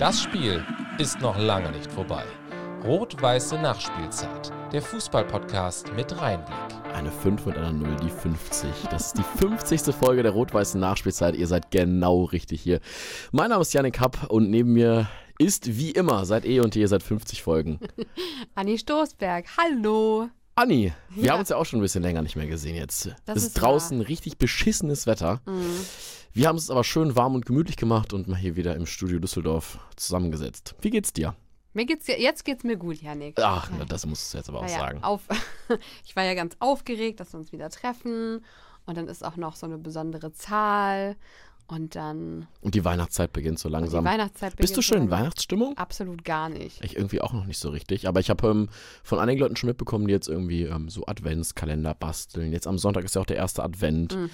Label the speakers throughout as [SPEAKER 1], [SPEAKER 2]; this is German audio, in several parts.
[SPEAKER 1] Das Spiel ist noch lange nicht vorbei. Rot-weiße Nachspielzeit. Der Fußballpodcast mit Reinblick.
[SPEAKER 2] Eine 5 mit einer 0, die 50. Das ist die 50. Folge der rot-weißen Nachspielzeit. Ihr seid genau richtig hier. Mein Name ist Janik Happ und neben mir ist wie immer seit eh und je seit 50 Folgen.
[SPEAKER 3] Anni Stoßberg, hallo.
[SPEAKER 2] Anni, wir
[SPEAKER 3] Ja.
[SPEAKER 2] haben uns ja auch schon ein bisschen länger nicht mehr gesehen jetzt.
[SPEAKER 3] Das
[SPEAKER 2] es
[SPEAKER 3] ist
[SPEAKER 2] ist draußen richtig beschissenes Wetter.
[SPEAKER 3] Mhm.
[SPEAKER 2] Wir haben es aber schön warm und gemütlich gemacht und mal hier wieder im Studio Düsseldorf zusammengesetzt. Wie geht's dir?
[SPEAKER 3] Mir geht's ja, jetzt geht's mir gut, Janik.
[SPEAKER 2] Ach,
[SPEAKER 3] Ja.
[SPEAKER 2] das musst du jetzt aber auch
[SPEAKER 3] ja
[SPEAKER 2] sagen.
[SPEAKER 3] Auf, ich war ja ganz aufgeregt, dass wir uns wieder treffen. Und dann ist auch noch so eine besondere Zahl. Und dann
[SPEAKER 2] Und die Weihnachtszeit beginnt so
[SPEAKER 3] die
[SPEAKER 2] langsam.
[SPEAKER 3] Weihnachtszeit
[SPEAKER 2] Bist du
[SPEAKER 3] beginnt
[SPEAKER 2] schon in. Weihnachtsstimmung?
[SPEAKER 3] Absolut gar nicht.
[SPEAKER 2] Ich irgendwie auch noch nicht so richtig. Aber ich habe ähm, von einigen Leuten schon mitbekommen, die jetzt irgendwie ähm, so Adventskalender basteln. Jetzt am Sonntag ist ja auch der erste Advent.
[SPEAKER 3] Mhm.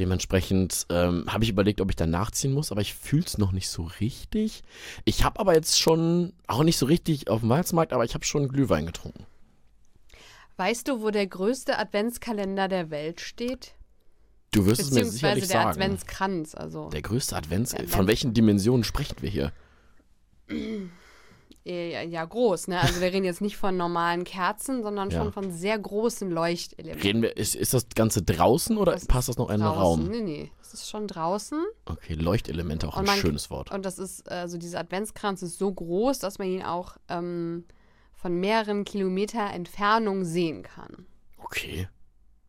[SPEAKER 2] Dementsprechend ähm, habe ich überlegt, ob ich da nachziehen muss, aber ich fühle es noch nicht so richtig. Ich habe aber jetzt schon, auch nicht so richtig auf dem Weihnachtsmarkt, aber ich habe schon Glühwein getrunken.
[SPEAKER 3] Weißt du, wo der größte Adventskalender der Welt steht?
[SPEAKER 2] Du wirst es mir sicherlich
[SPEAKER 3] der
[SPEAKER 2] sagen.
[SPEAKER 3] Adventskranz. Also
[SPEAKER 2] der größte Advents...
[SPEAKER 3] Der
[SPEAKER 2] Von welchen Dimensionen sprechen wir hier?
[SPEAKER 3] ja, groß, ne? Also wir reden jetzt nicht von normalen Kerzen, sondern
[SPEAKER 2] Ja.
[SPEAKER 3] schon von sehr großen Leuchtelementen.
[SPEAKER 2] Reden wir, ist, ist das Ganze draußen oder
[SPEAKER 3] Das
[SPEAKER 2] passt das noch in den. Raum?
[SPEAKER 3] Nee, nee. Es ist schon draußen.
[SPEAKER 2] Okay, Leuchtelemente, auch
[SPEAKER 3] Und
[SPEAKER 2] ein
[SPEAKER 3] man-
[SPEAKER 2] schönes Wort.
[SPEAKER 3] Und das ist, also dieser Adventskranz ist so groß, dass man ihn auch ähm, von mehreren Kilometer Entfernung sehen kann.
[SPEAKER 2] Okay.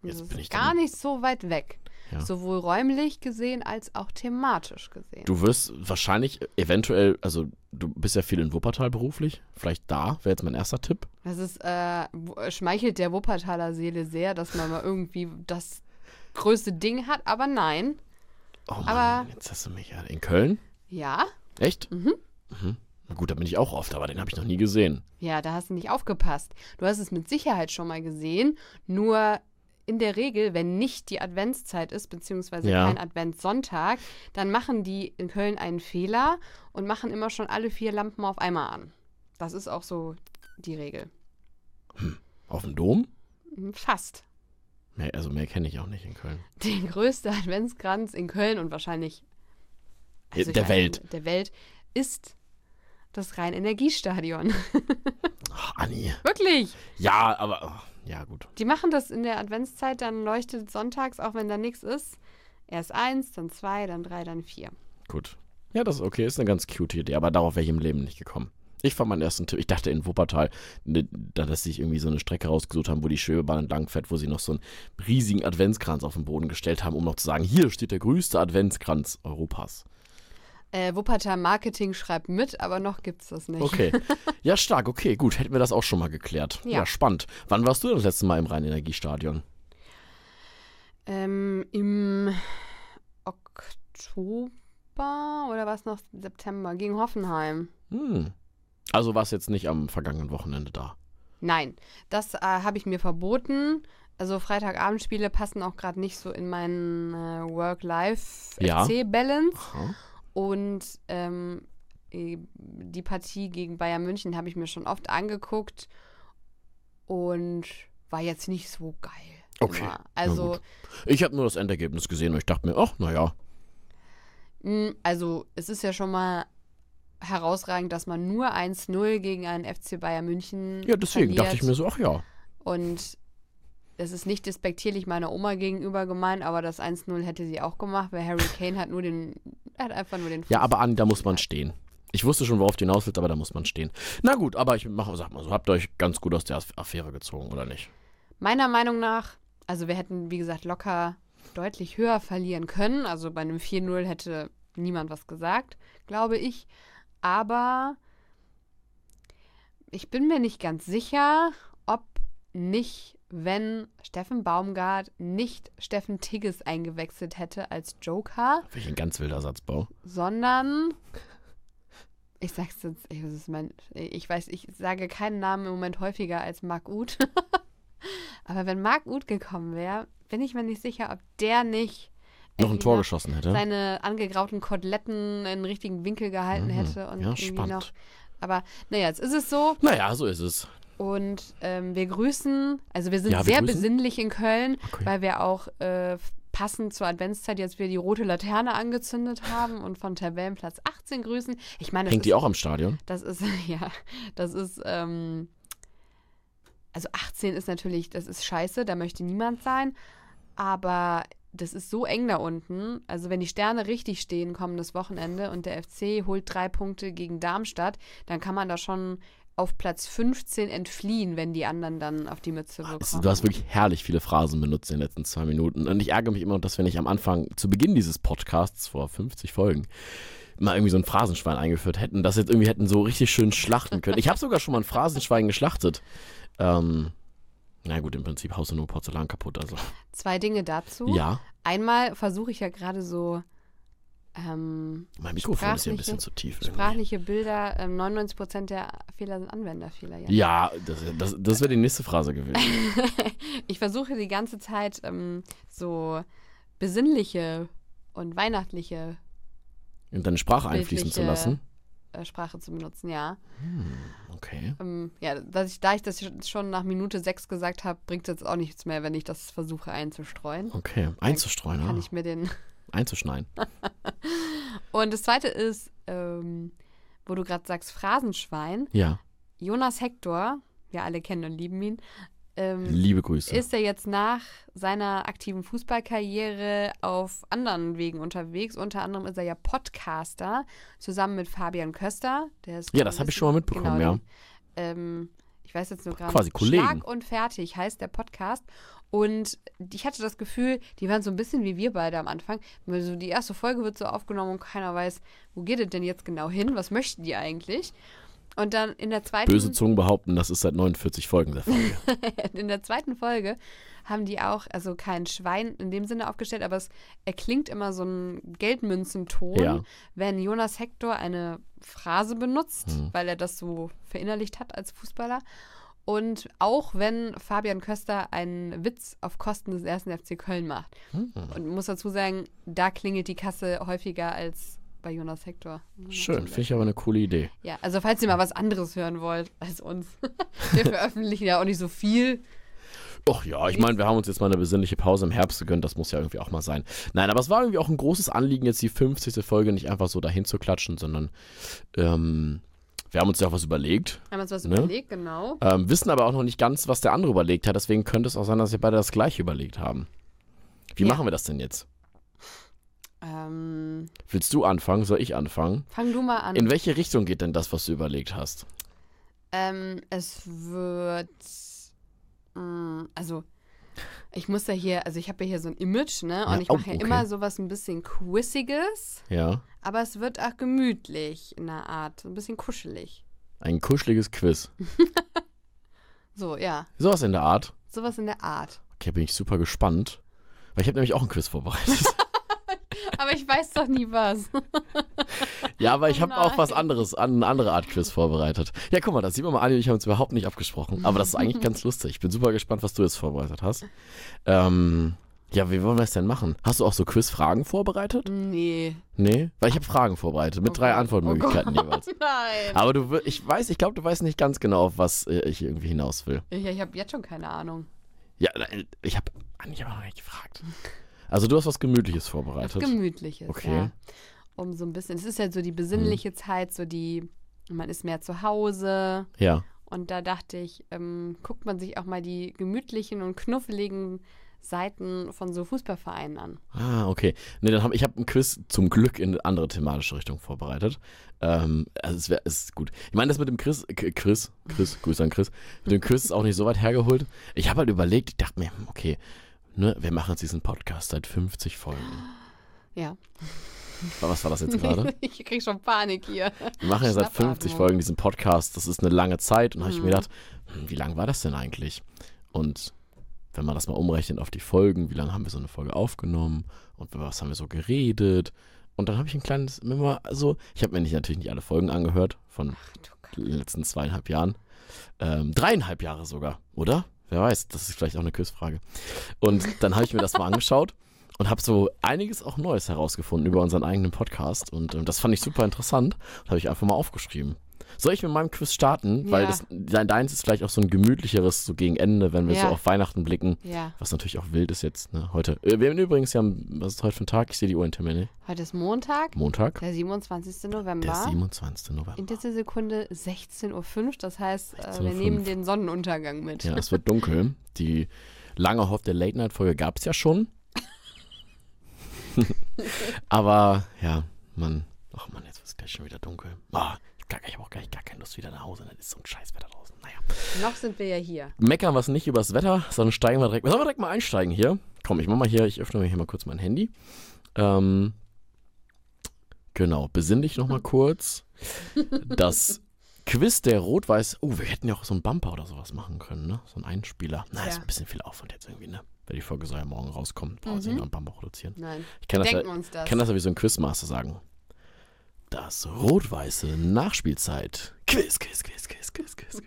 [SPEAKER 2] Jetzt
[SPEAKER 3] das
[SPEAKER 2] bin
[SPEAKER 3] ist
[SPEAKER 2] ich
[SPEAKER 3] gar nicht so weit weg.
[SPEAKER 2] Ja.
[SPEAKER 3] Sowohl räumlich gesehen als auch thematisch gesehen.
[SPEAKER 2] Du wirst wahrscheinlich eventuell, also du bist ja viel in Wuppertal beruflich. Vielleicht da wäre jetzt mein erster Tipp.
[SPEAKER 3] Das ist, äh, schmeichelt der Wuppertaler Seele sehr, dass man mal irgendwie das größte Ding hat, aber nein.
[SPEAKER 2] Oh Mann,
[SPEAKER 3] Aber-
[SPEAKER 2] jetzt hast du mich ja. In Köln?
[SPEAKER 3] Ja,
[SPEAKER 2] Echt? Mhm. Na gut, da bin ich auch oft, aber den habe ich noch nie gesehen.
[SPEAKER 3] ja, da hast du nicht aufgepasst. Du hast es mit Sicherheit schon mal gesehen, nur in der Regel, wenn nicht die Adventszeit ist, beziehungsweise
[SPEAKER 2] Ja.
[SPEAKER 3] kein Adventssonntag, dann machen die in Köln einen Fehler und machen immer schon alle vier Lampen auf einmal an. Das ist auch so die Regel.
[SPEAKER 2] Auf dem Dom?
[SPEAKER 3] Hm, Fast.
[SPEAKER 2] Mehr, also mehr kenne ich auch nicht in Köln.
[SPEAKER 3] Der größte Adventskranz in Köln und wahrscheinlich also
[SPEAKER 2] der Welt.
[SPEAKER 3] der Welt ist das Rhein-Energiestadion.
[SPEAKER 2] Ach, Anni.
[SPEAKER 3] Wirklich.
[SPEAKER 2] Ja, aber. Ja, gut.
[SPEAKER 3] Die machen das in der Adventszeit, dann leuchtet sonntags, auch wenn da nichts ist. Erst eins, dann zwei, dann drei, dann vier.
[SPEAKER 2] Gut. Ja, das ist okay. Ist eine ganz cute Idee, aber darauf wäre ich im Leben nicht gekommen. Ich fand meinen ersten Tipp, ich dachte in Wuppertal, ne, da dass sie sich irgendwie so eine Strecke rausgesucht haben, wo die Schwebebahn entlang fährt, wo sie noch so einen riesigen Adventskranz auf den Boden gestellt haben, um noch zu sagen, hier steht der größte Adventskranz Europas.
[SPEAKER 3] Äh, Wuppertal Marketing schreibt mit, aber noch gibt's das nicht.
[SPEAKER 2] Okay. Ja, stark, okay, gut. Hätten wir das auch schon mal geklärt. Ja,
[SPEAKER 3] Ja.
[SPEAKER 2] spannend. Wann warst du das letzte Mal im Rhein-Energiestadion?
[SPEAKER 3] Ähm, Im Oktober oder was noch September gegen Hoffenheim.
[SPEAKER 2] Hm. Also warst jetzt nicht am vergangenen Wochenende da.
[SPEAKER 3] Nein, das äh, habe ich mir verboten. Also Freitagabendspiele passen auch gerade nicht so in meinen äh, Work-Life-FC-Balance.
[SPEAKER 2] Aha.
[SPEAKER 3] Und ähm, eh, die Partie gegen Bayern München habe ich mir schon oft angeguckt und war jetzt nicht so geil.
[SPEAKER 2] Okay,
[SPEAKER 3] Immer. Also.
[SPEAKER 2] Ich habe nur das Endergebnis gesehen und ich dachte mir, ach, naja.
[SPEAKER 3] mh, also es ist ja schon mal herausragend, dass man nur 1-0 gegen einen FC Bayern München
[SPEAKER 2] Ja, deswegen dachte ich
[SPEAKER 3] verliert.
[SPEAKER 2] mir so, ach ja.
[SPEAKER 3] Und es ist nicht despektierlich meiner Oma gegenüber gemeint, aber das 1-0 hätte sie auch gemacht, weil Harry Kane hat nur den, hat einfach nur den
[SPEAKER 2] Ja,
[SPEAKER 3] Fuß-
[SPEAKER 2] aber Andi, da muss man stehen. Ich wusste schon, worauf du hinaus willst, aber da muss man stehen. Na gut, aber ich mache, sag mal so, habt ihr euch ganz gut aus der Aff- Affäre gezogen, oder nicht?
[SPEAKER 3] Meiner Meinung nach, also wir hätten, wie gesagt, locker deutlich höher verlieren können. Also bei einem 4-0 hätte niemand was gesagt, glaube ich. Aber ich bin mir nicht ganz sicher, ob nicht, wenn Steffen Baumgart nicht Steffen Tigges eingewechselt hätte als Joker,
[SPEAKER 2] Welch ein ganz wilder Satzbau.
[SPEAKER 3] sondern ich sag's jetzt, ich, mein, ich weiß, ich sage keinen Namen im Moment häufiger als Marc Uth. Aber wenn Marc Uth gekommen wäre, bin ich mir nicht sicher, ob der nicht
[SPEAKER 2] Noch ein Tor geschossen hätte.
[SPEAKER 3] seine angegrauten Koteletten in den richtigen Winkel gehalten
[SPEAKER 2] Mhm.
[SPEAKER 3] hätte und
[SPEAKER 2] Ja, spannend.
[SPEAKER 3] noch. Aber naja, jetzt ist es so
[SPEAKER 2] Naja, so ist es.
[SPEAKER 3] Und ähm, wir grüßen, also wir sind
[SPEAKER 2] Ja, wir
[SPEAKER 3] sehr
[SPEAKER 2] grüßen.
[SPEAKER 3] besinnlich in Köln,
[SPEAKER 2] Okay.
[SPEAKER 3] weil wir auch äh, passend zur Adventszeit jetzt wieder die rote Laterne angezündet haben und von Tabellenplatz 18 grüßen. Ich meine,
[SPEAKER 2] Hängt
[SPEAKER 3] ist,
[SPEAKER 2] die auch am Stadion?
[SPEAKER 3] das ist, ja, das ist, ähm, also 18 ist natürlich, das ist scheiße, da möchte niemand sein, aber das ist so eng da unten. Also wenn die Sterne richtig stehen kommendes Wochenende und der FC holt drei Punkte gegen Darmstadt, dann kann man da schon auf Platz 15 entfliehen, wenn die anderen dann auf die Mütze bekommen.
[SPEAKER 2] Es- Du hast wirklich herrlich viele Phrasen benutzt in den letzten zwei Minuten. Und ich ärgere mich immer, dass wir nicht am Anfang, zu Beginn dieses Podcasts vor 50 Folgen, mal irgendwie so ein Phrasenschwein eingeführt hätten, das jetzt irgendwie hätten so richtig schön schlachten können. Ich habe sogar schon mal ein Phrasenschwein geschlachtet. Ähm, na gut, im Prinzip haust du nur Porzellan kaputt. Also
[SPEAKER 3] Zwei Dinge dazu.
[SPEAKER 2] ja,
[SPEAKER 3] Einmal versuche ich ja gerade so ähm,
[SPEAKER 2] mein Mikrofon ist ja ein bisschen zu tief. Irgendwie.
[SPEAKER 3] sprachliche Bilder. Ähm, 99 Prozent der Fehler sind Anwenderfehler. Ja.
[SPEAKER 2] Ja, das, das, das wäre die nächste Phrase gewesen.
[SPEAKER 3] Ich versuche die ganze Zeit ähm, so besinnliche und weihnachtliche
[SPEAKER 2] Und deine Sprache einfließen zu lassen.
[SPEAKER 3] äh, Sprache zu benutzen, ja.
[SPEAKER 2] Okay.
[SPEAKER 3] Ähm, ja, dass ich, da ich das schon nach Minute sechs gesagt habe, bringt es jetzt auch nichts mehr, wenn ich das versuche einzustreuen.
[SPEAKER 2] Okay. Einzustreuen,
[SPEAKER 3] Kann
[SPEAKER 2] ah.
[SPEAKER 3] ich mir den.
[SPEAKER 2] Einzuschneiden.
[SPEAKER 3] Und das zweite ist, ähm, wo du gerade sagst, Phrasenschwein.
[SPEAKER 2] Ja,
[SPEAKER 3] Jonas Hector, wir alle kennen und lieben ihn, ähm,
[SPEAKER 2] liebe Grüße.
[SPEAKER 3] ist er jetzt nach seiner aktiven Fußballkarriere auf anderen Wegen unterwegs. Unter anderem ist er ja Podcaster zusammen mit Fabian Köster. Der ist
[SPEAKER 2] Ja, das habe ich schon mal mitbekommen,
[SPEAKER 3] genau,
[SPEAKER 2] ja.
[SPEAKER 3] den, ähm, ich weiß jetzt nur gerade.
[SPEAKER 2] Quasi Kollegen.
[SPEAKER 3] Schlag und fertig heißt der Podcast. Und ich hatte das Gefühl, die waren so ein bisschen wie wir beide am Anfang. Also die erste Folge wird so aufgenommen und keiner weiß, wo geht es denn jetzt genau hin? Was möchten die eigentlich? Und dann in der zweiten
[SPEAKER 2] Böse Zungen behaupten, das ist seit 49 Folgen der Folge.
[SPEAKER 3] in der zweiten Folge haben die auch, also kein Schwein in dem Sinne aufgestellt, aber es erklingt immer so ein Geldmünzenton,
[SPEAKER 2] Ja.
[SPEAKER 3] wenn Jonas Hector eine Phrase benutzt,
[SPEAKER 2] Mhm.
[SPEAKER 3] weil er das so verinnerlicht hat als Fußballer. Und auch wenn Fabian Köster einen Witz auf Kosten des ersten FC Köln macht.
[SPEAKER 2] Hm.
[SPEAKER 3] Und muss dazu sagen, da klingelt die Kasse häufiger als bei Jonas Hector.
[SPEAKER 2] Schön, finde ich aber eine coole Idee.
[SPEAKER 3] Ja, also falls ihr mal was anderes hören wollt als uns. Wir veröffentlichen ja auch nicht so viel.
[SPEAKER 2] Och ja, ich meine, wir haben uns jetzt mal eine besinnliche Pause im Herbst gegönnt, das muss ja irgendwie auch mal sein. Nein, aber es war irgendwie auch ein großes Anliegen, jetzt die 50. Folge nicht einfach so dahin zu klatschen, sondern ähm, wir haben uns ja auch was überlegt,
[SPEAKER 3] Haben uns was
[SPEAKER 2] Ne?
[SPEAKER 3] überlegt, genau.
[SPEAKER 2] ähm, wissen aber auch noch nicht ganz, was der andere überlegt hat, deswegen könnte es auch sein, dass wir beide das gleiche überlegt haben. Wie
[SPEAKER 3] Ja.
[SPEAKER 2] machen wir das denn jetzt?
[SPEAKER 3] Ähm,
[SPEAKER 2] Willst du anfangen? Soll ich anfangen?
[SPEAKER 3] fang du mal an.
[SPEAKER 2] In welche Richtung geht denn das, was du überlegt hast?
[SPEAKER 3] Ähm, es wird. mh, also, ich muss ja hier, also ich habe ja hier so ein Image, ne? Und
[SPEAKER 2] Ja,
[SPEAKER 3] ich
[SPEAKER 2] oh,
[SPEAKER 3] mache ja
[SPEAKER 2] okay.
[SPEAKER 3] immer sowas ein bisschen Quiziges,
[SPEAKER 2] Ja,
[SPEAKER 3] aber es wird auch gemütlich in der Art. So ein bisschen kuschelig.
[SPEAKER 2] ein kuscheliges Quiz.
[SPEAKER 3] So, ja.
[SPEAKER 2] Sowas in der Art.
[SPEAKER 3] Sowas in der Art.
[SPEAKER 2] Okay, bin ich super gespannt. Weil ich habe nämlich auch ein Quiz vorbereitet.
[SPEAKER 3] Aber ich weiß doch nie was.
[SPEAKER 2] Ja, aber ich
[SPEAKER 3] Oh
[SPEAKER 2] habe auch was anderes, an- eine andere Art Quiz vorbereitet. Ja, guck mal, da sieht man mal, und ich haben uns überhaupt nicht abgesprochen. Aber das ist eigentlich ganz lustig. Ich bin super gespannt, was du jetzt vorbereitet hast. Ähm, ja, wie wollen wir es denn machen? Hast du auch so Quizfragen vorbereitet?
[SPEAKER 3] nee.
[SPEAKER 2] Nee? Weil ich habe Fragen vorbereitet mit
[SPEAKER 3] Oh
[SPEAKER 2] drei
[SPEAKER 3] Gott.
[SPEAKER 2] Antwortmöglichkeiten
[SPEAKER 3] oh
[SPEAKER 2] jeweils.
[SPEAKER 3] Nein.
[SPEAKER 2] Aber du, ich weiß, ich glaube, du weißt nicht ganz genau, auf was äh, ich irgendwie hinaus will.
[SPEAKER 3] Ich, ich habe jetzt schon keine Ahnung.
[SPEAKER 2] Ja, nein, ich habe eigentlich aber noch nicht gefragt. Also du hast was Gemütliches vorbereitet.
[SPEAKER 3] Gemütliches.
[SPEAKER 2] Okay. Mhm.
[SPEAKER 3] Ja. Um so ein bisschen. Es ist ja so die besinnliche Zeit, so die. Man ist mehr zu Hause.
[SPEAKER 2] ja.
[SPEAKER 3] Und da dachte ich, ähm, guckt man sich auch mal die gemütlichen und knuffeligen Seiten von so Fußballvereinen an.
[SPEAKER 2] Ah, okay. Nee, dann hab, ich habe ein Quiz zum Glück in eine andere thematische Richtung vorbereitet. Ähm, also es wäre ist gut. Ich meine, das mit dem Chris, Chris, Chris, Grüße an Chris, mit dem Quiz ist auch nicht so weit hergeholt. Ich habe halt überlegt, ich dachte mir, hm, okay, ne, wir machen jetzt diesen Podcast seit 50 Folgen.
[SPEAKER 3] Ja.
[SPEAKER 2] Was war das jetzt gerade?
[SPEAKER 3] ich krieg schon Panik hier.
[SPEAKER 2] Wir machen ja seit 50
[SPEAKER 3] Schnappatmung.
[SPEAKER 2] Folgen diesen Podcast. Das ist eine lange Zeit. Und da habe ich mir
[SPEAKER 3] Mhm.
[SPEAKER 2] gedacht, hm, wie lang war das denn eigentlich? Und wenn man das mal umrechnet auf die Folgen, wie lange haben wir so eine Folge aufgenommen und über was haben wir so geredet? Und dann habe ich ein kleines, also ich habe mir nicht, natürlich nicht alle Folgen angehört von
[SPEAKER 3] Ach,
[SPEAKER 2] den letzten zweieinhalb Jahren. Ähm, dreieinhalb Jahre sogar, oder? Wer weiß, das ist vielleicht auch eine Quizfrage. Und dann habe ich mir das mal angeschaut und habe so einiges auch Neues herausgefunden über unseren eigenen Podcast. Und ähm, das fand ich super interessant. Das habe ich einfach mal aufgeschrieben. Soll ich mit meinem Quiz starten? Weil
[SPEAKER 3] Ja.
[SPEAKER 2] das, dein, deins ist vielleicht auch so ein gemütlicheres, so gegen Ende, wenn wir
[SPEAKER 3] Ja.
[SPEAKER 2] so auf Weihnachten blicken.
[SPEAKER 3] Ja.
[SPEAKER 2] Was natürlich auch wild ist jetzt, ne? Heute. Äh, wir haben übrigens ja, was ist heute für ein Tag? Ich sehe die Uhr in Termine.
[SPEAKER 3] Heute ist Montag,
[SPEAKER 2] Montag,
[SPEAKER 3] der 27. November.
[SPEAKER 2] der 27. November.
[SPEAKER 3] In dieser Sekunde 16.05 Uhr, das heißt, äh,
[SPEAKER 2] 16.05
[SPEAKER 3] wir nehmen den Sonnenuntergang mit.
[SPEAKER 2] Ja, es wird dunkel. Die lange hoffte Late-Night-Folge gab es ja schon. Aber ja, man, ach man, jetzt wird es gleich schon wieder dunkel. Ah, ich habe ich hab auch gleich gar keine Lust wieder nach Hause. Dann ist so ein Scheißwetter draußen. Naja.
[SPEAKER 3] Noch sind wir ja hier.
[SPEAKER 2] Meckern wir es nicht übers Wetter, sondern steigen wir direkt. Sollen wir direkt mal einsteigen hier? Komm, ich mach mal hier, ich öffne mir hier mal kurz mein Handy. Ähm, genau, besinn dich nochmal kurz. Das Quiz der Rot-Weiß. Oh, wir hätten ja auch so einen Bumper oder sowas machen können, ne? So ein Einspieler. Na, ist
[SPEAKER 3] Ja.
[SPEAKER 2] ein bisschen viel Aufwand jetzt irgendwie, ne? Weil die Folge soll ja morgen rauskommen. Brauchen sie
[SPEAKER 3] Mhm.
[SPEAKER 2] noch einen Bumper produzieren.
[SPEAKER 3] Nein,
[SPEAKER 2] Ich kann das, ja,
[SPEAKER 3] uns das.
[SPEAKER 2] kann das ja wie so ein Quizmaster sagen. Das rot-weiße Nachspielzeit. Quiz, Quiz, Quiz, Quiz, Quiz, Quiz.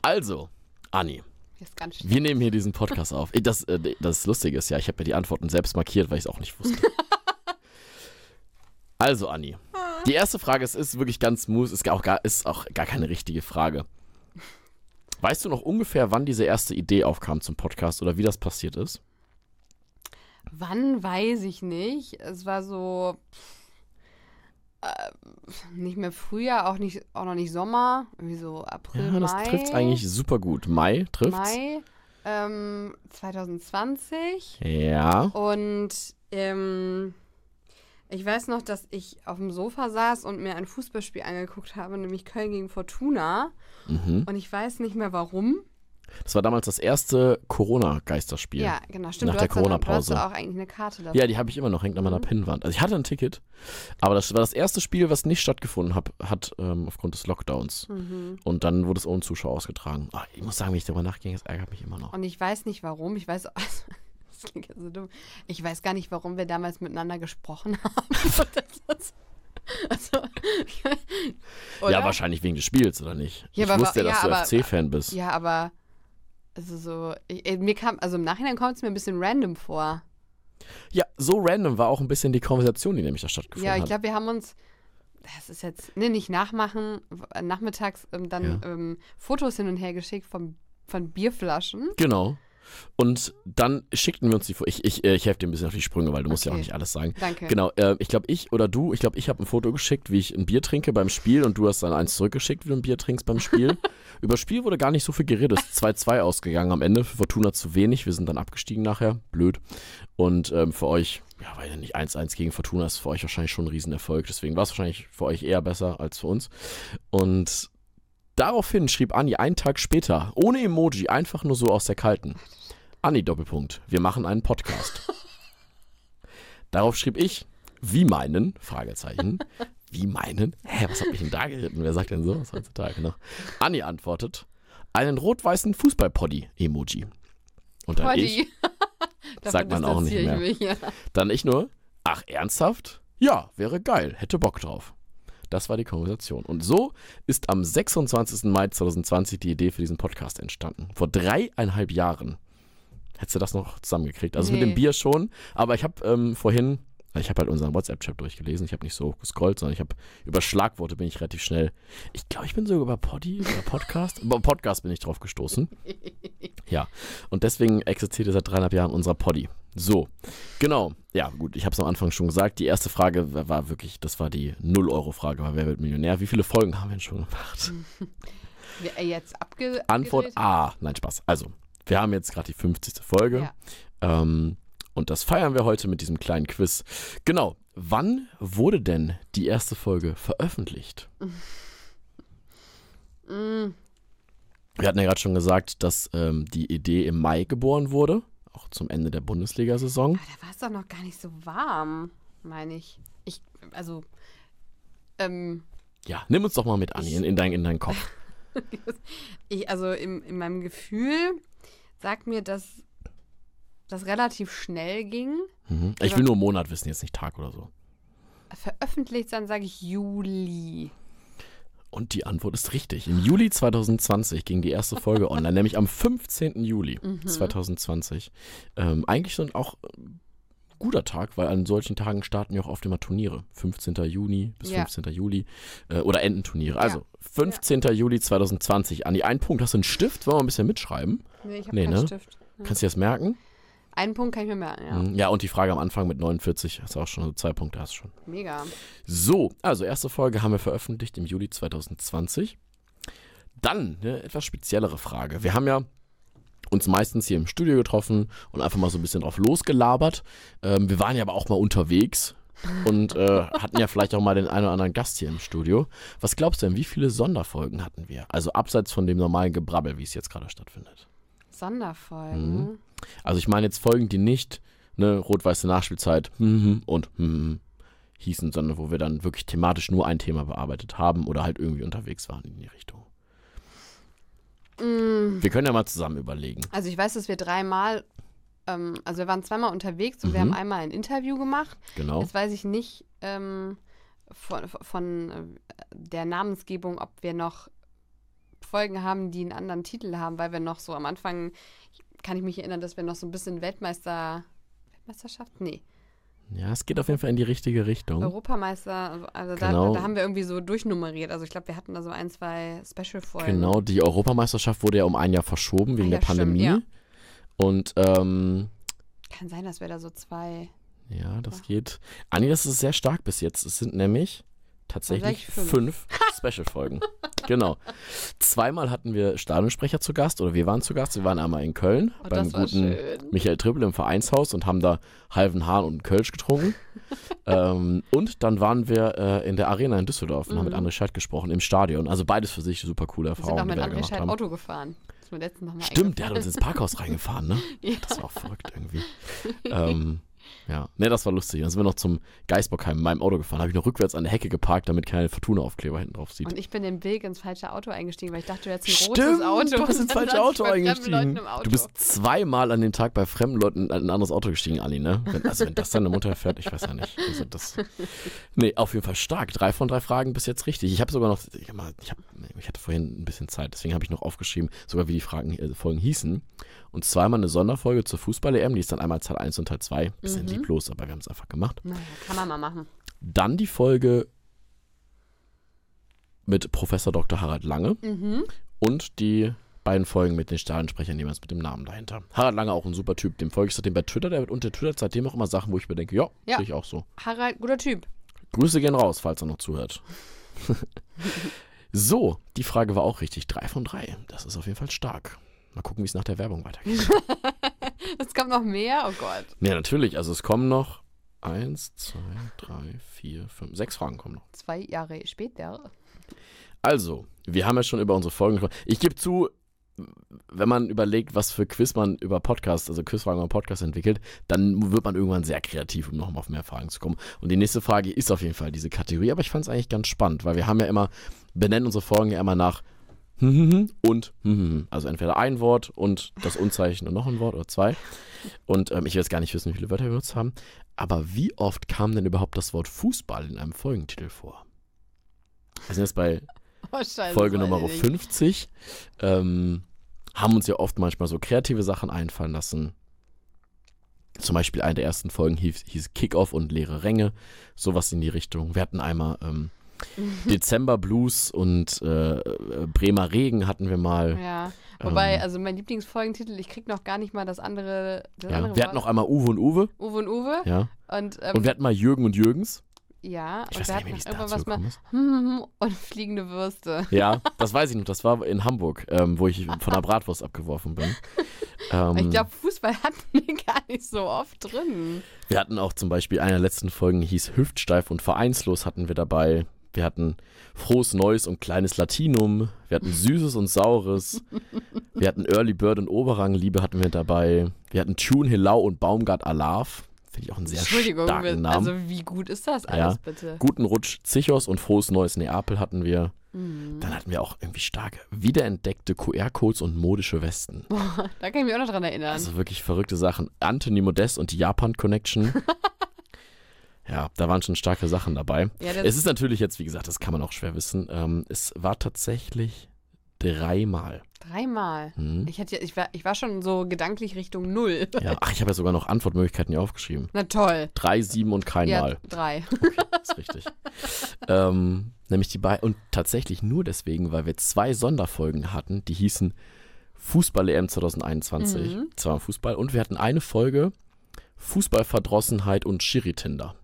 [SPEAKER 2] Also, Anni, wir nehmen hier diesen Podcast auf. Das, äh, das Lustige ist ja, ich habe mir die Antworten selbst markiert, weil ich es auch nicht wusste. also, Anni, die erste Frage ist, ist wirklich ganz smooth, ist auch, gar, ist auch gar keine richtige Frage. Weißt du noch ungefähr, wann diese erste Idee aufkam zum Podcast oder wie das passiert ist?
[SPEAKER 3] Wann weiß ich nicht. Es war so nicht mehr Frühjahr, auch nicht, auch noch nicht Sommer, irgendwie so April,
[SPEAKER 2] Ja, das
[SPEAKER 3] Mai.
[SPEAKER 2] trifft eigentlich super gut. Mai trifft's.
[SPEAKER 3] Mai ähm, 2020
[SPEAKER 2] Ja.
[SPEAKER 3] und ähm, ich weiß noch, dass ich auf dem Sofa saß und mir ein Fußballspiel angeguckt habe, nämlich Köln gegen Fortuna.
[SPEAKER 2] Mhm.
[SPEAKER 3] Und ich weiß nicht mehr warum.
[SPEAKER 2] Das war damals das erste Corona-Geisterspiel.
[SPEAKER 3] Ja, genau, stimmt.
[SPEAKER 2] Nach der Corona-Pause.
[SPEAKER 3] auch eigentlich eine Karte dafür.
[SPEAKER 2] Ja, die habe ich immer noch, hängt an meiner
[SPEAKER 3] Mhm.
[SPEAKER 2] Pinnwand. Also ich hatte ein Ticket, aber das war das erste Spiel, was nicht stattgefunden hab, hat ähm, aufgrund des Lockdowns.
[SPEAKER 3] Mhm.
[SPEAKER 2] Und dann wurde es ohne Zuschauer ausgetragen. Ah, ich muss sagen, wenn ich darüber nachgehe, es ärgert mich immer noch.
[SPEAKER 3] Und ich weiß nicht warum. Ich weiß, also, das klingt ja so dumm. Ich weiß gar nicht, warum wir damals miteinander gesprochen haben. Das also, oder?
[SPEAKER 2] Ja, wahrscheinlich wegen des Spiels, oder nicht?
[SPEAKER 3] Ja,
[SPEAKER 2] ich
[SPEAKER 3] aber-
[SPEAKER 2] wusste ja, dass
[SPEAKER 3] ja,
[SPEAKER 2] du FC-Fan bist.
[SPEAKER 3] Ja, aber also so, ich, äh, mir kam, also im Nachhinein kommt es mir ein bisschen random vor.
[SPEAKER 2] Ja, so random war auch ein bisschen die Konversation, die nämlich da stattgefunden
[SPEAKER 3] Ja, ich
[SPEAKER 2] hat.
[SPEAKER 3] glaube, wir haben uns, das ist jetzt, ne, nicht nachmachen, nachmittags ähm, dann
[SPEAKER 2] Ja.
[SPEAKER 3] ähm, Fotos hin und her geschickt vom, von Bierflaschen.
[SPEAKER 2] Genau. Und dann schickten wir uns die vor. Ich, ich, äh, ich helfe dir ein bisschen auf die Sprünge, weil du musst ja auch nicht alles sagen.
[SPEAKER 3] Danke.
[SPEAKER 2] Genau, äh, ich glaube, ich oder du, ich glaube, ich habe ein Foto geschickt, wie ich ein Bier trinke beim Spiel und du hast dann eins zurückgeschickt, wie du ein Bier trinkst beim Spiel. Über das Spiel wurde gar nicht so viel geredet. Es ist 2-2 ausgegangen am Ende. Für Fortuna zu wenig. Wir sind dann abgestiegen nachher. Blöd. Und ähm, für euch, ja, weil ja nicht 1-1 gegen Fortuna ist für euch wahrscheinlich schon ein Riesenerfolg. Deswegen war es wahrscheinlich für euch eher besser als für uns. Und daraufhin schrieb Anni einen Tag später, ohne Emoji, einfach nur so aus der Kalten. Anni Doppelpunkt, wir machen einen Podcast. Darauf schrieb ich, wie meinen? Fragezeichen. Wie meinen? Hä, was hat mich denn da geritten? Wer sagt denn sowas heutzutage noch? Anni antwortet, einen rot-weißen Fußball-Poddy-Emoji. Und dann ich,
[SPEAKER 3] Poddy. Davon
[SPEAKER 2] Sagt man auch nicht mehr.
[SPEAKER 3] ich mich, ja.
[SPEAKER 2] dann ich nur, ach ernsthaft? Ja, wäre geil, hätte Bock drauf. Das war die Konversation. Und so ist am 26. Mai 2020 die Idee für diesen Podcast entstanden. Vor dreieinhalb Jahren. Hättest du das noch zusammengekriegt? Also mit
[SPEAKER 3] Nee.
[SPEAKER 2] dem Bier schon, aber ich habe ähm, vorhin, ich habe halt unseren WhatsApp-Chat durchgelesen, ich habe nicht so gescrollt, sondern ich habe über Schlagworte bin ich relativ schnell. Ich glaube, ich bin sogar über Poddy, über Podcast, über Podcast bin ich drauf gestoßen. Ja, und deswegen existiert seit dreieinhalb Jahren unser Poddy. So, genau. Ja, gut, ich habe es am Anfang schon gesagt. Die erste Frage war- wirklich, das war die 0-Euro-Frage, war wer wird Millionär? Wie viele Folgen haben wir denn schon gemacht?
[SPEAKER 3] Äh, jetzt abge
[SPEAKER 2] Antwort? A. Nein, Spaß. Also, wir haben jetzt gerade die 50. Folge.
[SPEAKER 3] Ja.
[SPEAKER 2] Ähm, und das feiern wir heute mit diesem kleinen Quiz. Genau. Wann wurde denn die erste Folge veröffentlicht?
[SPEAKER 3] Mm,
[SPEAKER 2] Wir hatten ja gerade schon gesagt, dass ähm, die Idee im Mai geboren wurde, auch zum Ende der Bundesliga-Saison.
[SPEAKER 3] aber da war es doch noch gar nicht so warm, meine ich. Ich, also, ähm,
[SPEAKER 2] Ja, nimm uns doch mal mit, Anni, in, in, dein, in deinen Kopf.
[SPEAKER 3] ich, also im, in meinem Gefühl sagt mir, dass das relativ schnell ging.
[SPEAKER 2] Mhm. Ich will nur Monat wissen, jetzt nicht Tag oder so.
[SPEAKER 3] Veröffentlicht dann sage ich Juli.
[SPEAKER 2] Und die Antwort ist richtig. Im Juli 2020 ging die erste Folge online, nämlich am 15. Juli
[SPEAKER 3] Mhm.
[SPEAKER 2] 2020. Ähm, eigentlich ein auch äh, guter Tag, weil an solchen Tagen starten ja auch oft immer Turniere. 15. Juni bis
[SPEAKER 3] Ja.
[SPEAKER 2] 15. Juli äh, oder enden Turniere.
[SPEAKER 3] Ja.
[SPEAKER 2] Also 15. Juli 2020. Anni, einen Punkt. Hast du einen Stift? Wollen wir ein bisschen mitschreiben?
[SPEAKER 3] Nee, ich habe
[SPEAKER 2] Nee,
[SPEAKER 3] keinen
[SPEAKER 2] ne?
[SPEAKER 3] Stift. Ja.
[SPEAKER 2] Kannst du dir das merken?
[SPEAKER 3] Einen Punkt kann ich mir merken, ja.
[SPEAKER 2] Mhm. Ja, und die Frage am Anfang mit 49. Hast du auch schon, also zwei Punkte hast du schon.
[SPEAKER 3] Mega.
[SPEAKER 2] So, also erste Folge haben wir veröffentlicht im Juli 2020. Dann eine etwas speziellere Frage. Wir haben ja uns meistens hier im Studio getroffen und einfach mal so ein bisschen drauf losgelabert. Ähm, wir waren ja aber auch mal unterwegs und äh, hatten ja vielleicht auch mal den einen oder anderen Gast hier im Studio. Was glaubst du denn, wie viele Sonderfolgen hatten wir? Also abseits von dem normalen Gebrabbel, wie es jetzt gerade stattfindet.
[SPEAKER 3] Sonderfolgen.
[SPEAKER 2] Mhm. Also ich meine jetzt Folgen, die nicht ne, rot-weiße Nachspielzeit hm, und hm, hießen, sondern wo wir dann wirklich thematisch nur ein Thema bearbeitet haben oder halt irgendwie unterwegs waren in die Richtung.
[SPEAKER 3] Mm,
[SPEAKER 2] Wir können ja mal zusammen überlegen.
[SPEAKER 3] Also ich weiß, dass wir dreimal, ähm, also wir waren zweimal unterwegs und wir
[SPEAKER 2] Mhm.
[SPEAKER 3] haben einmal ein Interview gemacht.
[SPEAKER 2] Genau.
[SPEAKER 3] Jetzt weiß ich nicht ähm, von, von äh, der Namensgebung, ob wir noch Folgen haben, die einen anderen Titel haben, weil wir noch so am Anfang, kann ich mich erinnern, dass wir noch so ein bisschen Weltmeister, Weltmeisterschaft? Nee,
[SPEAKER 2] Ja, es geht auf jeden Fall in die richtige Richtung.
[SPEAKER 3] Europameister, also,
[SPEAKER 2] Genau.
[SPEAKER 3] da, da haben wir irgendwie so durchnummeriert. Also ich glaube, wir hatten da so ein, zwei Special-Folgen.
[SPEAKER 2] Genau, die Europameisterschaft wurde ja um ein Jahr verschoben wegen
[SPEAKER 3] Ah, ja,
[SPEAKER 2] der Pandemie.
[SPEAKER 3] stimmt,
[SPEAKER 2] Und ähm,
[SPEAKER 3] Kann sein, dass wir da so zwei,
[SPEAKER 2] ja, das geht. Anni, das ist sehr stark bis jetzt. Es sind nämlich tatsächlich
[SPEAKER 3] Tatsächlich
[SPEAKER 2] fünf, Special-Folgen. genau. Zweimal hatten wir Stadionsprecher zu Gast oder wir waren zu Gast. Wir waren einmal in Köln
[SPEAKER 3] oh,
[SPEAKER 2] beim guten
[SPEAKER 3] schön.
[SPEAKER 2] Michael Trippel im Vereinshaus und haben da halben Hahn und einen Kölsch getrunken. ähm, und dann waren wir äh, in der Arena in Düsseldorf und haben mit
[SPEAKER 3] Mhm.
[SPEAKER 2] André Scheidt gesprochen im Stadion. Also beides für sich super coole
[SPEAKER 3] Wir sind auch
[SPEAKER 2] Erfahrungen,
[SPEAKER 3] mit André
[SPEAKER 2] gemacht
[SPEAKER 3] Scheid
[SPEAKER 2] haben.
[SPEAKER 3] Auto gefahren.
[SPEAKER 2] Stimmt, der hat uns ins Parkhaus reingefahren, ne?
[SPEAKER 3] Ja.
[SPEAKER 2] Das war auch verrückt irgendwie. ähm, ja, ne, das war lustig. Dann sind wir noch zum Geisbockheim in meinem Auto gefahren. Habe ich noch rückwärts an der Hecke geparkt, damit keine Fortuna-Aufkleber hinten drauf sieht.
[SPEAKER 3] Und ich bin im Weg ins falsche Auto eingestiegen, weil ich dachte, du hättest ein
[SPEAKER 2] Stimmt,
[SPEAKER 3] rotes Auto.
[SPEAKER 2] du bist ins falsche Auto eingestiegen.
[SPEAKER 3] Auto.
[SPEAKER 2] Du bist zweimal an dem Tag bei fremden Leuten in ein anderes Auto gestiegen, Ali, ne? Wenn, also wenn das deine Mutter fährt, ich weiß ja nicht. Also das, nee, auf jeden Fall stark. Drei von drei Fragen bis jetzt richtig. Ich habe sogar noch, ich, hab mal, ich, hab, ich hatte vorhin ein bisschen Zeit, deswegen habe ich noch aufgeschrieben, sogar wie die Fragen, äh, Folgen hießen. Und zweimal eine Sonderfolge zur Fußball-EM, die ist dann einmal Teil 1 und Teil 2. Bisschen
[SPEAKER 3] Mhm.
[SPEAKER 2] lieblos, aber wir haben es einfach gemacht.
[SPEAKER 3] Naja, kann man mal machen.
[SPEAKER 2] Dann die Folge mit Professor Dr. Harald Lange
[SPEAKER 3] Mhm.
[SPEAKER 2] und die beiden Folgen mit den Stadionsprechern jeweils mit dem Namen dahinter. Harald Lange auch ein super Typ, dem folge ich seitdem bei Twitter, der und der twittert seitdem auch immer Sachen, wo ich mir denke, ja,
[SPEAKER 3] Ja.
[SPEAKER 2] sehe ich auch so.
[SPEAKER 3] Harald, guter Typ.
[SPEAKER 2] Grüße gehen raus, falls er noch zuhört. so, die Frage war auch richtig. Drei von drei. Das ist auf jeden Fall stark. Mal gucken, wie es nach der Werbung weitergeht.
[SPEAKER 3] Es kommt noch mehr, oh Gott.
[SPEAKER 2] ja, natürlich. Also es kommen noch eins, zwei, drei, vier, fünf, sechs Fragen kommen noch.
[SPEAKER 3] Zwei Jahre später.
[SPEAKER 2] Also, wir haben ja schon über unsere Folgen gesprochen. Ich gebe zu, wenn man überlegt, was für Quiz man über Podcast, also Quizfragen über Podcast entwickelt, dann wird man irgendwann sehr kreativ, um nochmal auf mehr Fragen zu kommen. Und die nächste Frage ist auf jeden Fall diese Kategorie, aber ich fand es eigentlich ganz spannend, weil wir haben ja immer, benennen unsere Folgen ja immer nach und also entweder ein Wort und das Unzeichen und noch ein Wort oder zwei. Und ähm, ich will jetzt gar nicht wissen, wie viele Wörter wir benutzt haben. Aber wie oft kam denn überhaupt das Wort Fußball in einem Folgentitel vor? Wir sind jetzt bei
[SPEAKER 3] Oh, scheiße.
[SPEAKER 2] Folge Nummer
[SPEAKER 3] ich nicht.
[SPEAKER 2] 50. Ähm, haben uns ja oft manchmal so kreative Sachen einfallen lassen. Zum Beispiel eine der ersten Folgen hieß, hieß Kickoff und leere Ränge. Sowas in die Richtung. Wir hatten einmal ähm, Dezember Blues und äh, äh, Bremer Regen hatten wir mal.
[SPEAKER 3] Ja. Wobei,
[SPEAKER 2] Ähm,
[SPEAKER 3] also mein Lieblingsfolgentitel, ich krieg noch gar nicht mal das andere. Das
[SPEAKER 2] Ja.
[SPEAKER 3] andere
[SPEAKER 2] Wir hatten noch einmal Uwe und Uwe.
[SPEAKER 3] Uwe und Uwe.
[SPEAKER 2] Ja.
[SPEAKER 3] Und, ähm,
[SPEAKER 2] Und wir hatten mal Jürgen und Jürgens.
[SPEAKER 3] ja,
[SPEAKER 2] Ich
[SPEAKER 3] und wir hatten noch irgendwann
[SPEAKER 2] dazu
[SPEAKER 3] was mal hm, und fliegende Würste.
[SPEAKER 2] Ja, das weiß ich noch. Das war in Hamburg, ähm, wo ich von der Bratwurst abgeworfen bin. Ähm,
[SPEAKER 3] Ich glaube, Fußball hatten wir gar nicht so oft drin.
[SPEAKER 2] Wir hatten auch zum Beispiel eine der letzten Folgen, hieß Hüftsteif und Vereinslos hatten wir dabei. Wir hatten Frohes Neues und Kleines Latinum. Wir hatten Süßes und Saures. Wir hatten Early Bird und Oberrang Liebe hatten wir dabei. Wir hatten Tune Hillau und Baumgart Alarv. Finde ich auch einen sehr
[SPEAKER 3] Entschuldigung,
[SPEAKER 2] starken
[SPEAKER 3] wir-
[SPEAKER 2] Namen.
[SPEAKER 3] also wie gut ist das
[SPEAKER 2] Ja.
[SPEAKER 3] alles bitte?
[SPEAKER 2] Guten Rutsch Zichos und Frohes Neues Neapel hatten wir.
[SPEAKER 3] Mhm.
[SPEAKER 2] Dann hatten wir auch irgendwie starke, wiederentdeckte QR-Codes und modische Westen.
[SPEAKER 3] Boah, da kann ich mich auch noch dran erinnern.
[SPEAKER 2] Also wirklich verrückte Sachen. Anthony Modest und die Japan Connection. ja, da waren schon starke Sachen dabei.
[SPEAKER 3] ja,
[SPEAKER 2] Es ist natürlich jetzt, wie gesagt, das kann man auch schwer wissen. Ähm, es war tatsächlich dreimal.
[SPEAKER 3] Dreimal.
[SPEAKER 2] Hm.
[SPEAKER 3] Ich, hätte, ja- ich, war, ich war schon so gedanklich Richtung Null.
[SPEAKER 2] Ja. Ach, ich habe ja sogar noch Antwortmöglichkeiten hier aufgeschrieben.
[SPEAKER 3] Na toll.
[SPEAKER 2] Drei, sieben und kein
[SPEAKER 3] ja,
[SPEAKER 2] Mal.
[SPEAKER 3] drei.
[SPEAKER 2] Das ist richtig. ähm, nämlich die beiden, und tatsächlich nur deswegen, weil wir zwei Sonderfolgen hatten, die hießen Fußball-EM 2021,
[SPEAKER 3] Mhm.
[SPEAKER 2] zweimal Fußball, und wir hatten eine Folge Fußballverdrossenheit und Schiri-Tinder.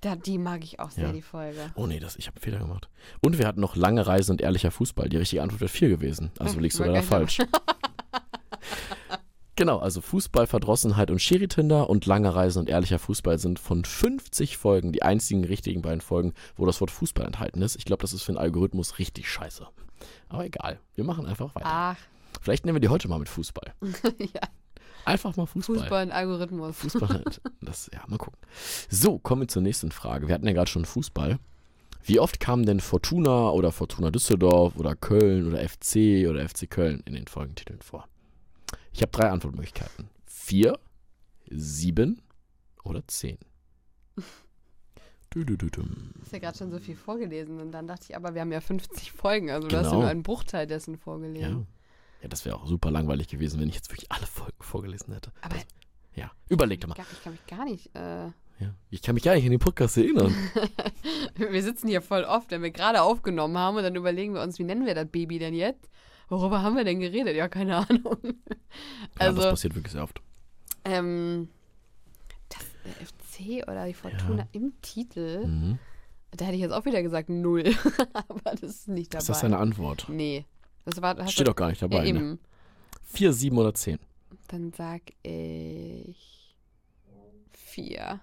[SPEAKER 3] Da, die mag ich auch sehr,
[SPEAKER 2] Ja.
[SPEAKER 3] die Folge.
[SPEAKER 2] Oh nee, das, ich habe einen Fehler gemacht. Und wir hatten noch lange Reise und ehrlicher Fußball. Die richtige Antwort wäre vier gewesen. Also
[SPEAKER 3] Hm,
[SPEAKER 2] liegst du leider
[SPEAKER 3] gleich
[SPEAKER 2] falsch. genau, also Fußball, Verdrossenheit und Schiri-Tinder und lange Reise und ehrlicher Fußball sind von 50 Folgen die einzigen richtigen beiden Folgen, wo das Wort Fußball enthalten ist. Ich glaube, das ist für den Algorithmus richtig scheiße. Aber egal, wir machen einfach weiter.
[SPEAKER 3] Ach,
[SPEAKER 2] Vielleicht nehmen wir die heute mal mit Fußball.
[SPEAKER 3] ja.
[SPEAKER 2] Einfach mal Fußball.
[SPEAKER 3] Fußball und Algorithmus.
[SPEAKER 2] Fußball halt. Das, ja, mal gucken. So, kommen wir zur nächsten Frage. Wir hatten ja gerade schon Fußball. Wie oft kamen denn Fortuna oder Fortuna Düsseldorf oder Köln oder FC oder FC Köln in den Folgentiteln vor? Ich habe drei Antwortmöglichkeiten. Vier, sieben oder zehn. Du, du, du.
[SPEAKER 3] Du hast ja gerade schon so viel vorgelesen und dann dachte ich, aber wir haben ja 50 Folgen, also du hast ja
[SPEAKER 2] Genau.
[SPEAKER 3] nur einen Bruchteil dessen vorgelesen.
[SPEAKER 2] Ja, das wäre auch super langweilig gewesen, wenn ich jetzt wirklich alle Folgen vorgelesen hätte.
[SPEAKER 3] Aber
[SPEAKER 2] Ja, überleg doch mal.
[SPEAKER 3] gar, ich kann mich gar nicht. Äh,
[SPEAKER 2] Ja. Ich kann mich gar nicht an den Podcast erinnern.
[SPEAKER 3] wir sitzen hier voll oft, wenn wir gerade aufgenommen haben und dann überlegen wir uns, wie nennen wir das Baby denn jetzt? Worüber haben wir denn geredet? Ja, keine Ahnung.
[SPEAKER 2] ja,
[SPEAKER 3] Also,
[SPEAKER 2] das passiert wirklich sehr oft.
[SPEAKER 3] ähm, das der FC oder die Fortuna im Titel,
[SPEAKER 2] Mhm.
[SPEAKER 3] da hätte ich jetzt auch wieder gesagt null. aber das ist nicht dabei.
[SPEAKER 2] Ist das deine Antwort?
[SPEAKER 3] Nee. Das war,
[SPEAKER 2] Steht doch gar nicht dabei. ne?
[SPEAKER 3] eben.
[SPEAKER 2] Vier, sieben oder zehn.
[SPEAKER 3] Dann sag ich vier.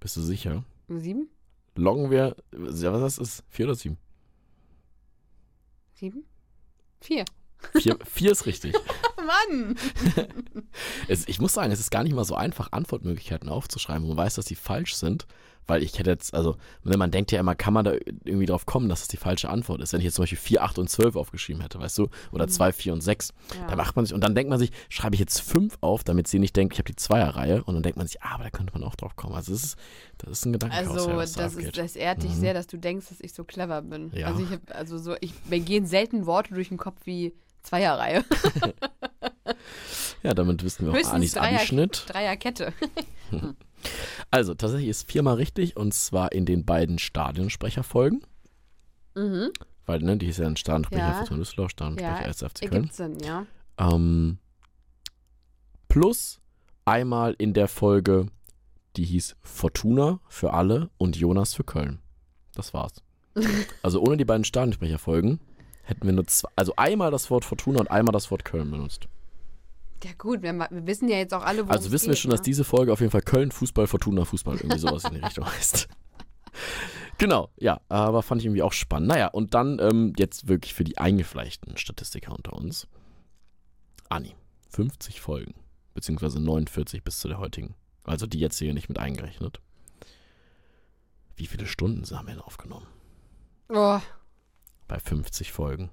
[SPEAKER 2] Bist du sicher?
[SPEAKER 3] Sieben?
[SPEAKER 2] Loggen wir, ja, was das ist? Vier oder sieben?
[SPEAKER 3] Sieben? Vier.
[SPEAKER 2] Vier, vier ist richtig.
[SPEAKER 3] Mann!
[SPEAKER 2] Es, ich muss sagen, es ist gar nicht mal so einfach, Antwortmöglichkeiten aufzuschreiben, wo man weiß, dass die falsch sind. Weil ich hätte jetzt, also, ne, man denkt ja immer, kann man da irgendwie drauf kommen, dass es die falsche Antwort ist. Wenn ich jetzt zum Beispiel 4, 8 und 12 aufgeschrieben hätte, weißt du? Oder
[SPEAKER 3] Mhm.
[SPEAKER 2] 2, 4 und 6.
[SPEAKER 3] Ja.
[SPEAKER 2] Da macht man sich, und dann denkt man sich, schreibe ich jetzt 5 auf, damit sie nicht denkt, ich habe die Zweierreihe. Und dann denkt man sich, ah, aber da könnte man auch drauf kommen. Also, das ist, das ist ein Gedankenkarussell,
[SPEAKER 3] Also,
[SPEAKER 2] da
[SPEAKER 3] das,
[SPEAKER 2] abgeht.
[SPEAKER 3] ist, das ehrt dich
[SPEAKER 2] Mhm.
[SPEAKER 3] sehr, dass du denkst, dass ich so clever bin.
[SPEAKER 2] Ja.
[SPEAKER 3] Also, ich hab, also so, ich, mir gehen selten Worte durch den Kopf wie Zweierreihe.
[SPEAKER 2] Ja, damit wissen wir auch
[SPEAKER 3] Höchstens
[SPEAKER 2] Anis
[SPEAKER 3] Dreier-
[SPEAKER 2] Abischnitt.
[SPEAKER 3] Dreierkette.
[SPEAKER 2] Also, tatsächlich ist viermal richtig und zwar in den beiden Stadionsprecherfolgen.
[SPEAKER 3] Mhm.
[SPEAKER 2] Weil, ne, die ist ja ein Stadionsprecher
[SPEAKER 3] Ja.
[SPEAKER 2] Fortuna Düsseldorf, Stadionsprecher
[SPEAKER 3] Ja,
[SPEAKER 2] 1. FC Köln.
[SPEAKER 3] Sinn, ja.
[SPEAKER 2] Ähm, plus einmal in der Folge, die hieß Fortuna für alle und Jonas für Köln. Das war's. Also ohne die beiden Stadionsprecherfolgen hätten wir nur zwei, also einmal das Wort Fortuna und einmal das Wort Köln benutzt.
[SPEAKER 3] Ja, gut, wir, wir wissen ja jetzt auch alle, wo
[SPEAKER 2] Also wissen wir schon, dass diese Folge auf jeden Fall Köln, Fußball, Fortuna, Fußball, irgendwie sowas in die Richtung heißt. Genau, ja, aber fand ich irgendwie auch spannend. Naja, und dann ähm, jetzt wirklich für die eingefleischten Statistiker unter uns. Anni, 50 Folgen, beziehungsweise 49 bis zu der heutigen. Also die jetzt hier nicht mit eingerechnet. Wie viele Stunden haben wir denn aufgenommen?
[SPEAKER 3] Oh,
[SPEAKER 2] Bei 50 Folgen.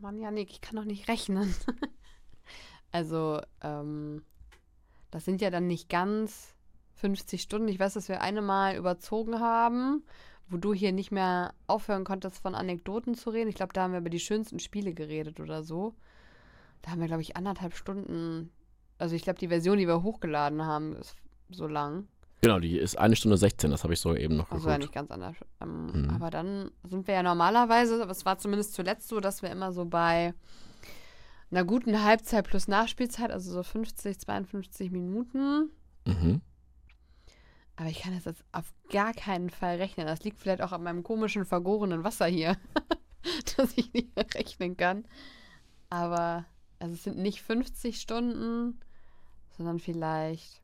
[SPEAKER 3] Mann, Janik, ich kann doch nicht rechnen. also, ähm, das sind ja dann nicht ganz 50 Stunden. Ich weiß, dass wir eine Mal überzogen haben, wo du hier nicht mehr aufhören konntest, von Anekdoten zu reden. Ich glaube, da haben wir über die schönsten Spiele geredet oder so. Da haben wir, glaube ich, anderthalb Stunden. Also, ich glaube, die Version, die wir hochgeladen haben, ist so lang.
[SPEAKER 2] Genau, die ist eine Stunde 16, das habe ich sogar eben noch
[SPEAKER 3] Also ja nicht ganz anders. Ähm,
[SPEAKER 2] Mhm.
[SPEAKER 3] Aber dann sind wir ja normalerweise, aber es war zumindest zuletzt so, dass wir immer so bei einer guten Halbzeit plus Nachspielzeit, also so 50, 52 Minuten.
[SPEAKER 2] Mhm.
[SPEAKER 3] Aber ich kann das jetzt auf gar keinen Fall rechnen. Das liegt vielleicht auch an meinem komischen, vergorenen Wasser hier, dass ich nicht mehr rechnen kann. Aber also es sind nicht 50 Stunden, sondern vielleicht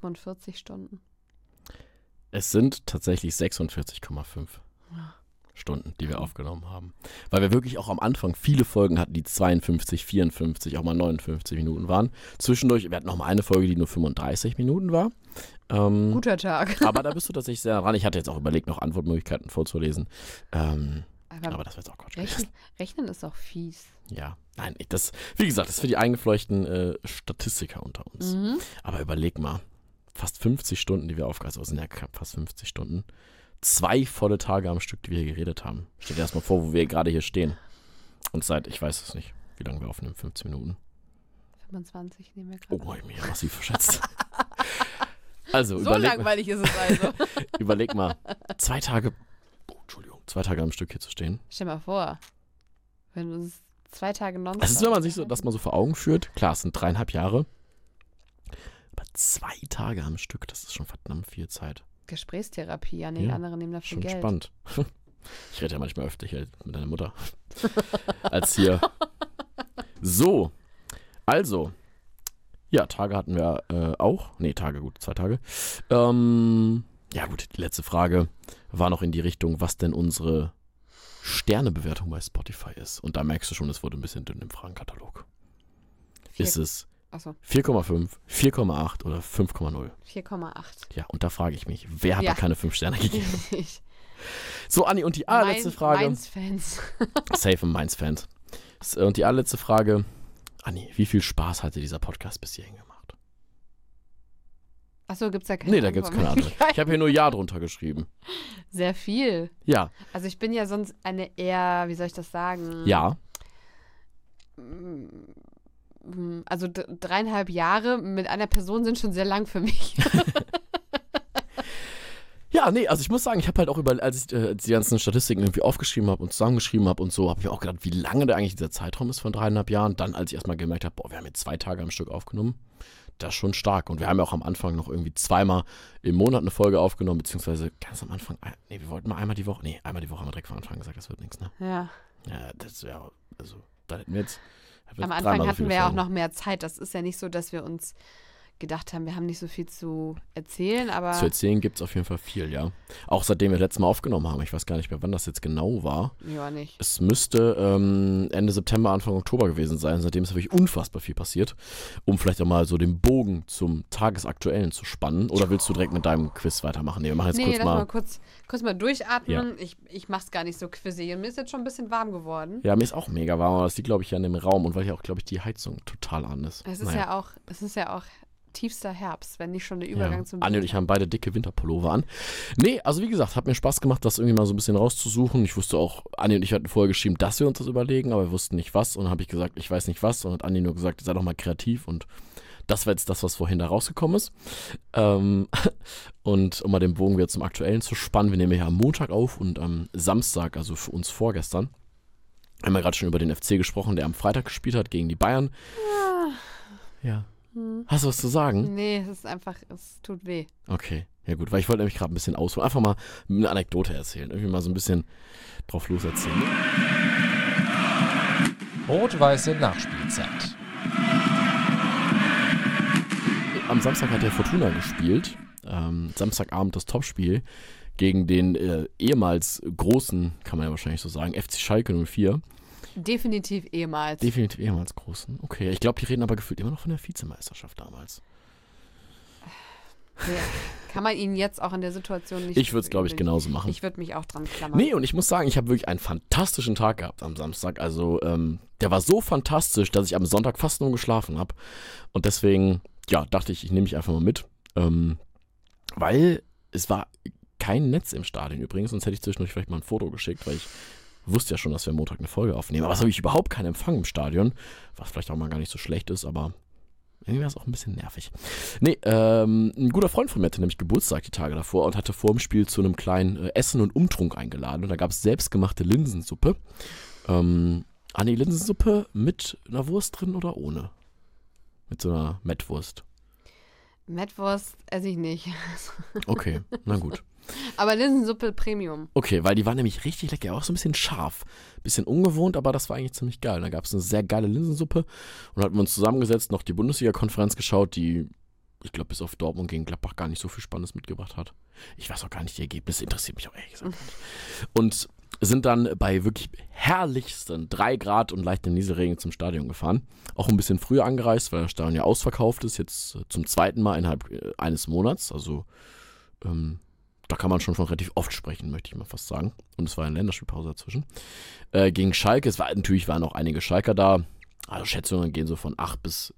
[SPEAKER 3] 45 Stunden.
[SPEAKER 2] Es sind tatsächlich 46,5
[SPEAKER 3] Ja.
[SPEAKER 2] Stunden, die wir aufgenommen haben. Weil wir wirklich auch am Anfang viele Folgen hatten, die 52, 54, auch mal 59 Minuten waren. Zwischendurch, wir hatten noch mal eine Folge, die nur 35 Minuten war. Ähm,
[SPEAKER 3] Guter Tag.
[SPEAKER 2] aber da bist du tatsächlich sehr dran. Ich hatte jetzt auch überlegt, noch Antwortmöglichkeiten vorzulesen. Ähm,
[SPEAKER 3] Aber,
[SPEAKER 2] aber das jetzt auch Quatsch
[SPEAKER 3] rechnen, rechnen ist auch fies.
[SPEAKER 2] Ja, nein, ich, das, wie gesagt, das ist für die eingefleuchten äh, Statistiker unter uns.
[SPEAKER 3] Mhm.
[SPEAKER 2] Aber überleg mal, fast 50 Stunden, die wir aufgehalten haben, sind ja fast 50 Stunden. zwei volle Tage am Stück, die wir hier geredet haben. Stell dir erstmal vor, wo wir gerade hier stehen. Und seit, ich weiß es nicht, wie lange wir aufnehmen, 15 Minuten.
[SPEAKER 3] 25 nehmen wir
[SPEAKER 2] Oh,
[SPEAKER 3] gerade.
[SPEAKER 2] hab ich mich ja massiv verschätzt. Also,
[SPEAKER 3] so
[SPEAKER 2] überleg, mal,
[SPEAKER 3] langweilig ist es also.
[SPEAKER 2] überleg mal, zwei Tage, oh, Entschuldigung, zwei Tage am Stück hier zu stehen.
[SPEAKER 3] Stell mal vor, wenn du es zwei Tage nonstop...
[SPEAKER 2] Es ist, wenn man sich so, das mal so vor Augen führt, klar, es sind dreieinhalb Jahre, aber zwei Tage am Stück, das ist schon verdammt viel Zeit.
[SPEAKER 3] Gesprächstherapie, ja, nee,
[SPEAKER 2] Ja,
[SPEAKER 3] andere nehmen dafür
[SPEAKER 2] Schon
[SPEAKER 3] Geld.
[SPEAKER 2] spannend. Ich rede ja manchmal öfter hier mit deiner Mutter als hier. So, also, ja, Tage hatten wir äh, auch. Nee, Tage, gut, zwei Tage. Ähm, ja, gut, die letzte Frage war noch in die Richtung, was denn unsere Sternebewertung bei Spotify ist. Und da merkst du schon, es wurde ein bisschen dünn im Fragenkatalog.
[SPEAKER 3] Vier-
[SPEAKER 2] Ist es
[SPEAKER 3] Achso,
[SPEAKER 2] 4,5, 4,8 oder 5,0?
[SPEAKER 3] 4,8.
[SPEAKER 2] Ja, und da frage ich mich, wer hat
[SPEAKER 3] Ja.
[SPEAKER 2] da keine 5 Sterne gegeben? So, Anni, und die allerletzte Frage.
[SPEAKER 3] Mainz-Fans.
[SPEAKER 2] Safe Mainz-Fans. S- Und die allerletzte Frage. Anni, wie viel Spaß hat dir dieser Podcast bis hierhin gemacht?
[SPEAKER 3] Achso, gibt's da keine
[SPEAKER 2] Nee, da gibt's keine Antwort. Ich habe hier nur Ja drunter geschrieben.
[SPEAKER 3] Sehr viel.
[SPEAKER 2] Ja,
[SPEAKER 3] Also ich bin ja sonst eine eher, wie soll ich das sagen?
[SPEAKER 2] ja.
[SPEAKER 3] Mm, Also d- dreieinhalb Jahre mit einer Person sind schon sehr lang für mich.
[SPEAKER 2] Ja, nee, also ich muss sagen, ich habe halt auch über, als ich äh, die ganzen Statistiken irgendwie aufgeschrieben habe und zusammengeschrieben habe und so, habe ich mir auch gedacht, wie lange da eigentlich dieser Zeitraum ist von dreieinhalb Jahren. Dann, als ich erstmal gemerkt habe, boah, wir haben jetzt zwei Tage am Stück aufgenommen, das ist schon stark. Und wir haben ja auch am Anfang noch irgendwie zweimal im Monat eine Folge aufgenommen, beziehungsweise ganz am Anfang, äh, nee, wir wollten mal einmal die Woche, nee, einmal die Woche haben wir direkt von Anfang gesagt, das wird nichts, ne?
[SPEAKER 3] ja.
[SPEAKER 2] Ja, das wäre, also, da hätten wir jetzt.
[SPEAKER 3] Am Anfang hatten wir ja auch noch mehr Zeit. Das ist ja nicht so, dass wir uns gedacht haben, wir haben nicht so viel zu erzählen, aber
[SPEAKER 2] Zu erzählen gibt es auf jeden Fall viel, ja. Auch seitdem wir letztes Mal aufgenommen haben. Ich weiß gar nicht mehr, wann das jetzt genau war.
[SPEAKER 3] ja nicht.
[SPEAKER 2] Es müsste ähm, Ende September, Anfang Oktober gewesen sein. Seitdem ist wirklich unfassbar viel passiert. Um vielleicht auch mal so den Bogen zum Tagesaktuellen zu spannen. Oder willst du direkt mit deinem Quiz weitermachen? Nee, wir machen jetzt
[SPEAKER 3] Nee,
[SPEAKER 2] kurz
[SPEAKER 3] lass
[SPEAKER 2] mal.
[SPEAKER 3] mal kurz, kurz mal durchatmen. Ich, ich mach's gar nicht so quizzy. Und mir ist jetzt schon ein bisschen warm geworden.
[SPEAKER 2] Ja, mir ist auch mega warm, aber das liegt, glaube ich, ja in dem Raum und weil hier auch, glaube ich, die Heizung total an ist.
[SPEAKER 3] Es ist
[SPEAKER 2] Naja.
[SPEAKER 3] ja auch, es ist ja auch tiefster Herbst, wenn nicht schon der Übergang
[SPEAKER 2] ja.
[SPEAKER 3] zum
[SPEAKER 2] Anni und ich haben beide dicke Winterpullover an. Nee, also wie gesagt, hat mir Spaß gemacht, das irgendwie mal so ein bisschen rauszusuchen. Ich wusste auch, Anni und ich hatten vorher geschrieben, dass wir uns das überlegen, aber wir wussten nicht was. Und dann habe ich gesagt, ich weiß nicht was. Und hat Anni nur gesagt, sei doch mal kreativ. Und das war jetzt das, was vorhin da rausgekommen ist. Ähm, und um mal den Bogen wieder zum Aktuellen zu spannen, wir nehmen ja am Montag auf und am Samstag, also für uns vorgestern, haben wir gerade schon über den FC gesprochen, der am Freitag gespielt hat gegen die Bayern. Ja. Hast du was zu sagen?
[SPEAKER 3] Nee, es ist einfach, es tut weh.
[SPEAKER 2] Okay, ja gut, weil ich wollte nämlich gerade ein bisschen ausholen. Einfach mal eine Anekdote erzählen. Irgendwie mal so ein bisschen drauf los erzählen.
[SPEAKER 1] Rot-weiße Nachspielzeit.
[SPEAKER 2] Am Samstag hat der Fortuna gespielt. Ähm, Samstagabend das Topspiel gegen den äh, ehemals großen, kann man ja wahrscheinlich so sagen, FC Schalke 04.
[SPEAKER 3] Definitiv ehemals.
[SPEAKER 2] Definitiv ehemals großen. Okay, ich glaube, die reden aber gefühlt immer noch von der Vizemeisterschaft damals.
[SPEAKER 3] Ja. Kann man ihn jetzt auch in der Situation nicht.
[SPEAKER 2] Ich würde es, glaube ich, genauso machen.
[SPEAKER 3] Ich würde mich auch dran klammern.
[SPEAKER 2] Nee, und ich muss sagen, ich habe wirklich einen fantastischen Tag gehabt am Samstag. Also, ähm, der war so fantastisch, dass ich am Sonntag fast nur geschlafen habe. Und deswegen, ja, dachte ich, ich nehme mich einfach mal mit. Ähm, weil es war kein Netz im Stadion übrigens, sonst hätte ich zwischendurch vielleicht mal ein Foto geschickt, weil ich wusste ja schon, dass wir Montag eine Folge aufnehmen. Aber es habe ich überhaupt keinen Empfang im Stadion, was vielleicht auch mal gar nicht so schlecht ist, aber irgendwie war es auch ein bisschen nervig. Nee, ähm, ein guter Freund von mir hatte nämlich Geburtstag die Tage davor und hatte vor dem Spiel zu einem kleinen äh, Essen und Umtrunk eingeladen. Und da gab es selbstgemachte Linsensuppe. Ähm, ah nee, Linsensuppe mit einer Wurst drin oder ohne? Mit so einer Mettwurst.
[SPEAKER 3] Mettwurst esse ich nicht.
[SPEAKER 2] Okay, na gut.
[SPEAKER 3] Aber Linsensuppe Premium.
[SPEAKER 2] Okay, weil die war nämlich richtig lecker, auch so ein bisschen scharf. Bisschen ungewohnt, aber das war eigentlich ziemlich geil. Da gab es eine sehr geile Linsensuppe und hatten wir uns zusammengesetzt, noch die Bundesliga-Konferenz geschaut, die, ich glaube, bis auf Dortmund gegen Gladbach gar nicht so viel Spannendes mitgebracht hat. Ich weiß auch gar nicht die Ergebnisse, interessiert mich auch ehrlich gesagt. Und sind dann bei wirklich herrlichsten 3 Grad und leichtem Nieselregen zum Stadion gefahren. Auch ein bisschen früher angereist, weil das Stadion ja ausverkauft ist, jetzt zum zweiten Mal innerhalb äh, eines Monats. Also ähm, da kann man schon von relativ oft sprechen, möchte ich mal fast sagen. Und es war eine Länderspielpause dazwischen. Äh, gegen Schalke, es war natürlich waren auch einige Schalker da. Also Schätzungen gehen so von 8 bis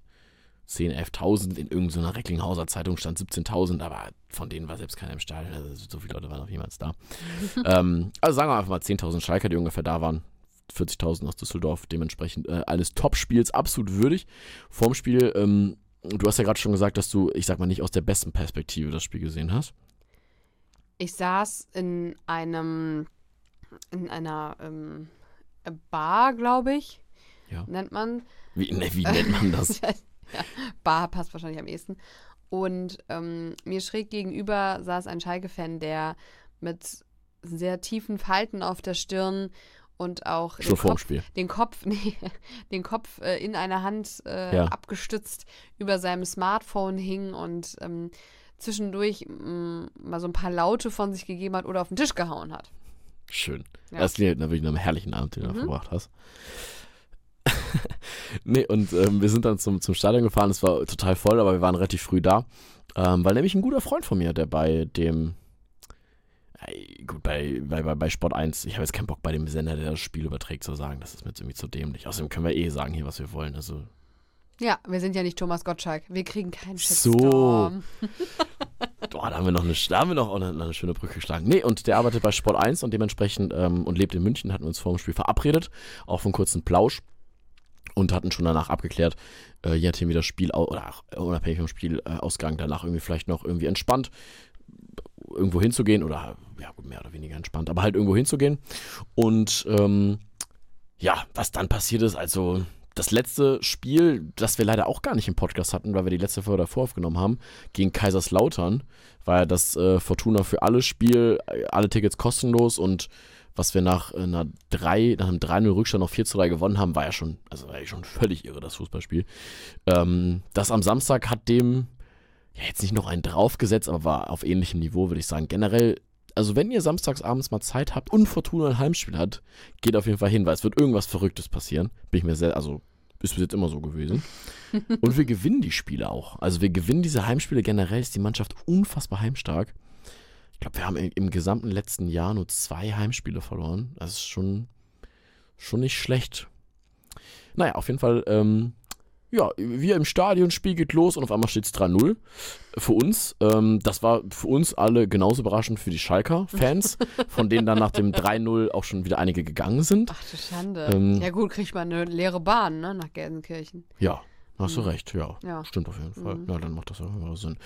[SPEAKER 2] 10, 11.000. In irgendeiner Recklinghauser Zeitung stand 17.000, aber von denen war selbst keiner im Stadion. Also so viele Leute waren noch jemals da. ähm, also sagen wir einfach mal 10.000 Schalker, die ungefähr da waren. 40.000 aus Düsseldorf, dementsprechend äh, eines Top-Spiels absolut würdig. Vorm Spiel, ähm, du hast ja gerade schon gesagt, dass du, ich sag mal, nicht aus der besten Perspektive das Spiel gesehen hast.
[SPEAKER 3] Ich saß in einem, in einer ähm, Bar, glaube ich.
[SPEAKER 2] Ja.
[SPEAKER 3] Nennt man.
[SPEAKER 2] Wie, ne, wie nennt man das?
[SPEAKER 3] ja, Bar passt wahrscheinlich am ehesten. Und ähm, mir schräg gegenüber saß ein Schalke-Fan, der mit sehr tiefen Falten auf der Stirn und auch den Kopf, den Kopf, nee, den Kopf äh, in einer Hand äh,
[SPEAKER 2] Ja.
[SPEAKER 3] abgestützt über seinem Smartphone hing und ähm, zwischendurch mh, mal so ein paar Laute von sich gegeben hat oder auf den Tisch gehauen hat.
[SPEAKER 2] Schön.
[SPEAKER 3] Ja.
[SPEAKER 2] Das klingt natürlich nach einem herrlichen Abend, den du da
[SPEAKER 3] Mhm.
[SPEAKER 2] verbracht hast. nee, und ähm, wir sind dann zum, zum Stadion gefahren. Es war total voll, aber wir waren relativ früh da. Ähm, weil nämlich ein guter Freund von mir, der bei dem. Ey, gut, bei, bei, bei, bei Sport 1, ich habe jetzt keinen Bock bei dem Sender, der das Spiel überträgt, zu sagen. Das ist mir jetzt irgendwie zu dämlich. Außerdem können wir eh sagen hier, was wir wollen. Also,
[SPEAKER 3] Ja, wir sind ja nicht Thomas Gottschalk. Wir kriegen keinen
[SPEAKER 2] So.
[SPEAKER 3] Shitstorm.
[SPEAKER 2] Boah, da haben wir noch eine, da haben wir noch eine, eine schöne Brücke geschlagen. Nee, und der arbeitet bei Sport 1 und dementsprechend ähm, und lebt in München, hatten wir uns vor dem Spiel verabredet, auch einen kurzen Plausch und hatten schon danach abgeklärt, äh, je nachdem wie das Spiel, oder unabhängig vom Spielausgang, danach irgendwie vielleicht noch irgendwie entspannt irgendwo hinzugehen oder ja, mehr oder weniger entspannt, aber halt irgendwo hinzugehen. Und ähm, ja, was dann passiert ist, also das letzte Spiel, das wir leider auch gar nicht im Podcast hatten, weil wir die letzte Folge davor aufgenommen haben, gegen Kaiserslautern, war ja das äh, Fortuna für alle Spiel, äh, alle Tickets kostenlos und was wir nach äh, einer 3, nach einem 3-0 Rückstand noch 4 zu 3 gewonnen haben, war ja schon, also war ja schon völlig irre, das Fußballspiel. Ähm, das am Samstag hat dem ja jetzt nicht noch einen draufgesetzt, aber war auf ähnlichem Niveau, würde ich sagen. Generell, also wenn ihr samstags abends mal Zeit habt und Fortuna ein Heimspiel hat, geht auf jeden Fall hin, weil es wird irgendwas Verrücktes passieren. Bin ich mir sehr, also ist bis jetzt immer so gewesen. Und wir gewinnen die Spiele auch. Also wir gewinnen diese Heimspiele generell, ist die Mannschaft unfassbar heimstark. Ich glaube, wir haben im, im gesamten letzten Jahr nur zwei Heimspiele verloren. Das ist schon, schon nicht schlecht. Naja, auf jeden Fall, ähm, ja, wir im Stadion, Spiel geht los und auf einmal steht es 3-0 für uns. Ähm, das war für uns alle genauso überraschend für die Schalker-Fans, von denen dann nach dem 3-0 auch schon wieder einige gegangen sind.
[SPEAKER 3] Ach du Schande.
[SPEAKER 2] Ähm,
[SPEAKER 3] ja gut, kriegt man eine leere Bahn, ne, nach Gelsenkirchen.
[SPEAKER 2] Ja, hast du
[SPEAKER 3] Mhm.
[SPEAKER 2] recht, ja.
[SPEAKER 3] Ja.
[SPEAKER 2] Stimmt auf jeden Fall.
[SPEAKER 3] Mhm.
[SPEAKER 2] Ja, dann macht das ja immer Sinn.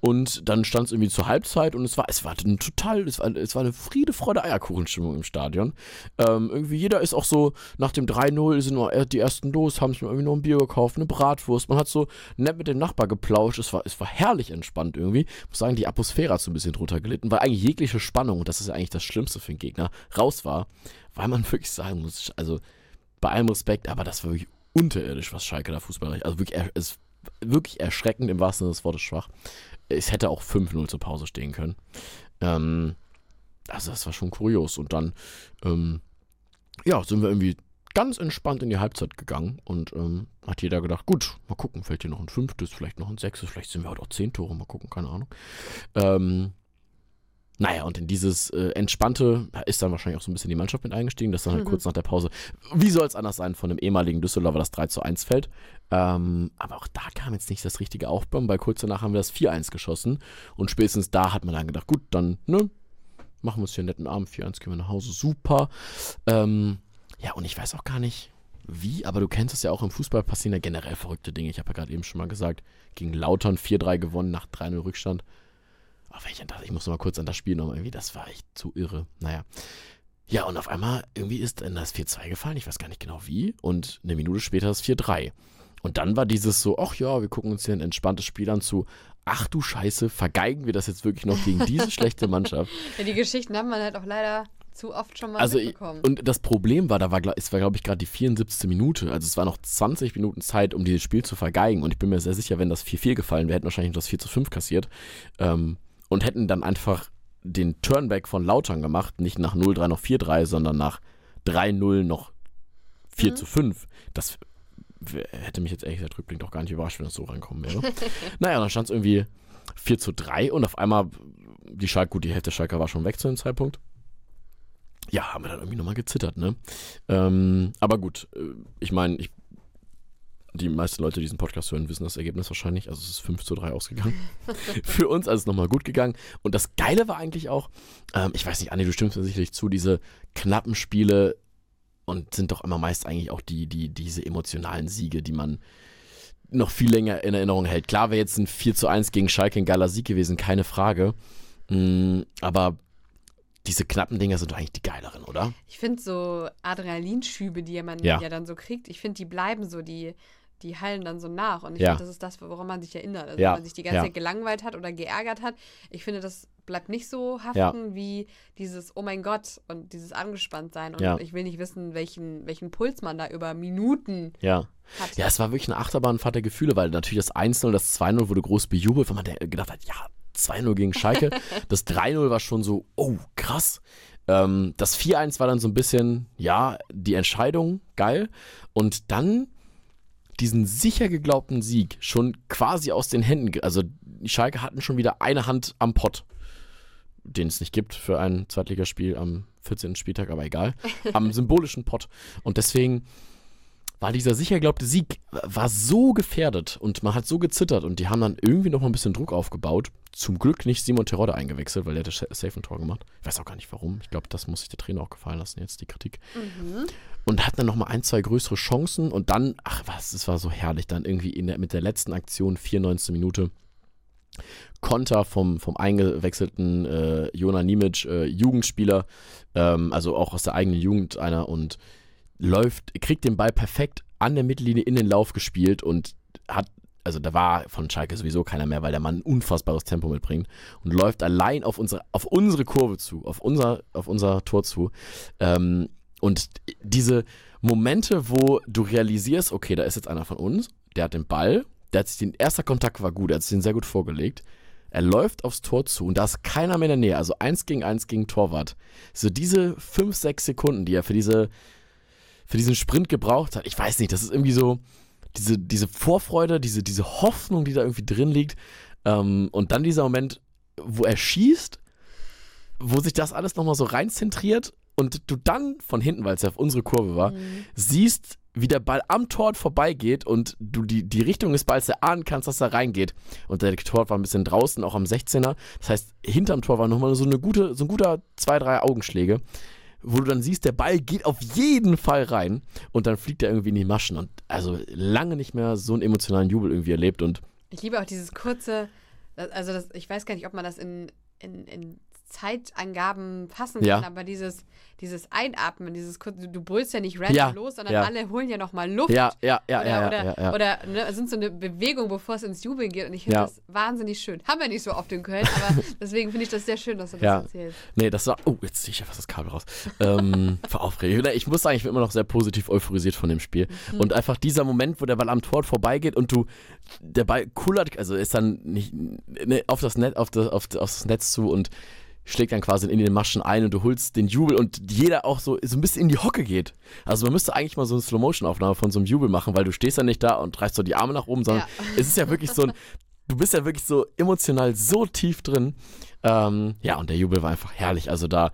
[SPEAKER 2] Und dann stand es irgendwie zur Halbzeit und es war, es war ein total, es war, es war eine Friede, Freude, Eierkuchenstimmung im Stadion. Ähm, irgendwie jeder ist auch so, nach dem 3-0 sind nur die ersten los, haben sich irgendwie noch ein Bier gekauft, eine Bratwurst. Man hat so nett mit dem Nachbar geplauscht. Es war, es war herrlich entspannt irgendwie. Ich muss sagen, die Atmosphäre hat so ein bisschen drunter gelitten, weil eigentlich jegliche Spannung, und das ist ja eigentlich das Schlimmste für den Gegner, raus war, weil man wirklich sagen muss, also bei allem Respekt, aber das war wirklich unterirdisch, was Schalke da Fußball Also wirklich, er- es wirklich erschreckend im wahrsten Sinne des Wortes schwach. Es hätte auch 5-0 zur Pause stehen können. Ähm, also das war schon kurios. Und dann, ähm, ja, sind wir irgendwie ganz entspannt in die Halbzeit gegangen und ähm, hat jeder gedacht, gut, mal gucken, fällt hier noch ein fünftes, vielleicht noch ein sechstes, vielleicht sind wir heute auch zehn Tore, mal gucken, keine Ahnung. Ähm, naja, und in dieses äh, Entspannte ist dann wahrscheinlich auch so ein bisschen die Mannschaft mit eingestiegen, dass dann halt
[SPEAKER 3] Mhm.
[SPEAKER 2] kurz nach der Pause, wie soll es anders sein, von einem ehemaligen Düsseldorfer das 3 zu 1 fällt. Ähm, aber auch da kam jetzt nicht das richtige Aufbauen, weil kurz danach haben wir das 4-1 geschossen und spätestens da hat man dann gedacht, gut, dann, ne, machen wir uns hier einen netten Abend, 4-1 gehen wir nach Hause, super. Ähm, ja, und ich weiß auch gar nicht, wie, aber du kennst es ja auch im Fußball passieren ja generell verrückte Dinge. Ich habe ja gerade eben schon mal gesagt, gegen Lautern 4-3 gewonnen nach 3-0 Rückstand. Ich, an das, ich muss noch mal kurz an das Spiel nochmal irgendwie, das war echt zu irre. Naja. Ja, und auf einmal irgendwie ist dann das 4-2 gefallen, ich weiß gar nicht genau wie. Und eine Minute später das 4-3. Und dann war dieses so, ach ja, wir gucken uns hier ein entspanntes Spiel an zu, ach du Scheiße, vergeigen wir das jetzt wirklich noch gegen diese schlechte Mannschaft?
[SPEAKER 3] Ja, die Geschichten haben man halt auch leider zu oft schon mal
[SPEAKER 2] Also, ich-
[SPEAKER 3] mitbekommen.
[SPEAKER 2] und das Problem war, da war, es war, glaube ich, gerade die 74. Minute. Also es war noch 20 Minuten Zeit, um dieses Spiel zu vergeigen. Und ich bin mir sehr sicher, wenn das 4-4 gefallen wäre, hätten wahrscheinlich das 4-5 kassiert. Ähm, und hätten dann einfach den Turnback von Lautern gemacht, nicht nach 0-3 noch 4-3, sondern nach 3-0 noch 4-5. Das w- hätte mich jetzt ehrlich gesagt rückblickend auch gar nicht überrascht, wenn das so reinkommen wäre. naja, dann stand es irgendwie 4 zu 3 und auf einmal, die Schalke, gut, die Hälfte der Schalker war schon weg zu dem Zeitpunkt. Ja, haben wir dann irgendwie nochmal gezittert, ne? Ähm, aber gut, äh, ich meine, ich, die meisten Leute, die diesen Podcast hören, wissen das Ergebnis wahrscheinlich. Also es ist 5 zu 3 ausgegangen. Für uns also nochmal gut gegangen. Und das Geile war eigentlich auch, ähm, ich weiß nicht, Anni, du stimmst mir sicherlich zu, diese knappen Spiele und sind doch immer meist eigentlich auch die, die, diese emotionalen Siege, die man noch viel länger in Erinnerung hält. Klar wäre jetzt ein 4 zu 1 gegen Schalke ein geiler Sieg gewesen, keine Frage. Mm, aber diese knappen Dinger sind doch eigentlich die geileren, oder?
[SPEAKER 3] Ich finde so Adrenalinschübe, die man
[SPEAKER 2] Ja.
[SPEAKER 3] ja, dann so kriegt, ich finde, die bleiben so, die, die hallen dann so nach. Und ich
[SPEAKER 2] Ja.
[SPEAKER 3] finde, das ist das, woran man sich erinnert. Also
[SPEAKER 2] Ja,
[SPEAKER 3] wenn man sich die ganze
[SPEAKER 2] ja.
[SPEAKER 3] Zeit gelangweilt hat oder geärgert hat. Ich finde, das bleibt nicht so haften wie dieses Oh mein Gott und dieses angespannt sein. Und ich will nicht wissen, welchen, welchen Puls man da über Minuten
[SPEAKER 2] Ja.
[SPEAKER 3] hat.
[SPEAKER 2] Ja, es war wirklich eine Achterbahnfahrt der Gefühle, weil natürlich das 1-0, das 2-0 wurde groß bejubelt, weil man gedacht hat, ja, 2-0 gegen Schalke. das 3-0 war schon so, oh, krass. Ähm, das 4-1 war dann so ein bisschen, ja, die Entscheidung, geil. Und dann diesen sicher geglaubten Sieg schon quasi aus den Händen, also die Schalke hatten schon wieder eine Hand am Pott, den es nicht gibt für ein Zweitligaspiel am 14. Spieltag, aber egal, am symbolischen Pott. Und deswegen war dieser sicher geglaubte Sieg war so gefährdet und man hat so gezittert und die haben dann irgendwie noch mal ein bisschen Druck aufgebaut. Zum Glück nicht Simon Terodde eingewechselt, weil der hat das safe ein Tor gemacht. Ich weiß auch gar nicht warum. Ich glaube, das muss sich der Trainer auch gefallen lassen, jetzt die Kritik.
[SPEAKER 3] Mhm.
[SPEAKER 2] Und hatten dann noch mal ein, zwei größere Chancen und dann, ach was, es war so herrlich, dann irgendwie der, mit der letzten Aktion, 94. Minute, Konter vom, vom eingewechselten äh, Jona Nimic, äh, Jugendspieler, ähm, also auch aus der eigenen Jugend einer und läuft, kriegt den Ball perfekt an der Mittellinie in den Lauf gespielt und hat, also da war von Schalke sowieso keiner mehr, weil der Mann ein unfassbares Tempo mitbringt und läuft allein auf unsere, auf unsere Kurve zu, auf unser, auf unser Tor zu. Ähm, und diese Momente, wo du realisierst, okay, da ist jetzt einer von uns, der hat den Ball, der hat sich den erster Kontakt war gut, er hat sich den sehr gut vorgelegt. Er läuft aufs Tor zu und da ist keiner mehr in der Nähe, also eins gegen eins gegen Torwart. So diese fünf, sechs Sekunden, die er für diese, für diesen Sprint gebraucht hat, ich weiß nicht, das ist irgendwie so, diese, diese Vorfreude, diese, diese Hoffnung, die da irgendwie drin liegt. Ähm, und dann dieser Moment, wo er schießt, wo sich das alles nochmal so reinzentriert und du dann von hinten, weil es ja auf unsere Kurve war,
[SPEAKER 3] Mhm.
[SPEAKER 2] siehst, wie der Ball am Tor vorbeigeht und du die, die Richtung des Balls erahnen kannst, dass er reingeht. Und der Tor war ein bisschen draußen, auch am 16er. Das heißt, hinterm Tor war nochmal so, eine gute, so ein guter zwei, drei Augenschläge, wo du dann siehst, der Ball geht auf jeden Fall rein und dann fliegt er irgendwie in die Maschen. Und also lange nicht mehr so einen emotionalen Jubel irgendwie erlebt und
[SPEAKER 3] Ich liebe auch dieses kurze, also das, ich weiß gar nicht, ob man das in, in, in Zeitangaben fassen
[SPEAKER 2] Ja.
[SPEAKER 3] kann, aber dieses, dieses Einatmen, dieses du, brüllst ja nicht random
[SPEAKER 2] Ja,
[SPEAKER 3] los, sondern
[SPEAKER 2] ja.
[SPEAKER 3] alle holen ja nochmal Luft.
[SPEAKER 2] ja, ja, ja,
[SPEAKER 3] oder,
[SPEAKER 2] ja,
[SPEAKER 3] oder,
[SPEAKER 2] ja,
[SPEAKER 3] oder ne, es sind so eine Bewegung, bevor es ins Jubeln geht. Und ich finde das wahnsinnig schön. Haben wir nicht so oft in Köln, aber deswegen finde ich das sehr schön, dass du das
[SPEAKER 2] Ja.
[SPEAKER 3] erzählst.
[SPEAKER 2] Nee, das war. Oh, jetzt ziehe ich ja fast das Kabel raus. Ähm, vor Aufregung. Ich muss sagen, ich bin immer noch sehr positiv euphorisiert von dem Spiel. Und einfach dieser Moment, wo der Ball am Tor vorbeigeht und du, der Ball kullert, also ist dann nicht ne, auf das Netz, auf das, auf, aufs Netz zu und schlägt dann quasi in den Maschen ein und du holst den Jubel und jeder auch so, so ein bisschen in die Hocke geht. Also man müsste eigentlich mal so eine Slow-Motion-Aufnahme von so einem Jubel machen, weil du stehst ja nicht da und reißt so die Arme nach oben, sondern
[SPEAKER 3] Ja.
[SPEAKER 2] es ist ja wirklich so ein, du bist ja wirklich so emotional so tief drin. Ähm, ja, und der Jubel war einfach herrlich. Also da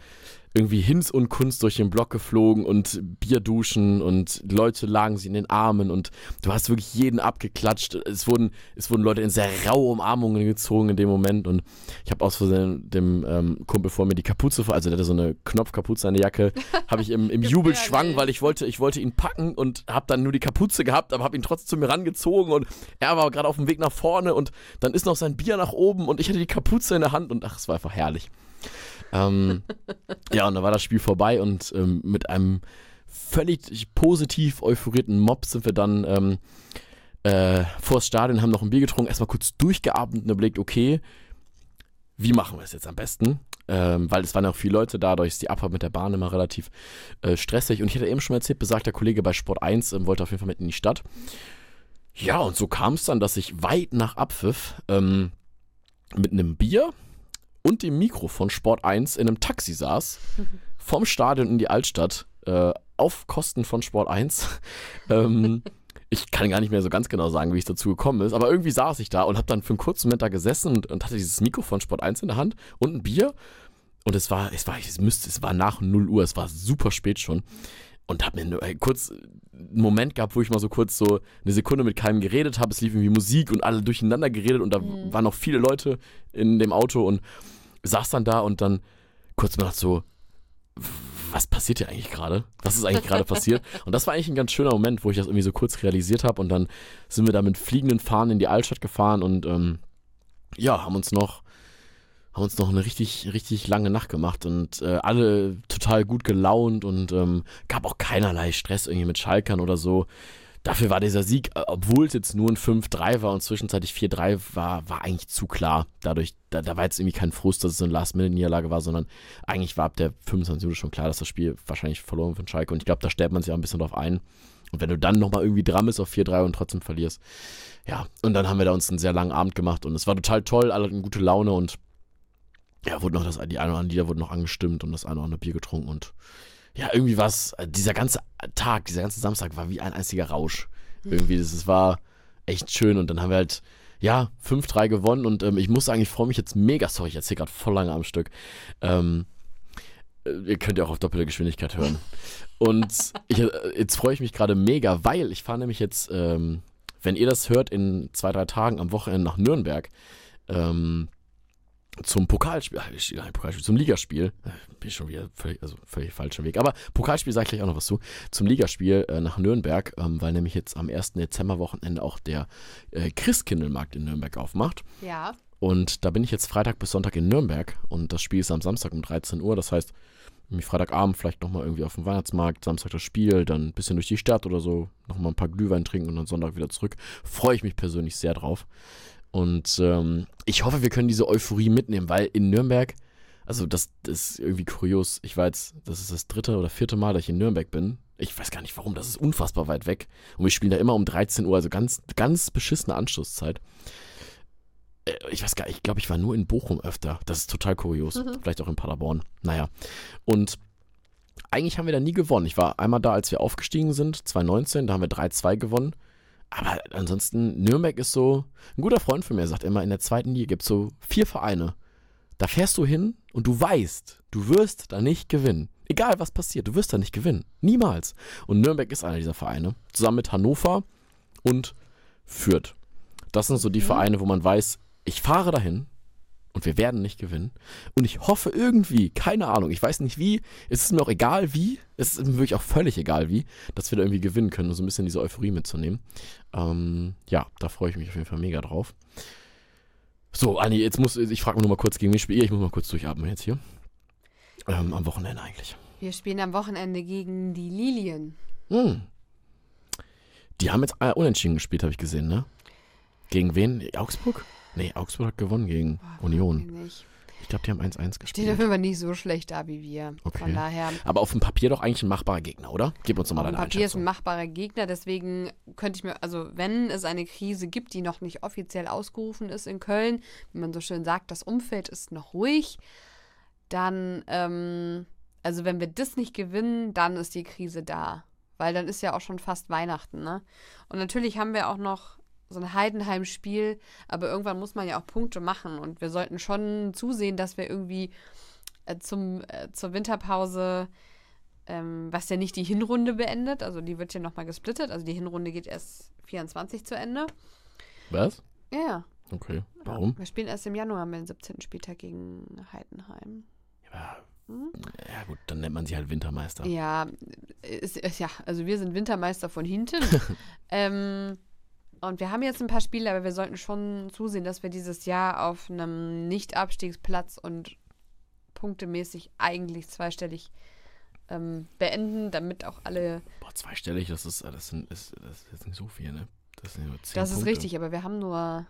[SPEAKER 2] irgendwie Hinz und Kunst durch den Block geflogen und Bier duschen und Leute lagen sie in den Armen und du hast wirklich jeden abgeklatscht. Es wurden, es wurden Leute in sehr raue Umarmungen gezogen in dem Moment und ich habe aus Versehen dem ähm, Kumpel vor mir die Kapuze, also der hatte so eine Knopfkapuze an der Jacke, habe ich im, im Jubel schwang, weil ich wollte, ich wollte ihn packen und habe dann nur die Kapuze gehabt, aber habe ihn trotzdem zu mir rangezogen und er war gerade auf dem Weg nach vorne und dann ist noch sein Bier nach oben und ich hatte die Kapuze in der Hand und ach, es war einfach herrlich. Ähm, ja, und dann war das Spiel vorbei und ähm, mit einem völlig positiv euphorierten Mob sind wir dann ähm, äh, vor das Stadion, haben noch ein Bier getrunken, erstmal kurz durchgeatmet und überlegt, okay, wie machen wir es jetzt am besten? Ähm, weil es waren auch viele Leute da, dadurch ist die Abfahrt mit der Bahn immer relativ äh, stressig. Und ich hatte eben schon erzählt, besagter Kollege bei Sport 1 ähm, wollte auf jeden Fall mit in die Stadt. Ja, und so kam es dann, dass ich weit nach Abpfiff ähm, mit einem Bier und dem Mikro von Sport 1 in einem Taxi saß, vom Stadion in die Altstadt, äh, auf Kosten von Sport 1. ähm, ich kann gar nicht mehr so ganz genau sagen, wie es dazu gekommen ist, aber irgendwie saß ich da und habe dann für einen kurzen Moment da gesessen und, und hatte dieses Mikro von Sport 1 in der Hand und ein Bier. Und es war, es war, es müsste, es war nach 0 Uhr, es war super spät schon. Und habe mir nur, äh, kurz einen Moment gehabt, wo ich mal so kurz so eine Sekunde mit keinem geredet habe. Es lief irgendwie Musik und alle durcheinander geredet und da
[SPEAKER 3] Mhm.
[SPEAKER 2] waren noch viele Leute in dem Auto und saß dann da und dann kurz mal so, was passiert hier eigentlich gerade? Was ist eigentlich gerade passiert? Und das war eigentlich ein ganz schöner Moment, wo ich das irgendwie so kurz realisiert habe und dann sind wir da mit fliegenden Fahnen in die Altstadt gefahren und ähm, ja, haben uns noch haben uns noch eine richtig, richtig lange Nacht gemacht und äh, alle total gut gelaunt und ähm, gab auch keinerlei Stress irgendwie mit Schalkern oder so. Dafür war dieser Sieg, äh, obwohl es jetzt nur ein 5-3 war und zwischenzeitlich 4-3 war, war eigentlich zu klar. Dadurch, da, da war jetzt irgendwie kein Frust, dass es so eine Last-Minute-Niederlage war, sondern eigentlich war ab der 25 Minute schon klar, dass das Spiel wahrscheinlich verloren von Schalke und ich glaube, da stellt man sich auch ein bisschen drauf ein. Und wenn du dann nochmal irgendwie dran bist auf 4-3 und trotzdem verlierst, ja, und dann haben wir da uns einen sehr langen Abend gemacht und es war total toll, alle hatten gute Laune und ja, wurde noch das, die eine oder andere Lieder wurden noch angestimmt und das eine oder andere Bier getrunken und ja, irgendwie war es, dieser ganze Tag, dieser ganze Samstag war wie ein einziger Rausch. Irgendwie, das, das war echt schön und dann haben wir halt, ja, 5-3 gewonnen und ähm, ich muss sagen, ich freue mich jetzt mega, sorry, ich erzähle gerade voll lange am Stück. Ähm, äh, ihr könnt ja auch auf doppelte Geschwindigkeit hören. Und ich, äh, jetzt freue ich mich gerade mega, weil ich fahre nämlich jetzt, ähm, wenn ihr das hört, in zwei, drei Tagen am Wochenende nach Nürnberg. Ähm, zum Pokalspiel, äh, nein, Pokalspiel, zum Ligaspiel, Äh, bin ich schon wieder völlig, also völlig falscher Weg, aber Pokalspiel sage ich gleich auch noch was zu, zum Ligaspiel äh, nach Nürnberg, ähm, weil nämlich jetzt am 1. Dezemberwochenende auch der äh, Christkindlmarkt in Nürnberg aufmacht.
[SPEAKER 3] Ja.
[SPEAKER 2] Und da bin ich jetzt Freitag bis Sonntag in Nürnberg und das Spiel ist am Samstag um 13 Uhr. Das heißt, Freitagabend vielleicht nochmal irgendwie auf dem Weihnachtsmarkt, Samstag das Spiel, dann ein bisschen durch die Stadt oder so, nochmal ein paar Glühwein trinken und dann Sonntag wieder zurück. Freue ich mich persönlich sehr drauf. Und ähm, ich hoffe, wir können diese Euphorie mitnehmen, weil in Nürnberg, also das, das ist irgendwie kurios. Ich war jetzt, das ist das dritte oder vierte Mal, dass ich in Nürnberg bin. Ich weiß gar nicht warum, das ist unfassbar weit weg. Und wir spielen da immer um 13 Uhr, also ganz, ganz beschissene Anschlusszeit. Äh, Ich weiß gar nicht, ich glaube, ich war nur in Bochum öfter. Das ist total kurios.
[SPEAKER 3] Mhm.
[SPEAKER 2] Vielleicht auch in Paderborn. Naja. Und eigentlich haben wir da nie gewonnen. Ich war einmal da, als wir aufgestiegen sind, 2019, da haben wir 3-2 gewonnen. Aber ansonsten, Nürnberg ist so, ein guter Freund von mir sagt immer, in der zweiten Liga gibt es so vier Vereine. Da fährst du hin und du weißt, du wirst da nicht gewinnen. Egal was passiert, du wirst da nicht gewinnen. Niemals. Und Nürnberg ist einer dieser Vereine. Zusammen mit Hannover und Fürth. Das sind so die
[SPEAKER 3] Mhm.
[SPEAKER 2] Vereine, wo man weiß, ich fahre dahin und wir werden nicht gewinnen. Und ich hoffe irgendwie, keine Ahnung, ich weiß nicht wie, es ist mir auch egal wie, es ist mir wirklich auch völlig egal wie, dass wir da irgendwie gewinnen können und so ein bisschen diese Euphorie mitzunehmen. Ähm, ja, da freue ich mich auf jeden Fall mega drauf. So, Anni, jetzt muss ich frage nur mal kurz, gegen wen spiele ich? Ich muss mal kurz durchatmen jetzt hier. Ähm, am Wochenende eigentlich.
[SPEAKER 3] Wir spielen am Wochenende gegen die Lilien.
[SPEAKER 2] Hm. Die haben jetzt äh, unentschieden gespielt, habe ich gesehen, ne? Gegen wen? Augsburg? Nee, Augsburg hat gewonnen gegen
[SPEAKER 3] Boah,
[SPEAKER 2] Union.
[SPEAKER 3] ich
[SPEAKER 2] glaube, die haben 1-1
[SPEAKER 3] Steht auf
[SPEAKER 2] gespielt.
[SPEAKER 3] jeden Fall nicht so schlecht da wie wir.
[SPEAKER 2] Okay.
[SPEAKER 3] Von daher,
[SPEAKER 2] Aber auf dem Papier doch eigentlich ein machbarer Gegner, oder? Gib uns doch mal
[SPEAKER 3] auf dem
[SPEAKER 2] deine
[SPEAKER 3] Papier ist ein
[SPEAKER 2] Einschätzung.
[SPEAKER 3] machbarer Gegner, deswegen könnte ich mir, also wenn es eine Krise gibt, die noch nicht offiziell ausgerufen ist in Köln, wie man so schön sagt, das Umfeld ist noch ruhig, dann, ähm, also wenn wir das nicht gewinnen, dann ist die Krise da. Weil dann ist ja auch schon fast Weihnachten, ne? Und natürlich haben wir auch noch so ein Heidenheim-Spiel, aber irgendwann muss man ja auch Punkte machen und wir sollten schon zusehen, dass wir irgendwie äh, zum, äh, zur Winterpause, ähm, was ja nicht die Hinrunde beendet, also die wird ja nochmal gesplittet, also die Hinrunde geht erst 24 zu Ende.
[SPEAKER 2] Was?
[SPEAKER 3] Ja, ja.
[SPEAKER 2] Okay. Warum?
[SPEAKER 3] Wir spielen erst im Januar mit dem 17. Spieltag gegen Heidenheim.
[SPEAKER 2] Ja,
[SPEAKER 3] Hm?
[SPEAKER 2] ja, gut, dann nennt man sie halt Wintermeister.
[SPEAKER 3] Ja, ist, ja, also wir sind Wintermeister von hinten. ähm, und wir haben jetzt ein paar Spiele, aber wir sollten schon zusehen, dass wir dieses Jahr auf einem Nicht-Abstiegsplatz und punktemäßig eigentlich zweistellig ähm, beenden, damit auch alle.
[SPEAKER 2] Boah, zweistellig, das ist, das, sind, ist, das ist jetzt nicht so viel, ne? Das sind nur 10
[SPEAKER 3] das ist
[SPEAKER 2] Punkte.
[SPEAKER 3] richtig, aber wir haben nur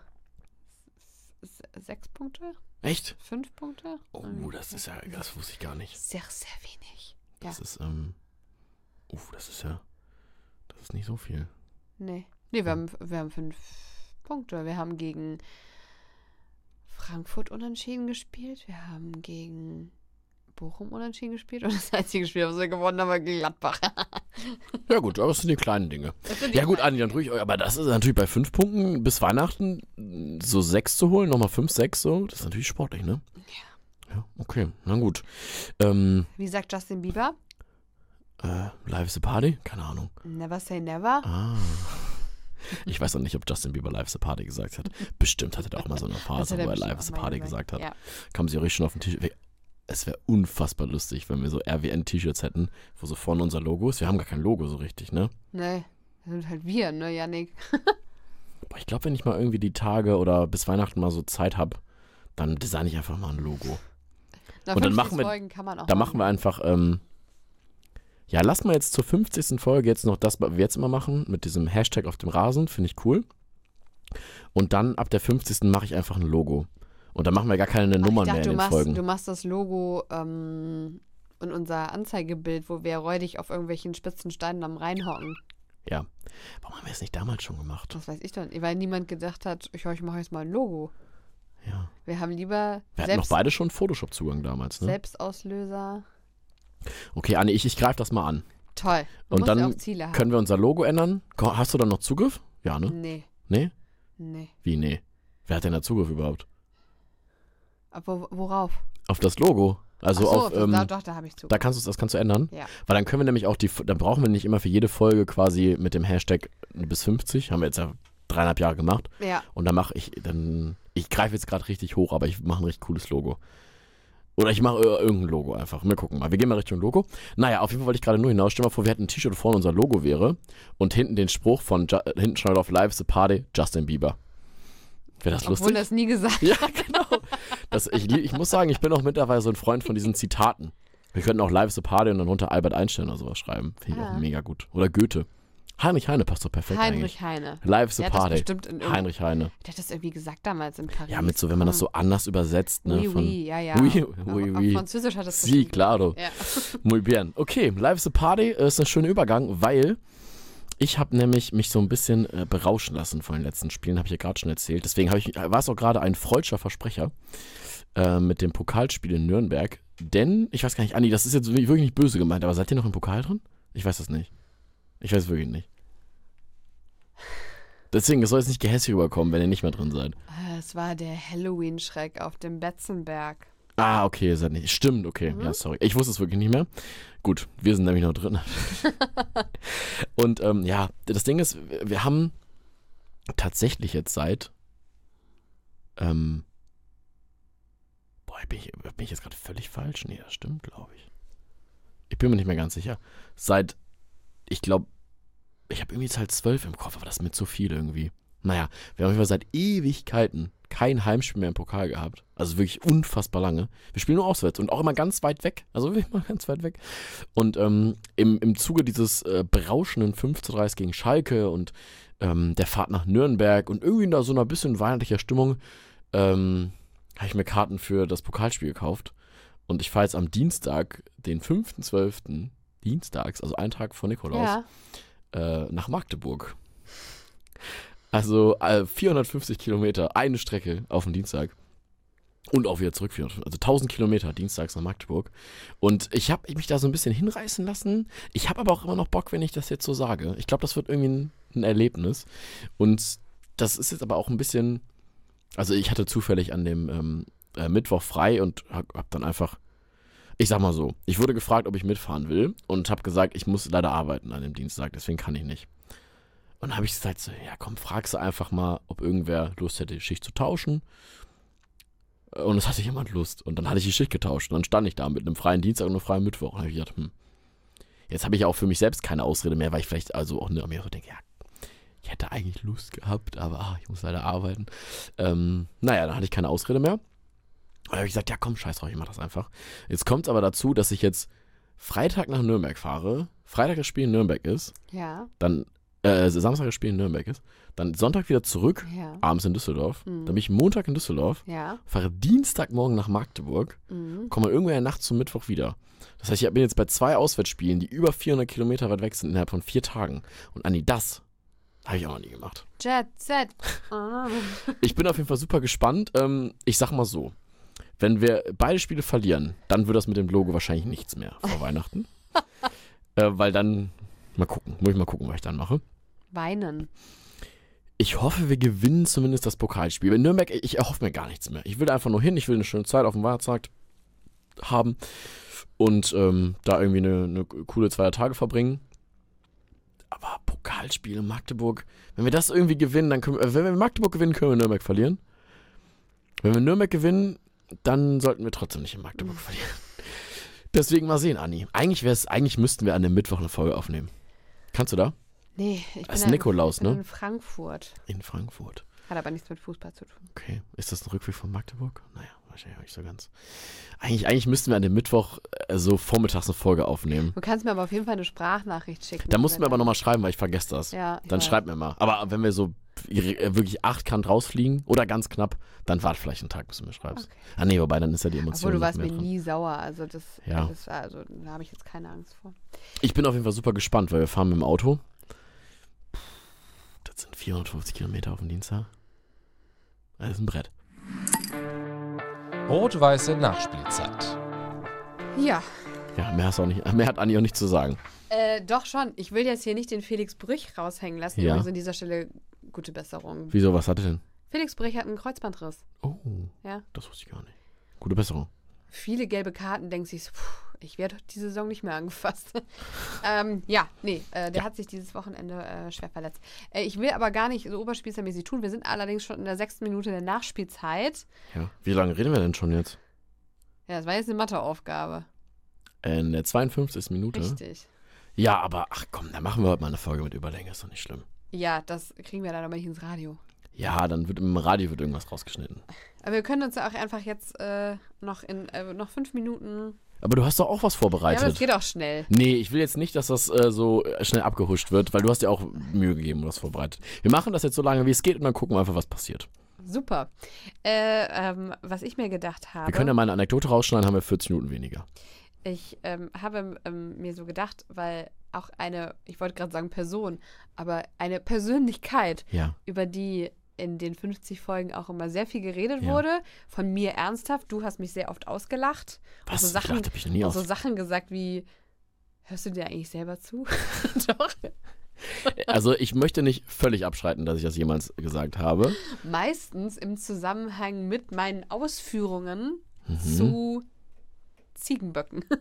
[SPEAKER 3] sechs Punkte,
[SPEAKER 2] Echt?
[SPEAKER 3] fünf Punkte.
[SPEAKER 2] Oh, das ist ja, das wusste ich gar nicht.
[SPEAKER 3] sehr, sehr wenig.
[SPEAKER 2] Das ist, ähm, uff, das ist ja, das ist nicht so viel.
[SPEAKER 3] Nee. Nee, wir haben, wir haben fünf Punkte. Wir haben gegen Frankfurt unentschieden gespielt. Wir haben gegen Bochum unentschieden gespielt. Und das einzige Spiel, was wir gewonnen haben, war gegen Gladbach.
[SPEAKER 2] Ja gut, aber das sind die kleinen Dinge.
[SPEAKER 3] Die
[SPEAKER 2] Ja gut, Andi, dann ruhig, aber das ist natürlich bei fünf Punkten bis Weihnachten so sechs zu holen, nochmal fünf, sechs so, das ist natürlich sportlich, ne? Ja. Ja, okay, na gut. Ähm,
[SPEAKER 3] Wie sagt Justin Bieber?
[SPEAKER 2] Äh, Live is a Party? Keine Ahnung.
[SPEAKER 3] Never say never.
[SPEAKER 2] Ah. Ich weiß auch nicht, ob Justin Bieber Live is a Party gesagt hat. Bestimmt hatte er auch mal so eine Phase,
[SPEAKER 3] hat
[SPEAKER 2] wo er Live is a Party gesagt hat.
[SPEAKER 3] Ja.
[SPEAKER 2] Kam sie auch richtig schon auf den Tisch. Es wäre unfassbar lustig, wenn wir so RWN-T-Shirts hätten, wo so vorne unser Logo ist. Wir haben gar kein Logo so richtig, ne?
[SPEAKER 3] Nee, das sind halt wir, ne, Janik?
[SPEAKER 2] Aber ich glaube, wenn ich mal irgendwie die Tage oder bis Weihnachten mal so Zeit habe, dann designe ich einfach mal ein Logo.
[SPEAKER 3] Nach
[SPEAKER 2] Und dann
[SPEAKER 3] 50
[SPEAKER 2] machen wir-
[SPEAKER 3] Folgen kann man auch
[SPEAKER 2] Da machen wir einfach, ähm, ja, lass mal jetzt zur 50. Folge jetzt noch das, was wir jetzt immer machen, mit diesem Hashtag auf dem Rasen, finde ich cool. Und dann ab der 50. mache ich einfach ein Logo. Und dann machen wir gar keine
[SPEAKER 3] Ach,
[SPEAKER 2] Nummern
[SPEAKER 3] dachte,
[SPEAKER 2] mehr in
[SPEAKER 3] du
[SPEAKER 2] den
[SPEAKER 3] machst,
[SPEAKER 2] Folgen.
[SPEAKER 3] Du machst das Logo ähm, und unser Anzeigebild, wo wir räudig auf irgendwelchen spitzen Steinen am Rhein hocken.
[SPEAKER 2] Ja. Warum haben wir es nicht damals schon gemacht?
[SPEAKER 3] Das weiß ich doch nicht, weil niemand gedacht hat, ich, ich mache jetzt mal ein Logo.
[SPEAKER 2] Ja.
[SPEAKER 3] Wir haben lieber
[SPEAKER 2] Wir hatten noch beide schon Photoshop-Zugang damals, ne?
[SPEAKER 3] Selbstauslöser.
[SPEAKER 2] Okay, Anni, ich, ich greife das mal an.
[SPEAKER 3] Toll. Du
[SPEAKER 2] Und
[SPEAKER 3] ja
[SPEAKER 2] dann
[SPEAKER 3] haben.
[SPEAKER 2] Können wir unser Logo ändern? Hast du dann noch Zugriff? Ja, ne?
[SPEAKER 3] Nee,
[SPEAKER 2] Nee?
[SPEAKER 3] nee.
[SPEAKER 2] Wie, nee? Wer hat denn da Zugriff überhaupt?
[SPEAKER 3] Aber worauf?
[SPEAKER 2] Auf das Logo. Also
[SPEAKER 3] so,
[SPEAKER 2] auf, ähm,
[SPEAKER 3] da, doch, da habe ich zu.
[SPEAKER 2] da kannst du das kannst du ändern.
[SPEAKER 3] Ja.
[SPEAKER 2] Weil dann können wir nämlich auch die, dann brauchen wir nicht immer für jede Folge quasi mit dem Hashtag bis 50, haben wir jetzt ja dreieinhalb Jahre gemacht.
[SPEAKER 3] Ja,
[SPEAKER 2] Und dann mache ich, dann, ich greife jetzt gerade richtig hoch, aber ich mache ein richtig cooles Logo. Oder ich mache äh, irgendein Logo einfach. Wir gucken mal. Wir gehen mal Richtung Logo. Naja, auf jeden Fall wollte ich gerade nur hinaus. Stell mal vor, wir hätten ein T-Shirt, vorne unser Logo wäre und hinten den Spruch von, Ju äh, hinten schon auf Live is a Party, Justin Bieber. Wäre das
[SPEAKER 3] obwohl
[SPEAKER 2] lustig?
[SPEAKER 3] das nie gesagt
[SPEAKER 2] Ja, genau. Das, ich, ich muss sagen, ich bin auch mittlerweile so ein Freund von diesen Zitaten. Wir könnten auch Live is a Party und dann runter Albert Einstein oder sowas schreiben. Finde ich
[SPEAKER 3] Ah.
[SPEAKER 2] auch mega gut. Oder Goethe. Heinrich Heine passt doch perfekt
[SPEAKER 3] Heinrich Heine.
[SPEAKER 2] eigentlich. Live is a
[SPEAKER 3] Der hat das
[SPEAKER 2] Party.
[SPEAKER 3] bestimmt in
[SPEAKER 2] Heinrich Heine.
[SPEAKER 3] Der hat das irgendwie gesagt damals in Paris.
[SPEAKER 2] Ja, mit so, wenn man das so anders übersetzt, ne?
[SPEAKER 3] Oui,
[SPEAKER 2] von,
[SPEAKER 3] oui, ja, ja.
[SPEAKER 2] Oui,
[SPEAKER 3] Auf-
[SPEAKER 2] oui,
[SPEAKER 3] auf
[SPEAKER 2] oui.
[SPEAKER 3] Französisch hat das
[SPEAKER 2] Si, claro.
[SPEAKER 3] Ja.
[SPEAKER 2] Muy bien. Okay, Live is a Party ist ein schöner Übergang, weil ich habe nämlich mich so ein bisschen äh, berauschen lassen von den letzten Spielen, habe ich ja gerade schon erzählt. Deswegen ich, war es auch gerade ein freudscher Versprecher äh, mit dem Pokalspiel in Nürnberg. Denn, ich weiß gar nicht, Andi, das ist jetzt wirklich nicht böse gemeint, aber seid ihr noch im Pokal drin? Ich weiß das nicht. Ich weiß wirklich nicht. Deswegen, es soll jetzt nicht gehässig rüberkommen, wenn ihr nicht mehr drin seid.
[SPEAKER 3] Ah, Es war der Halloween-Schreck auf dem Betzenberg.
[SPEAKER 2] Ah, okay, ihr seid nicht. Stimmt, okay.
[SPEAKER 3] Mhm.
[SPEAKER 2] Ja, sorry. Ich wusste es wirklich nicht mehr. Gut, wir sind nämlich noch drin. Und ähm, ja, das Ding ist, wir- wir haben tatsächlich jetzt seit. Ähm, boah, bin ich, bin ich jetzt gerade völlig falsch? Nee, das stimmt, glaube ich. Ich bin mir nicht mehr ganz sicher. Seit, ich glaube, ich habe irgendwie Zahl 12 im Kopf, aber das ist mit zu viel irgendwie. Naja, wir haben auf jeden Fall seit Ewigkeiten kein Heimspiel mehr im Pokal gehabt. Also wirklich unfassbar lange. Wir spielen nur auswärts und auch immer ganz weit weg. Also wirklich immer ganz weit weg. Und ähm, im, im Zuge dieses äh, berauschenden 5 zu 3 gegen Schalke und ähm, der Fahrt nach Nürnberg und irgendwie in da so einer bisschen weihnachtlicher Stimmung ähm, habe ich mir Karten für das Pokalspiel gekauft. Und ich fahre jetzt am Dienstag, den 5.12., dienstags, also einen Tag vor Nikolaus,
[SPEAKER 3] Ja.
[SPEAKER 2] äh, nach Magdeburg. Also äh, 450 Kilometer, eine Strecke auf den Dienstag. Und auch wieder zurück, 400, also 1000 Kilometer dienstags nach Magdeburg. Und ich habe mich da so ein bisschen hinreißen lassen. Ich habe aber auch immer noch Bock, wenn ich das jetzt so sage. Ich glaube, das wird irgendwie ein, ein Erlebnis. Und das ist jetzt aber auch ein bisschen. Also, ich hatte zufällig an dem ähm, äh, Mittwoch frei und habe hab dann einfach. Ich sag mal so, ich wurde gefragt, ob ich mitfahren will und habe gesagt, ich muss leider arbeiten an dem Dienstag, deswegen kann ich nicht. Und dann habe ich gesagt, so, ja komm, fragst du einfach mal, ob irgendwer Lust hätte, die Schicht zu tauschen. Und es hatte jemand Lust. Und dann hatte ich die Schicht getauscht. Und dann stand ich da mit einem freien Dienstag und einem freien Mittwoch. Und habe ich gedacht, hm, jetzt habe ich auch für mich selbst keine Ausrede mehr, weil ich vielleicht also auch ne, mir so denke, ja, ich hätte eigentlich Lust gehabt, aber ah, ich muss leider arbeiten. Ähm, naja, dann hatte ich keine Ausrede mehr. Und dann habe ich gesagt, ja komm, scheiß drauf, ich mach das einfach. Jetzt kommt es aber dazu, dass ich jetzt Freitag nach Nürnberg fahre. Freitag das Spiel in Nürnberg ist.
[SPEAKER 3] Ja.
[SPEAKER 2] Dann äh, Samstag das Spiel in Nürnberg ist. Dann Sonntag wieder zurück,
[SPEAKER 3] Ja.
[SPEAKER 2] abends in Düsseldorf.
[SPEAKER 3] Mhm.
[SPEAKER 2] Dann bin ich Montag in Düsseldorf,
[SPEAKER 3] Ja.
[SPEAKER 2] fahre Dienstagmorgen nach Magdeburg,
[SPEAKER 3] Mhm.
[SPEAKER 2] komme irgendwann in der Nacht zum Mittwoch wieder. Das heißt, ich bin jetzt bei zwei Auswärtsspielen, die über 400 Kilometer weit weg sind, innerhalb von vier Tagen. Und Anni, das habe ich auch noch nie gemacht.
[SPEAKER 3] Jet Set. Ah.
[SPEAKER 2] Ich bin auf jeden Fall super gespannt. Ähm, ich sag mal so, wenn wir beide Spiele verlieren, dann wird das mit dem Logo wahrscheinlich nichts mehr vor Weihnachten. Äh, weil dann, mal gucken, muss ich mal gucken, was ich dann mache.
[SPEAKER 3] Weinen.
[SPEAKER 2] Ich hoffe, wir gewinnen zumindest das Pokalspiel. In Nürnberg, ich erhoffe mir gar nichts mehr. Ich will einfach nur hin, ich will eine schöne Zeit auf dem Weihnachtsmarkt. haben und ähm, da irgendwie eine, eine coole zwei Tage verbringen. Aber Pokalspiel in Magdeburg, wenn wir das irgendwie gewinnen, dann können wir, äh, wenn wir Magdeburg gewinnen, können wir Nürnberg verlieren. Wenn wir Nürnberg gewinnen, dann sollten wir trotzdem nicht in Magdeburg verlieren. Deswegen mal sehen, Anni. Eigentlich, wär's, eigentlich müssten wir an dem Mittwoch eine Folge aufnehmen. Kannst du da?
[SPEAKER 3] Nee, ich
[SPEAKER 2] Das ist
[SPEAKER 3] bin
[SPEAKER 2] Nikolaus,
[SPEAKER 3] in,
[SPEAKER 2] ne?
[SPEAKER 3] in Frankfurt.
[SPEAKER 2] In Frankfurt.
[SPEAKER 3] Hat aber nichts mit Fußball zu tun.
[SPEAKER 2] Okay. Ist das ein Rückweg von Magdeburg? Naja, wahrscheinlich auch nicht so ganz. Eigentlich, eigentlich müssten wir an dem Mittwoch äh, so vormittags eine Folge aufnehmen.
[SPEAKER 3] Du kannst mir aber auf jeden Fall eine Sprachnachricht schicken.
[SPEAKER 2] Da mussten wir aber
[SPEAKER 3] noch
[SPEAKER 2] nochmal schreiben, weil ich vergesse das.
[SPEAKER 3] Ja, ich
[SPEAKER 2] Dann
[SPEAKER 3] weiß.
[SPEAKER 2] schreib mir mal. Aber wenn wir so wirklich achtkant rausfliegen oder ganz knapp, dann wart vielleicht einen Tag, bis du mir schreibst.
[SPEAKER 3] Okay.
[SPEAKER 2] Ah nee, wobei, dann ist ja die Emotion
[SPEAKER 3] Obwohl du warst
[SPEAKER 2] mehr
[SPEAKER 3] mir
[SPEAKER 2] dran.
[SPEAKER 3] nie sauer. Also das,
[SPEAKER 2] Ja.
[SPEAKER 3] das also da habe ich jetzt keine Angst vor.
[SPEAKER 2] Ich bin auf jeden Fall super gespannt, weil wir fahren mit dem Auto. Das sind 450 Kilometer auf dem Dienstag. Das ist ein Brett.
[SPEAKER 1] Rot-weiße Nachspielzeit.
[SPEAKER 3] Ja,
[SPEAKER 2] Ja, mehr, hast auch nicht, mehr hat Anni auch nicht zu sagen.
[SPEAKER 3] äh, doch schon. Ich will jetzt hier nicht den Felix Brüch raushängen lassen.
[SPEAKER 2] Ja.
[SPEAKER 3] Übrigens an dieser Stelle gute Besserung.
[SPEAKER 2] Wieso, was hatte denn?
[SPEAKER 3] Felix Brüch hat einen Kreuzbandriss.
[SPEAKER 2] Oh,
[SPEAKER 3] Ja.
[SPEAKER 2] das wusste ich gar nicht. Gute Besserung.
[SPEAKER 3] Viele gelbe Karten, denkt sich puh, ich werde die Saison nicht mehr angefasst. ähm, ja, nee, äh, der hat sich dieses Wochenende äh, schwer verletzt. Äh, ich will aber gar nicht so oberspielzermäßig tun. Wir sind allerdings schon in der sechsten Minute der Nachspielzeit.
[SPEAKER 2] Ja. Wie lange reden wir denn schon jetzt?
[SPEAKER 3] Ja, das war jetzt eine Matheaufgabe.
[SPEAKER 2] In der 52. Minute.
[SPEAKER 3] Richtig.
[SPEAKER 2] Ja, aber ach komm, dann machen wir heute mal eine Folge mit Überlänge, ist doch nicht schlimm.
[SPEAKER 3] Ja, das kriegen wir dann aber nicht ins Radio.
[SPEAKER 2] Ja, dann wird im Radio wird irgendwas rausgeschnitten.
[SPEAKER 3] Aber wir können uns ja auch einfach jetzt äh, noch in äh, noch fünf Minuten.
[SPEAKER 2] Aber du hast doch auch was
[SPEAKER 3] Ja, aber
[SPEAKER 2] vorbereitet.
[SPEAKER 3] es geht auch schnell.
[SPEAKER 2] Nee, ich will jetzt nicht, dass das äh, so schnell abgehuscht wird, weil du hast ja auch Mühe gegeben und was vorbereitet. Wir machen das jetzt so lange, wie es geht und dann gucken wir einfach, was passiert.
[SPEAKER 3] Super. Äh, ähm, was ich mir gedacht habe.
[SPEAKER 2] Wir können ja mal eine Anekdote rausschneiden, haben wir 40 Minuten weniger.
[SPEAKER 3] Ich ähm, habe ähm, mir so gedacht, weil auch eine, ich wollte gerade sagen Person, aber eine Persönlichkeit,
[SPEAKER 2] Ja.
[SPEAKER 3] über die in den 50 Folgen auch immer sehr viel geredet
[SPEAKER 2] Ja.
[SPEAKER 3] wurde, von mir ernsthaft. Du hast mich sehr oft ausgelacht.
[SPEAKER 2] Was?
[SPEAKER 3] so
[SPEAKER 2] ich
[SPEAKER 3] Sachen,
[SPEAKER 2] dachte, ich noch nie aus.
[SPEAKER 3] so Sachen gesagt wie, hörst du dir eigentlich selber zu? Doch.
[SPEAKER 2] Also ich möchte nicht völlig abschreiten, dass ich das jemals gesagt habe.
[SPEAKER 3] Meistens im Zusammenhang mit meinen Ausführungen
[SPEAKER 2] Mhm.
[SPEAKER 3] zu Ziegenböcken.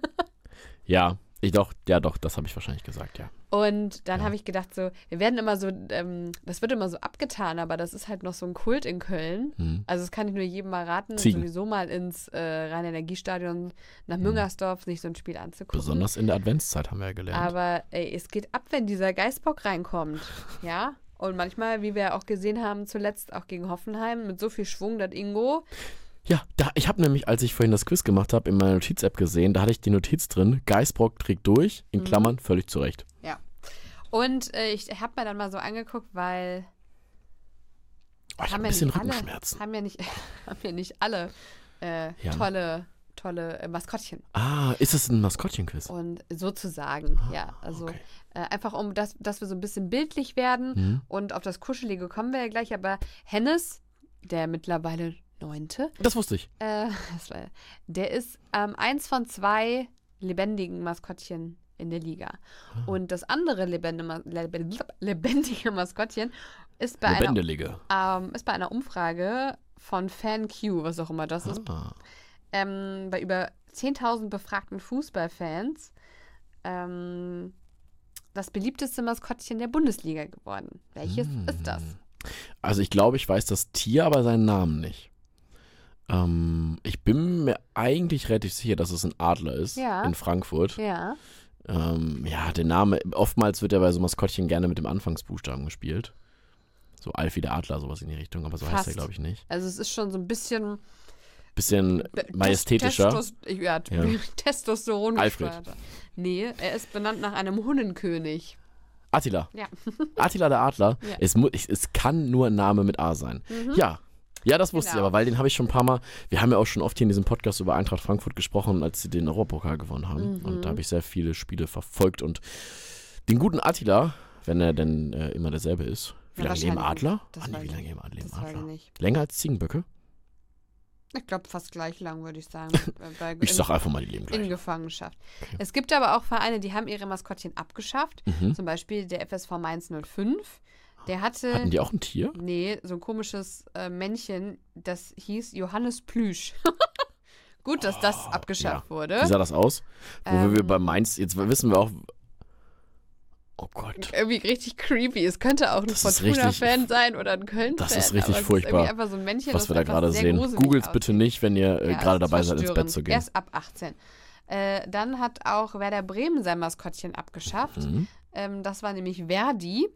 [SPEAKER 2] Ja, ich doch, ja doch, das habe ich wahrscheinlich gesagt, ja.
[SPEAKER 3] Und dann
[SPEAKER 2] Ja.
[SPEAKER 3] habe ich gedacht, so, wir werden immer so, ähm, das wird immer so abgetan, aber das ist halt noch so ein Kult in Köln.
[SPEAKER 2] Mhm.
[SPEAKER 3] Also das kann ich nur jedem mal raten,
[SPEAKER 2] Ziegen.
[SPEAKER 3] sowieso mal ins äh, Rhein-Energiestadion nach Müngersdorf sich so ein Spiel anzugucken.
[SPEAKER 2] Besonders in der Adventszeit haben wir ja gelernt.
[SPEAKER 3] Aber ey, es geht ab, wenn dieser Geißbock reinkommt. ja. Und manchmal, wie wir auch gesehen haben, zuletzt auch gegen Hoffenheim, mit so viel Schwung, dass Ingo.
[SPEAKER 2] Ja, da, ich habe nämlich, als ich vorhin das Quiz gemacht habe, in meiner Notiz-App gesehen, da hatte ich die Notiz drin, Geisbrock trägt durch, in
[SPEAKER 3] Mhm.
[SPEAKER 2] Klammern, völlig zurecht.
[SPEAKER 3] Und äh, ich habe mir dann mal so angeguckt, weil
[SPEAKER 2] Oh, ich habe ein
[SPEAKER 3] ja
[SPEAKER 2] bisschen
[SPEAKER 3] alle,
[SPEAKER 2] Rückenschmerzen.
[SPEAKER 3] haben ja nicht, haben ja nicht alle äh,
[SPEAKER 2] Ja.
[SPEAKER 3] tolle, tolle äh, Maskottchen.
[SPEAKER 2] Ah, ist das ein Maskottchenquiz?
[SPEAKER 3] Und sozusagen,
[SPEAKER 2] Ah,
[SPEAKER 3] ja. Also
[SPEAKER 2] okay.
[SPEAKER 3] äh, einfach um, das, dass wir so ein bisschen bildlich werden
[SPEAKER 2] Mhm.
[SPEAKER 3] und auf das Kuschelige kommen wir ja gleich. Aber Hennes, der mittlerweile neunte,
[SPEAKER 2] Das wusste ich.
[SPEAKER 3] äh, das war, der ist ähm, eins von zwei lebendigen Maskottchen in der Liga.
[SPEAKER 2] Ah.
[SPEAKER 3] Und das andere lebende, lebendige Maskottchen ist bei, einer, ähm, ist bei einer Umfrage von FanQ, was auch immer das ist,
[SPEAKER 2] Ah.
[SPEAKER 3] ähm, bei über 10.000 befragten Fußballfans ähm, das beliebteste Maskottchen der Bundesliga geworden. Welches
[SPEAKER 2] Hm.
[SPEAKER 3] ist das?
[SPEAKER 2] Also ich glaube, ich weiß das Tier, aber seinen Namen nicht. Ähm, ich bin mir eigentlich relativ sicher, dass es ein Adler ist
[SPEAKER 3] Ja.
[SPEAKER 2] in Frankfurt.
[SPEAKER 3] Ja.
[SPEAKER 2] Ähm, ja, der Name, oftmals wird ja bei so Maskottchen gerne mit dem Anfangsbuchstaben gespielt. So Alfie der Adler, sowas in die Richtung, aber so heißt er,
[SPEAKER 3] Fast.
[SPEAKER 2] glaube ich, nicht.
[SPEAKER 3] Also es ist schon so ein bisschen
[SPEAKER 2] Bisschen majestätischer.
[SPEAKER 3] Testos ja,
[SPEAKER 2] Ja.
[SPEAKER 3] Testosteron
[SPEAKER 2] Alfred.
[SPEAKER 3] Nee, er ist benannt nach einem Hunnenkönig.
[SPEAKER 2] Attila.
[SPEAKER 3] Ja.
[SPEAKER 2] Attila der Adler.
[SPEAKER 3] Ja.
[SPEAKER 2] Es, es kann nur ein Name mit A sein. Ja. Ja, das wusste ich
[SPEAKER 3] Genau.
[SPEAKER 2] aber, weil den habe ich schon ein paar Mal. Wir haben ja auch schon oft hier in diesem Podcast über Eintracht Frankfurt gesprochen, als sie den Europapokal gewonnen haben.
[SPEAKER 3] Mhm.
[SPEAKER 2] Und da habe ich sehr viele Spiele verfolgt. Und den guten Attila, wenn er denn äh, immer derselbe ist. Wie
[SPEAKER 3] Ja,
[SPEAKER 2] lange leben. Adler?
[SPEAKER 3] Das
[SPEAKER 2] Ah, nee, wie
[SPEAKER 3] ich
[SPEAKER 2] lange leben
[SPEAKER 3] ich
[SPEAKER 2] Adler?
[SPEAKER 3] nicht.
[SPEAKER 2] Länger als Ziegenböcke?
[SPEAKER 3] Ich glaube fast gleich lang, würde ich sagen. äh, bei,
[SPEAKER 2] Ich
[SPEAKER 3] in,
[SPEAKER 2] sag einfach mal, die leben
[SPEAKER 3] in
[SPEAKER 2] gleich.
[SPEAKER 3] Gefangenschaft. Es gibt aber auch Vereine, die haben ihre Maskottchen abgeschafft.
[SPEAKER 2] Mhm.
[SPEAKER 3] Zum Beispiel der FSV Mainz 05. Der hatte.
[SPEAKER 2] Hatten die auch ein Tier?
[SPEAKER 3] Nee, so ein komisches äh, Männchen, das hieß Johannes Plüsch. Gut, dass das abgeschafft
[SPEAKER 2] Wie
[SPEAKER 3] wurde.
[SPEAKER 2] sah das aus? Wo wir
[SPEAKER 3] Ähm.
[SPEAKER 2] bei Mainz, jetzt wissen wir auch. Oh Gott.
[SPEAKER 3] Irgendwie richtig creepy. Es könnte auch ein Fortuna-Fan sein oder ein Köln-Fan.
[SPEAKER 2] Das ist richtig furchtbar,
[SPEAKER 3] Ist so Männchen,
[SPEAKER 2] Was wir da gerade sehen. Googles bitte nicht, wenn ihr äh,
[SPEAKER 3] Ja,
[SPEAKER 2] gerade dabei seid, ins Bett zu gehen.
[SPEAKER 3] Erst ab 18. Äh, dann hat auch Werder Bremen sein Maskottchen abgeschafft.
[SPEAKER 2] Mhm.
[SPEAKER 3] Ähm, das war nämlich Verdi.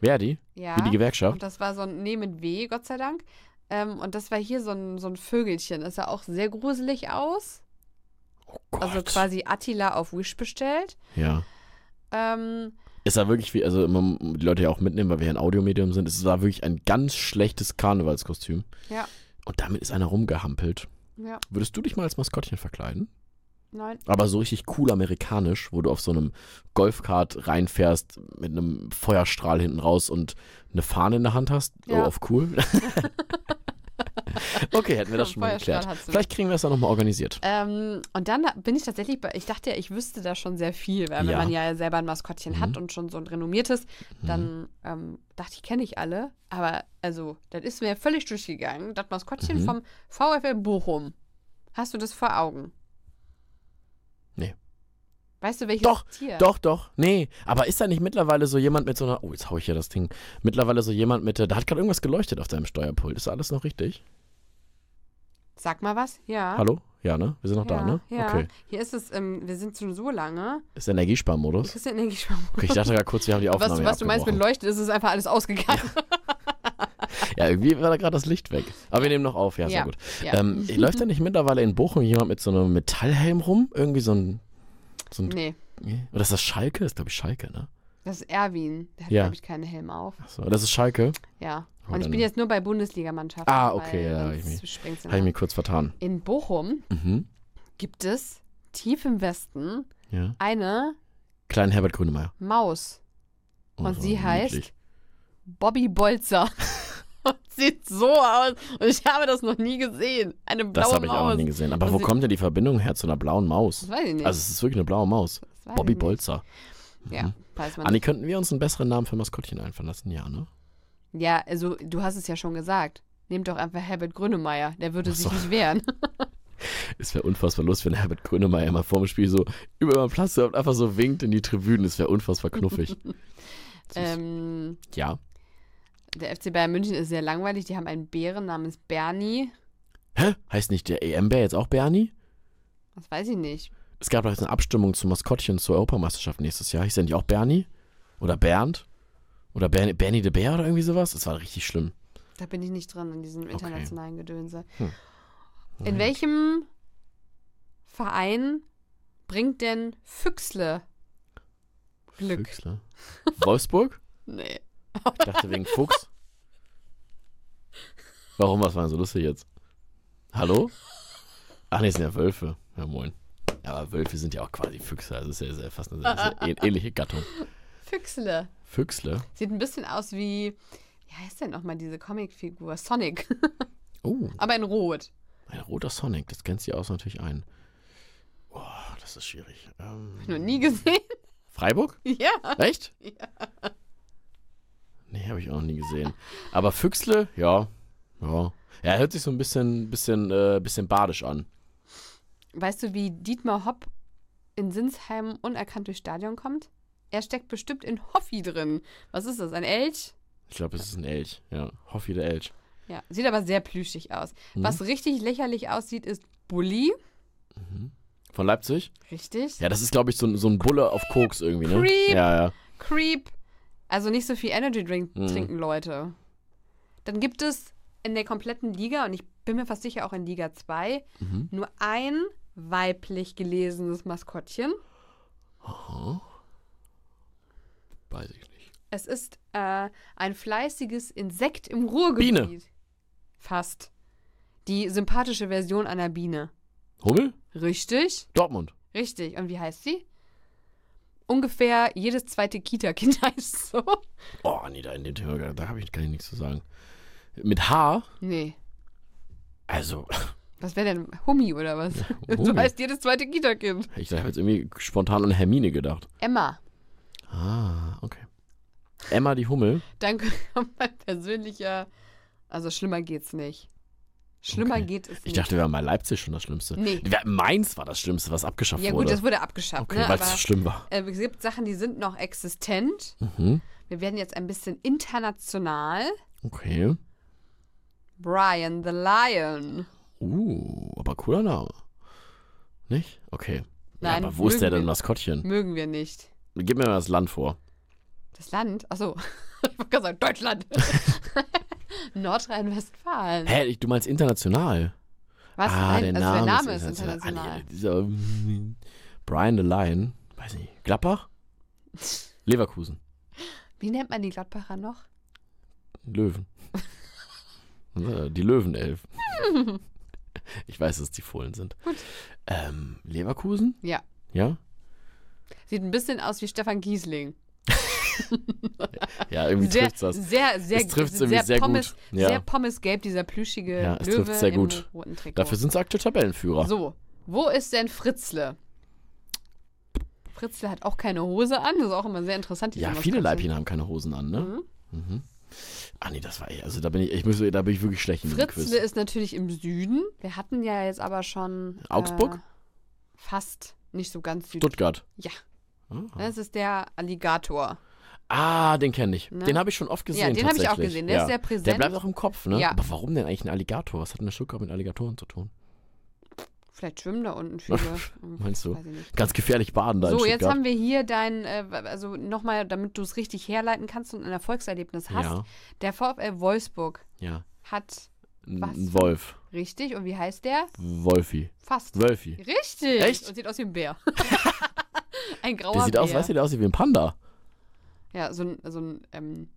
[SPEAKER 2] Verdi?
[SPEAKER 3] Ja.
[SPEAKER 2] Wie die Gewerkschaft?
[SPEAKER 3] Und das war so ein, nee, mit W, Gott sei Dank. Ähm, und das war hier so ein, so ein Vögelchen. Das sah auch sehr gruselig aus.
[SPEAKER 2] Oh Gott.
[SPEAKER 3] Also quasi Attila auf Wish bestellt.
[SPEAKER 2] Ja.
[SPEAKER 3] Ähm,
[SPEAKER 2] Es war wirklich wie, also immer die Leute ja auch mitnehmen, weil wir ja ein Audiomedium sind. Es war wirklich ein ganz schlechtes Karnevalskostüm.
[SPEAKER 3] Ja.
[SPEAKER 2] Und damit ist einer rumgehampelt.
[SPEAKER 3] ja,
[SPEAKER 2] Würdest du dich mal als Maskottchen verkleiden?
[SPEAKER 3] Nein.
[SPEAKER 2] Aber so richtig cool amerikanisch, wo du auf so einem Golfkart reinfährst mit einem Feuerstrahl hinten raus und eine Fahne in der Hand hast.
[SPEAKER 3] Ja.
[SPEAKER 2] Oh, auf cool. okay, hätten wir das schon mal geklärt. Vielleicht kriegen wir es dann nochmal organisiert.
[SPEAKER 3] Ähm, und dann bin ich tatsächlich, bei, ich dachte ja, ich wüsste da schon sehr viel, weil wenn
[SPEAKER 2] Ja.
[SPEAKER 3] man ja selber ein Maskottchen
[SPEAKER 2] Mhm.
[SPEAKER 3] hat und schon so ein renommiertes,
[SPEAKER 2] Mhm.
[SPEAKER 3] dann ähm, dachte ich, kenne ich alle. Aber also, das ist mir völlig durchgegangen. Das Maskottchen
[SPEAKER 2] Mhm.
[SPEAKER 3] vom VfL Bochum. Hast du das vor Augen? Weißt du, welches
[SPEAKER 2] Doch,
[SPEAKER 3] Tier?
[SPEAKER 2] Doch, doch. Nee, aber ist da nicht mittlerweile so jemand mit so einer. Oh, jetzt hau ich hier das Ding. Mittlerweile so jemand mit. der- Da hat gerade irgendwas geleuchtet auf deinem Steuerpult. Ist alles noch richtig?
[SPEAKER 3] Sag mal was. Ja.
[SPEAKER 2] Hallo? Ja, ne? Wir sind noch
[SPEAKER 3] ja,
[SPEAKER 2] da, ne?
[SPEAKER 3] Ja.
[SPEAKER 2] Okay.
[SPEAKER 3] Hier ist es, ähm, wir sind schon so lange.
[SPEAKER 2] Ist der Energiesparmodus?
[SPEAKER 3] Das ist Energiesparmodus.
[SPEAKER 2] Okay, ich dachte gerade kurz, wir haben die Aufnahme
[SPEAKER 3] Was, was du meinst mit. Leuchten, ist es einfach alles ausgegangen.
[SPEAKER 2] Ja, irgendwie war da gerade das Licht weg. Aber wir nehmen noch auf, ja, sehr
[SPEAKER 3] Ja,
[SPEAKER 2] gut.
[SPEAKER 3] ja.
[SPEAKER 2] Ähm, läuft da nicht mittlerweile in Bochum jemand mit so einem Metallhelm rum? Irgendwie so ein. So ein
[SPEAKER 3] nee,
[SPEAKER 2] Oder ist das Schalke? Das ist, glaube ich, Schalke, ne?
[SPEAKER 3] das ist Erwin. Der hat,
[SPEAKER 2] Ja.
[SPEAKER 3] glaube ich, keine Helme auf.
[SPEAKER 2] Achso, das ist Schalke.
[SPEAKER 3] Ja.
[SPEAKER 2] Oh,
[SPEAKER 3] Und ich bin jetzt nur bei Bundesligamannschaften.
[SPEAKER 2] Ah, okay, ja, ich mich- Habe ich mich kurz vertan.
[SPEAKER 3] In Bochum
[SPEAKER 2] Mhm.
[SPEAKER 3] gibt es tief im Westen
[SPEAKER 2] Ja.
[SPEAKER 3] eine
[SPEAKER 2] Kleinen Herbert Grönemeyer.
[SPEAKER 3] Maus.
[SPEAKER 2] Oh,
[SPEAKER 3] Und
[SPEAKER 2] so
[SPEAKER 3] sie heißt
[SPEAKER 2] niedlich.
[SPEAKER 3] Bobby Bolzer. Und Sieht so aus. Und ich habe das noch nie gesehen. Eine blaue
[SPEAKER 2] Das habe ich auch
[SPEAKER 3] Maus.
[SPEAKER 2] noch nie gesehen. Aber
[SPEAKER 3] Und
[SPEAKER 2] wo kommt denn die Verbindung her zu einer blauen Maus?
[SPEAKER 3] Das weiß ich nicht.
[SPEAKER 2] Also es ist wirklich eine blaue Maus. Bobby. Bolzer.
[SPEAKER 3] Ja, weiß man
[SPEAKER 2] Anni,
[SPEAKER 3] nicht.
[SPEAKER 2] könnten wir uns einen besseren Namen für Maskottchen einfallen lassen? Ja, ne?
[SPEAKER 3] Ja, also du hast es ja schon gesagt. Nehmt doch einfach Herbert Grönemeyer. Der würde
[SPEAKER 2] so.
[SPEAKER 3] sich nicht wehren.
[SPEAKER 2] Es wäre unfassbar lustig, wenn Herbert Grönemeyer mal vor dem Spiel so über den Platz und einfach so winkt in die Tribünen. Das wäre unfassbar knuffig.
[SPEAKER 3] Ähm,
[SPEAKER 2] ja.
[SPEAKER 3] Der FC Bayern München ist sehr langweilig. Die haben einen Bären namens Bernie.
[SPEAKER 2] Hä? Heißt nicht der EM-Bär jetzt auch Bernie?
[SPEAKER 3] Das weiß ich nicht.
[SPEAKER 2] Es gab doch jetzt eine Abstimmung zum Maskottchen zur Europameisterschaft nächstes Jahr. Hieß der nicht auch Bernie? Oder Bernd? Oder Bernie, Bernie de Bär oder irgendwie sowas? Das war richtig schlimm.
[SPEAKER 3] Da bin ich nicht drin in diesem internationalen Gedönse.
[SPEAKER 2] Hm.
[SPEAKER 3] In welchem Verein bringt denn Füchsle Glück?
[SPEAKER 2] Füchsle. Wolfsburg?
[SPEAKER 3] Nee.
[SPEAKER 2] Ich dachte wegen Fuchs. Warum? Was war denn so lustig jetzt? Hallo? Ach nee, es sind ja Wölfe. Ja, moin. Ja, aber Wölfe sind ja auch quasi Füchse. Also ist ja, ist ja fast eine sehr, sehr ähn- ähnliche Gattung.
[SPEAKER 3] Füchsle.
[SPEAKER 2] Füchsle?
[SPEAKER 3] Sieht ein bisschen aus wie, wie heißt denn nochmal diese Comicfigur? Sonic.
[SPEAKER 2] Oh,
[SPEAKER 3] Aber in Rot.
[SPEAKER 2] ein roter Sonic. Das kennt sie aus natürlich ein. Oh, das ist schwierig. Ähm,
[SPEAKER 3] Noch nie gesehen?
[SPEAKER 2] Freiburg?
[SPEAKER 3] ja.
[SPEAKER 2] Echt? Nee, habe ich auch noch nie gesehen. Aber Füchsle, ja. Ja. Ja, hört sich so ein bisschen, bisschen, äh, bisschen badisch an.
[SPEAKER 3] Weißt du, wie Dietmar Hopp in Sinsheim unerkannt durchs Stadion kommt? Er steckt bestimmt in Hoffi drin. Was ist das? Ein Elch?
[SPEAKER 2] Ich glaube, es ist ein Elch. Ja, Hoffi der Elch.
[SPEAKER 3] Ja, sieht aber sehr plüschig aus.
[SPEAKER 2] Mhm.
[SPEAKER 3] Was richtig lächerlich aussieht, ist Bully.
[SPEAKER 2] Von Leipzig?
[SPEAKER 3] Richtig.
[SPEAKER 2] Ja, das ist, glaube ich, so, ein- so ein Bulle auf Koks irgendwie, ne?
[SPEAKER 3] Creep.
[SPEAKER 2] Ja, ja.
[SPEAKER 3] Creep. Also nicht so viel Energy Drink
[SPEAKER 2] Mhm.
[SPEAKER 3] trinken, Leute. Dann gibt es in der kompletten Liga, und ich bin mir fast sicher auch in Liga 2,
[SPEAKER 2] Mhm.
[SPEAKER 3] nur ein weiblich gelesenes Maskottchen.
[SPEAKER 2] Aha. Weiß ich nicht.
[SPEAKER 3] Es ist äh, ein fleißiges Insekt im Ruhrgebiet.
[SPEAKER 2] Biene.
[SPEAKER 3] Fast. Die sympathische Version einer Biene.
[SPEAKER 2] Hummel?
[SPEAKER 3] Richtig?
[SPEAKER 2] Dortmund.
[SPEAKER 3] Richtig. Und wie heißt sie? Ungefähr jedes zweite Kita-Kind heißt so.
[SPEAKER 2] Oh, nee, da in dem Thema, da habe ich, ich nichts zu sagen. Mit H?
[SPEAKER 3] Nee.
[SPEAKER 2] Also,
[SPEAKER 3] Was wäre denn Hummi oder was? So
[SPEAKER 2] Hummi.
[SPEAKER 3] heißt jedes zweite Kita-Kind.
[SPEAKER 2] ich habe jetzt irgendwie spontan an Hermine gedacht.
[SPEAKER 3] Emma.
[SPEAKER 2] Ah, okay. Emma die Hummel.
[SPEAKER 3] Kommt mein persönlicher. Also schlimmer geht's nicht. Schlimmer
[SPEAKER 2] Okay.
[SPEAKER 3] geht es
[SPEAKER 2] Ich
[SPEAKER 3] nicht.
[SPEAKER 2] dachte, wir haben mal Leipzig schon das Schlimmste.
[SPEAKER 3] Nee.
[SPEAKER 2] Mainz war das Schlimmste, was abgeschafft
[SPEAKER 3] ja gut,
[SPEAKER 2] wurde.
[SPEAKER 3] das wurde abgeschafft.
[SPEAKER 2] okay,
[SPEAKER 3] ne?
[SPEAKER 2] weil es so schlimm war.
[SPEAKER 3] äh, es gibt Sachen, die sind noch existent.
[SPEAKER 2] Mhm.
[SPEAKER 3] Wir werden jetzt ein bisschen international.
[SPEAKER 2] Okay.
[SPEAKER 3] Brian the Lion.
[SPEAKER 2] Uh, aber cooler Name. Nicht? Okay.
[SPEAKER 3] Nein,
[SPEAKER 2] ja, aber wo ist der denn
[SPEAKER 3] wir-
[SPEAKER 2] Maskottchen?
[SPEAKER 3] Mögen wir nicht.
[SPEAKER 2] Gib mir mal das Land vor.
[SPEAKER 3] Das Land? Achso. ich wollte gerade sagen, Deutschland. Nordrhein-Westfalen.
[SPEAKER 2] Hä, du meinst international?
[SPEAKER 3] Was?
[SPEAKER 2] ah,
[SPEAKER 3] Nein,
[SPEAKER 2] der
[SPEAKER 3] also
[SPEAKER 2] Name,
[SPEAKER 3] der Name ist
[SPEAKER 2] Ah,
[SPEAKER 3] international.
[SPEAKER 2] nee, dieser, Brian the Lion. Weiß nicht. Gladbach? Leverkusen.
[SPEAKER 3] Wie nennt man die Gladbacher noch?
[SPEAKER 2] Löwen. Die Löwenelf. ich weiß, dass die Fohlen sind.
[SPEAKER 3] Gut.
[SPEAKER 2] Ähm, Leverkusen?
[SPEAKER 3] Ja.
[SPEAKER 2] Ja?
[SPEAKER 3] Sieht ein bisschen aus wie Stefan Giesling.
[SPEAKER 2] Ja, irgendwie
[SPEAKER 3] Sehr,
[SPEAKER 2] trifft's das.
[SPEAKER 3] sehr, sehr,
[SPEAKER 2] Es trifft's irgendwie sehr
[SPEAKER 3] Pommes,
[SPEAKER 2] gut. Ja.
[SPEAKER 3] Sehr pommesgelb, dieser plüschige
[SPEAKER 2] Ja, es
[SPEAKER 3] Löwe
[SPEAKER 2] trifft's sehr
[SPEAKER 3] im
[SPEAKER 2] gut.
[SPEAKER 3] roten Trikot.
[SPEAKER 2] Dafür sind sie aktuell Tabellenführer.
[SPEAKER 3] So, wo ist denn Fritzle? Fritzle hat auch keine Hose an, das ist auch immer sehr interessant.
[SPEAKER 2] ja, viele. Leibchen haben keine Hosen an, ne? Mhm. Ah, nee, das war eh, also da bin ich, ich muss, da bin ich wirklich schlecht in
[SPEAKER 3] Fritzle ist natürlich im Süden. Wir hatten ja jetzt aber schon.
[SPEAKER 2] Augsburg?
[SPEAKER 3] Äh, fast nicht so ganz Süd.
[SPEAKER 2] Stuttgart.
[SPEAKER 3] Ja,
[SPEAKER 2] Ah,
[SPEAKER 3] das ist der Alligator.
[SPEAKER 2] Ah den kenne ich.
[SPEAKER 3] Ne?
[SPEAKER 2] Den habe ich schon oft gesehen.
[SPEAKER 3] Ja, den habe ich auch gesehen. Der
[SPEAKER 2] ja.
[SPEAKER 3] ist sehr präsent.
[SPEAKER 2] Der bleibt auch im Kopf, ne?
[SPEAKER 3] Ja.
[SPEAKER 2] Aber warum denn eigentlich ein Alligator? Was hat denn Stuttgart mit Alligatoren zu tun?
[SPEAKER 3] Vielleicht schwimmen da unten viele.
[SPEAKER 2] Meinst du? Ganz gefährlich baden da in
[SPEAKER 3] So, jetzt
[SPEAKER 2] Stuttgart.
[SPEAKER 3] haben wir hier dein, äh, also nochmal, damit du es richtig herleiten kannst und ein Erfolgserlebnis hast.
[SPEAKER 2] Ja,
[SPEAKER 3] Der VfL Wolfsburg
[SPEAKER 2] ja.
[SPEAKER 3] hat Was?
[SPEAKER 2] ein Wolf.
[SPEAKER 3] richtig, und wie heißt der?
[SPEAKER 2] Wolfi.
[SPEAKER 3] Fast.
[SPEAKER 2] Wölfi.
[SPEAKER 3] Richtig.
[SPEAKER 2] Echt?
[SPEAKER 3] Und sieht aus wie ein Bär. ein grauer
[SPEAKER 2] Der sieht
[SPEAKER 3] Bär.
[SPEAKER 2] aus, weißt du, der aussieht wie ein Panda.
[SPEAKER 3] Ja, so ein, so ein ähm,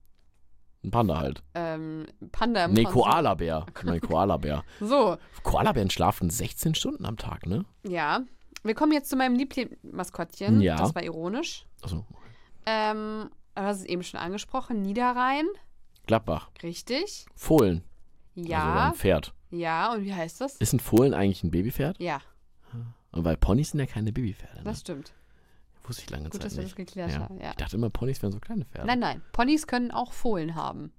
[SPEAKER 2] Ein Panda halt.
[SPEAKER 3] ähm, Panda im
[SPEAKER 2] Nee,
[SPEAKER 3] Französ-
[SPEAKER 2] Koalabär. Nein, Koalabär.
[SPEAKER 3] So,
[SPEAKER 2] Koalabären schlafen 16 Stunden am Tag, ne?
[SPEAKER 3] ja. Wir kommen jetzt zu meinem Lieblingsmaskottchen.
[SPEAKER 2] Ja.
[SPEAKER 3] Das war ironisch.
[SPEAKER 2] Also,
[SPEAKER 3] Ähm, aber das ist eben schon angesprochen. Niederrhein.
[SPEAKER 2] Gladbach.
[SPEAKER 3] Richtig.
[SPEAKER 2] Fohlen. Also
[SPEAKER 3] Ja.
[SPEAKER 2] ein Pferd.
[SPEAKER 3] ja, und wie heißt das?
[SPEAKER 2] Ist ein Fohlen eigentlich ein Babypferd?
[SPEAKER 3] Ja,
[SPEAKER 2] Und weil Ponys sind ja keine Babypferde, ne?
[SPEAKER 3] das stimmt.
[SPEAKER 2] Wusste ich lange
[SPEAKER 3] Gut,
[SPEAKER 2] Zeit
[SPEAKER 3] dass wir das geklärt
[SPEAKER 2] ja.
[SPEAKER 3] haben. Ja.
[SPEAKER 2] Ich dachte immer, Ponys wären so kleine Pferde.
[SPEAKER 3] Nein, nein. Ponys können auch Fohlen haben.